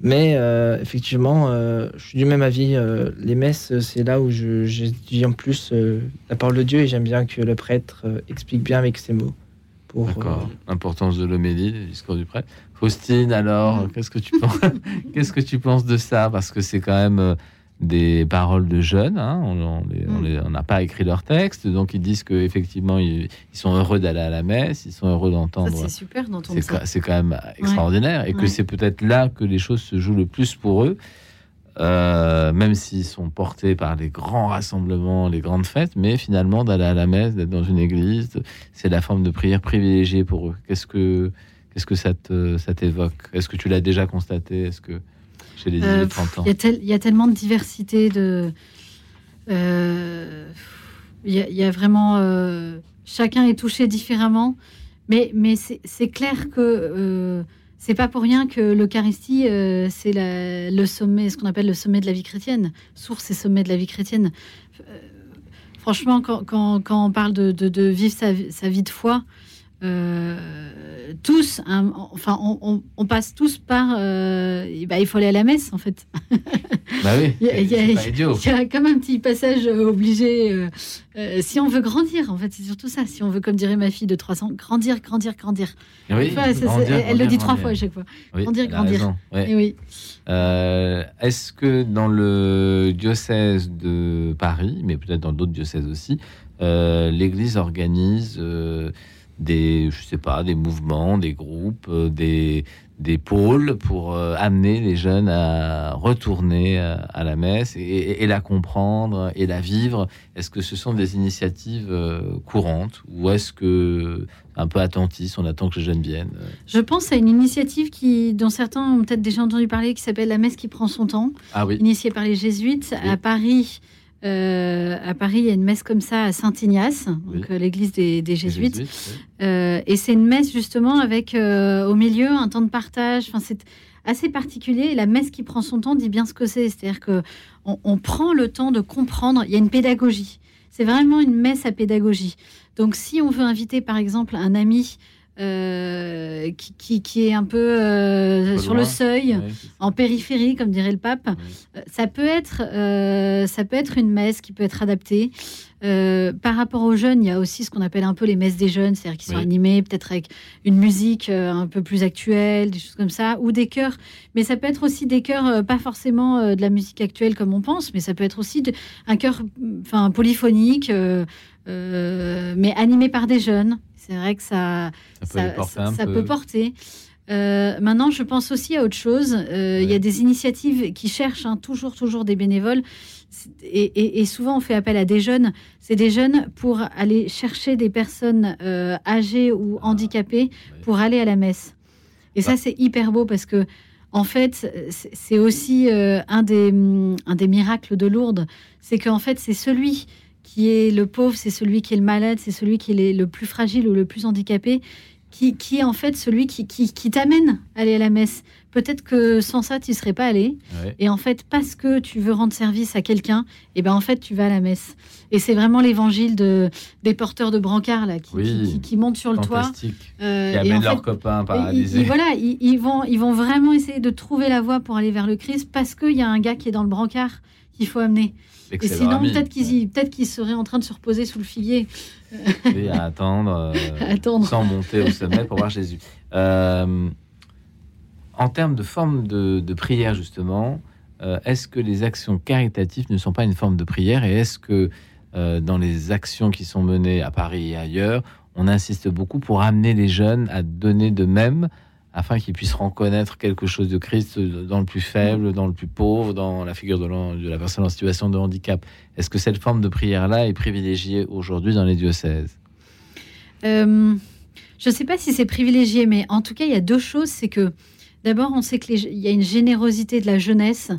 mais euh, effectivement, euh, je suis du même avis. les messes, c'est là où je- j'étudie en plus la parole de Dieu et j'aime bien que le prêtre explique bien avec ses mots. Pour, D'accord. L'importance de l'homélie, du discours du prêtre. Faustine, alors, qu'est-ce que tu penses Qu'est-ce que tu penses de ça? Parce que c'est quand même des paroles de jeunes. hein, On on n'a pas écrit leur texte, donc ils disent que effectivement ils, ils sont heureux d'aller à la messe, ils sont heureux d'entendre. c'est super d'entendre C'est ça. ca- c'est quand même extraordinaire et que Ouais. c'est peut-être là que les choses se jouent le plus pour eux, euh, même s'ils sont portés par les grands rassemblements, les grandes fêtes, mais finalement d'aller à la messe, d'être dans une église, c'est la forme de prière privilégiée pour eux. Qu'est-ce que qu'est-ce que ça te- ça t'évoque? Est-ce que tu l'as déjà constaté? Est-ce que chez les Euh, 18-30 ans Il y, a y tellement de diversité de. euh, Il y, a- il y a vraiment. euh, chacun est touché différemment, mais, mais c'est clair que euh, c'est pas pour rien que l'Eucharistie, euh, c'est le sommet, ce qu'on appelle le sommet de la vie chrétienne, source et sommet de la vie chrétienne. Euh, franchement, quand, quand- quand on parle de, de- de vivre sa vie de foi, euh, tous, hein, enfin, on, on- on passe tous par. euh, ben, il faut aller à la messe, en fait. Bah oui, Il y a- il y a- c'est pas idiot. il y a comme un petit passage euh, obligé. euh, si on veut grandir, en fait, c'est surtout ça. Si on veut, comme dirait ma fille de 3 ans, grandir, grandir, grandir. Oui, Enfin, ça, c'est- grandir, elle, le dit trois fois à chaque fois. Oui, grandir, grandir. ouais. Oui. Est-ce que dans le diocèse de Paris, mais peut-être dans d'autres diocèses aussi, l'Église organise des, je sais pas, des mouvements, des groupes, euh, des, des pôles pour euh, amener les jeunes à retourner à, à la messe et, et- et la comprendre et la vivre Est-ce que ce sont des initiatives euh, courantes ou est-ce que un peu attentiste, on attend que les jeunes viennent Je pense à une initiative qui, dont certains ont peut-être déjà entendu parler, qui s'appelle La messe qui prend son temps. Ah oui. Initiée par les jésuites à Paris. Euh, à Paris, il y a une messe comme ça à Saint-Ignace, euh, l'église des, des jésuites. jésuites, Euh, et c'est une messe justement avec euh, au milieu un temps de partage. Enfin, c'est assez particulier. Et la messe qui prend son temps dit bien ce que c'est. C'est-à-dire que on, on prend le temps de comprendre. Il y a une pédagogie. C'est vraiment une messe à pédagogie. Donc, si on veut inviter par exemple un ami euh, qui, qui- qui est un peu euh, sur le seuil, Ouais, en périphérie, comme dirait le pape, euh, ça peut être euh, ça peut être une messe qui peut être adaptée. Par rapport aux jeunes, il y a aussi ce qu'on appelle un peu les messes des jeunes, c'est-à-dire qui sont Oui. animées peut-être avec une musique un peu plus actuelle, des choses comme ça, ou des chœurs. Mais ça peut être aussi des chœurs, pas forcément de la musique actuelle comme on pense, mais ça peut être aussi de- un chœur, enfin polyphonique, mais animé par des jeunes. C'est vrai que ça, Ça peut porter un ça peu. peut porter. Euh, maintenant, je pense aussi à autre chose. Euh, Il y a des initiatives qui cherchent hein, toujours, toujours des bénévoles. Et, et- et souvent, on fait appel à des jeunes. C'est des jeunes pour aller chercher des personnes euh, âgées ou handicapées pour aller à la messe. Et ça, c'est hyper beau parce que, en fait, c'est aussi un, des, hum, un des miracles de Lourdes. C'est qu'en fait, c'est celui qui est le pauvre, c'est celui qui est le malade, c'est celui qui est le- plus fragile ou le plus handicapé, qui, qui est en fait celui qui, qui, qui t'amène à aller à la messe. Peut-être que sans ça, tu ne serais pas allé. Ouais. Et en fait, parce que tu veux rendre service à quelqu'un, et ben en fait, tu vas à la messe. Et c'est vraiment l'évangile de, des porteurs de brancards là, qui, Oui. qui, montent sur le toit. Euh, qui et amènent en leurs copains paralysés. ils- voilà, ils, ils vont, ils vont vraiment essayer de trouver la voie pour aller vers le Christ parce qu'il y a un gars qui est dans le brancard qu'il faut amener. Et sinon, peut-être qu'ils qu'ils seraient en train de se reposer sous le figuier. Oui, à attendre, euh, Attendre. sans monter au sommet pour voir Jésus. Euh, en termes de forme de, de prière, justement, euh, est-ce que les actions caritatives ne sont pas une forme de prière et est-ce que euh, dans les actions qui sont menées à Paris et ailleurs, on insiste beaucoup pour amener les jeunes à donner de même afin qu'ils puissent reconnaître quelque chose de Christ dans le plus faible, dans le plus pauvre, dans la figure de, la personne en situation de handicap. Est-ce que cette forme de prière-là est privilégiée aujourd'hui dans les diocèses? Euh, je ne sais pas si c'est privilégié, mais en tout cas, il y a deux choses. C'est que d'abord, on sait qu'il y a une générosité de la jeunesse,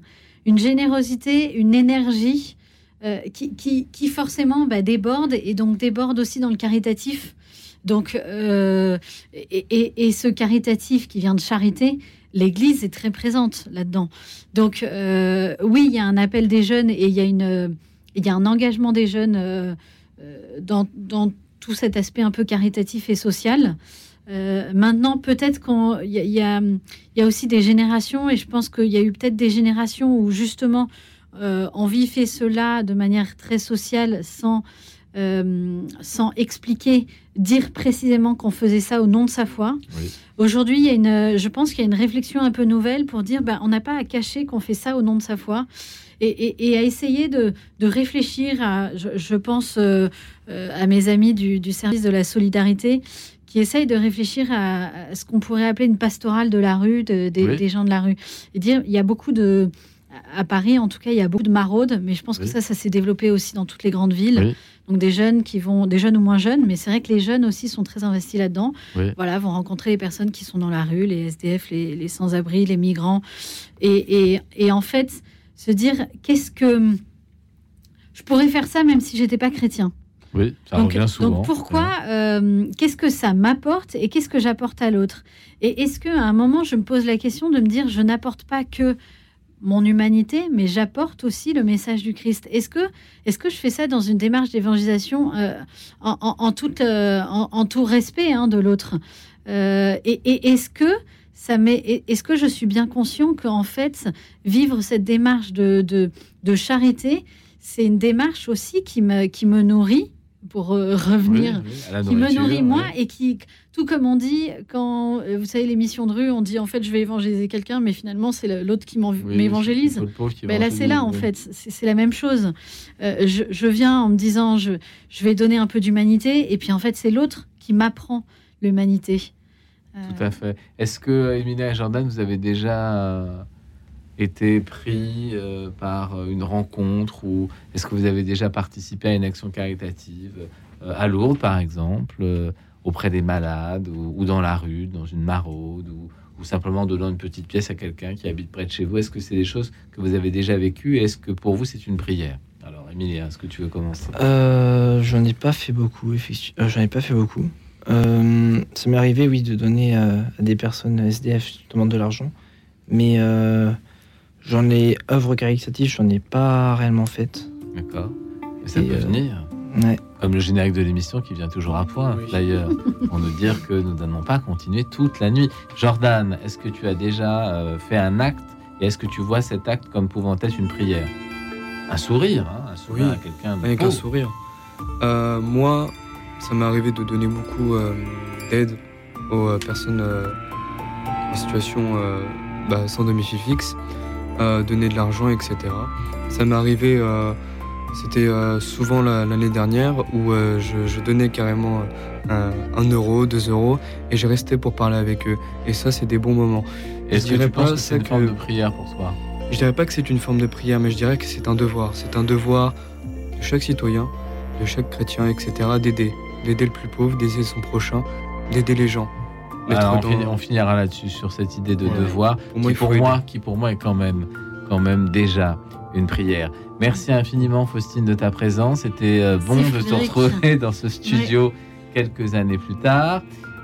une générosité, une énergie euh, qui, qui- qui forcément bah, déborde et donc déborde aussi dans le caritatif. Donc, euh, et, ce caritatif qui vient de charité, l'Église est très présente là-dedans. Donc, euh, oui, il y a un appel des jeunes et il y a, un engagement des jeunes euh, dans, tout cet aspect un peu caritatif et social. Maintenant, peut-être qu'il y, a- aussi des générations, et je pense qu'il y a eu peut-être des générations où justement on vivait cela de manière très sociale sans, euh, sans expliquer, dire précisément qu'on faisait ça au nom de sa foi. Aujourd'hui, il y a une, je pense qu'il y a une réflexion un peu nouvelle pour dire ben, on n'a pas à cacher qu'on fait ça au nom de sa foi et, et- et à essayer de, de réfléchir à, je, je pense euh, euh, à mes amis du, du service de la solidarité qui essayent de réfléchir à, à ce qu'on pourrait appeler une pastorale de la rue, de- des, Oui. des gens de la rue. Et dire, il y a beaucoup de. À Paris, en tout cas, il y a beaucoup de maraudes, mais je pense que ça, ça s'est développé aussi dans toutes les grandes villes. Donc des jeunes qui vont, des jeunes ou moins jeunes, mais c'est vrai que les jeunes aussi sont très investis là-dedans. Oui. Voilà, vont rencontrer les personnes qui sont dans la rue, les SDF, les, les sans-abri, les migrants, et, et- et en fait se dire qu'est-ce que je pourrais faire ça même si j'étais pas chrétien. Oui, ça donc, revient souvent. donc pourquoi euh, Qu'est-ce que ça m'apporte et qu'est-ce que j'apporte à l'autre? Et est-ce que à un moment je me pose la question de me dire je n'apporte pas que mon humanité, mais j'apporte aussi le message du Christ. Est-ce que, est-ce que je fais ça dans une démarche d'évangélisation euh, en, en- en toute, euh, en, en tout respect hein, de l'autre? Euh, Et, et est-ce que ça est- est-ce que je suis bien conscient qu'en fait vivre cette démarche de, de, de charité, c'est une démarche aussi qui me, qui me nourrit pour revenir, Oui, oui, à la qui me nourrit moi et qui, tout comme on dit, quand euh, vous savez l'émission de rue, on dit en fait je vais évangéliser quelqu'un, mais finalement c'est l'autre qui Oui, m'évangélise. pauvre qui Ben là c'est là en oui. fait, c'est la même chose. Euh, je, je viens en me disant je, je vais donner un peu d'humanité, et puis en fait c'est l'autre qui m'apprend l'humanité. Euh, Tout à fait. Est-ce que, Emilia et Jordan, vous avez déjà euh, été pris euh, par euh, une rencontre ou est-ce que vous avez déjà participé à une action caritative euh, à Lourdes, par exemple, euh, auprès des malades ou, ou dans la rue, dans une maraude ou, ou simplement en donnant une petite pièce à quelqu'un qui habite près de chez vous Est-ce que c'est des choses que vous avez déjà vécues est-ce que pour vous c'est une prière? Alors, Emilia, est-ce que tu veux commencer? Euh, j'en ai pas fait beaucoup, effectivement. j'en ai pas fait beaucoup. Euh, ça m'est arrivé, oui, de donner euh, à des personnes SDF qui demandent de l'argent. Mais euh, j'en ai œuvre caritative, j'en ai pas réellement fait. D'accord. Mais ça Et, peut euh, venir. Ouais. Comme le générique de l'émission qui vient toujours à point, d'ailleurs, pour nous dire que nous n'allons pas continuer toute la nuit. Jordan, est-ce que tu as déjà euh, fait un acte? Et est-ce que tu vois cet acte comme pouvant être une prière? Un sourire, hein, un sourire Oui, à quelqu'un avec un sourire. Euh, moi, ça m'est arrivé de donner beaucoup euh, d'aide aux euh, personnes euh, en situation euh, bah, sans domicile fixe, euh, donner de l'argent, etc. Ça m'est arrivé, euh, c'était euh, souvent la- l'année dernière où euh, je, donnais carrément un, un euro, deux euros, et je restais pour parler avec eux. Et ça, c'est des bons moments. Est-ce que tu penses pas que c'est une forme de prière pour toi? Je dirais pas que c'est une forme de prière, mais je dirais que c'est un devoir. C'est un devoir de chaque citoyen, de chaque chrétien, etc., d'aider. D'aider le plus pauvre, d'aider son prochain, d'aider les gens. Alors, on, dans- fini- on finira là-dessus sur cette idée de Ouais. devoir Pour moi, qui, pour moi, qui pour moi est quand même, quand même déjà une prière. Merci infiniment Faustine de ta présence. C'était euh, bon de te retrouver dans ce studio quelques années plus tard.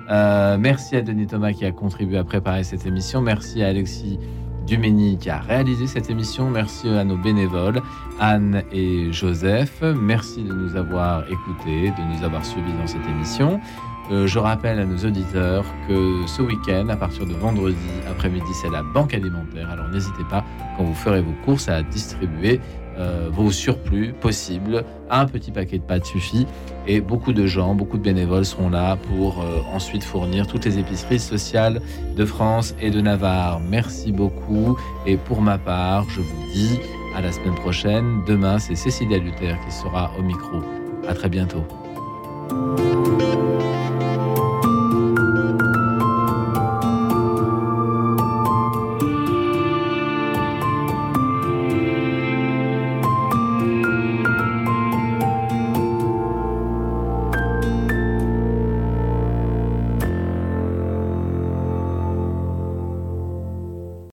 Euh, merci à Denis Thomas qui a contribué à préparer cette émission. Merci à Alexis Dumény qui a réalisé cette émission. Merci à nos bénévoles, Anne et Joseph. Merci de nous avoir écoutés, de nous avoir suivis dans cette émission. Euh, je rappelle à nos auditeurs que ce week-end, à partir de vendredi après-midi, c'est la banque alimentaire. Alors n'hésitez pas, quand vous ferez vos courses, à distribuer euh, vos surplus possibles. Un petit paquet de pâtes suffit. Et beaucoup de gens, beaucoup de bénévoles seront là pour euh, ensuite fournir toutes les épiceries sociales de France et de Navarre. Merci beaucoup. Et pour ma part, je vous dis à la semaine prochaine. Demain, c'est Cécilia Luther qui sera au micro. À très bientôt.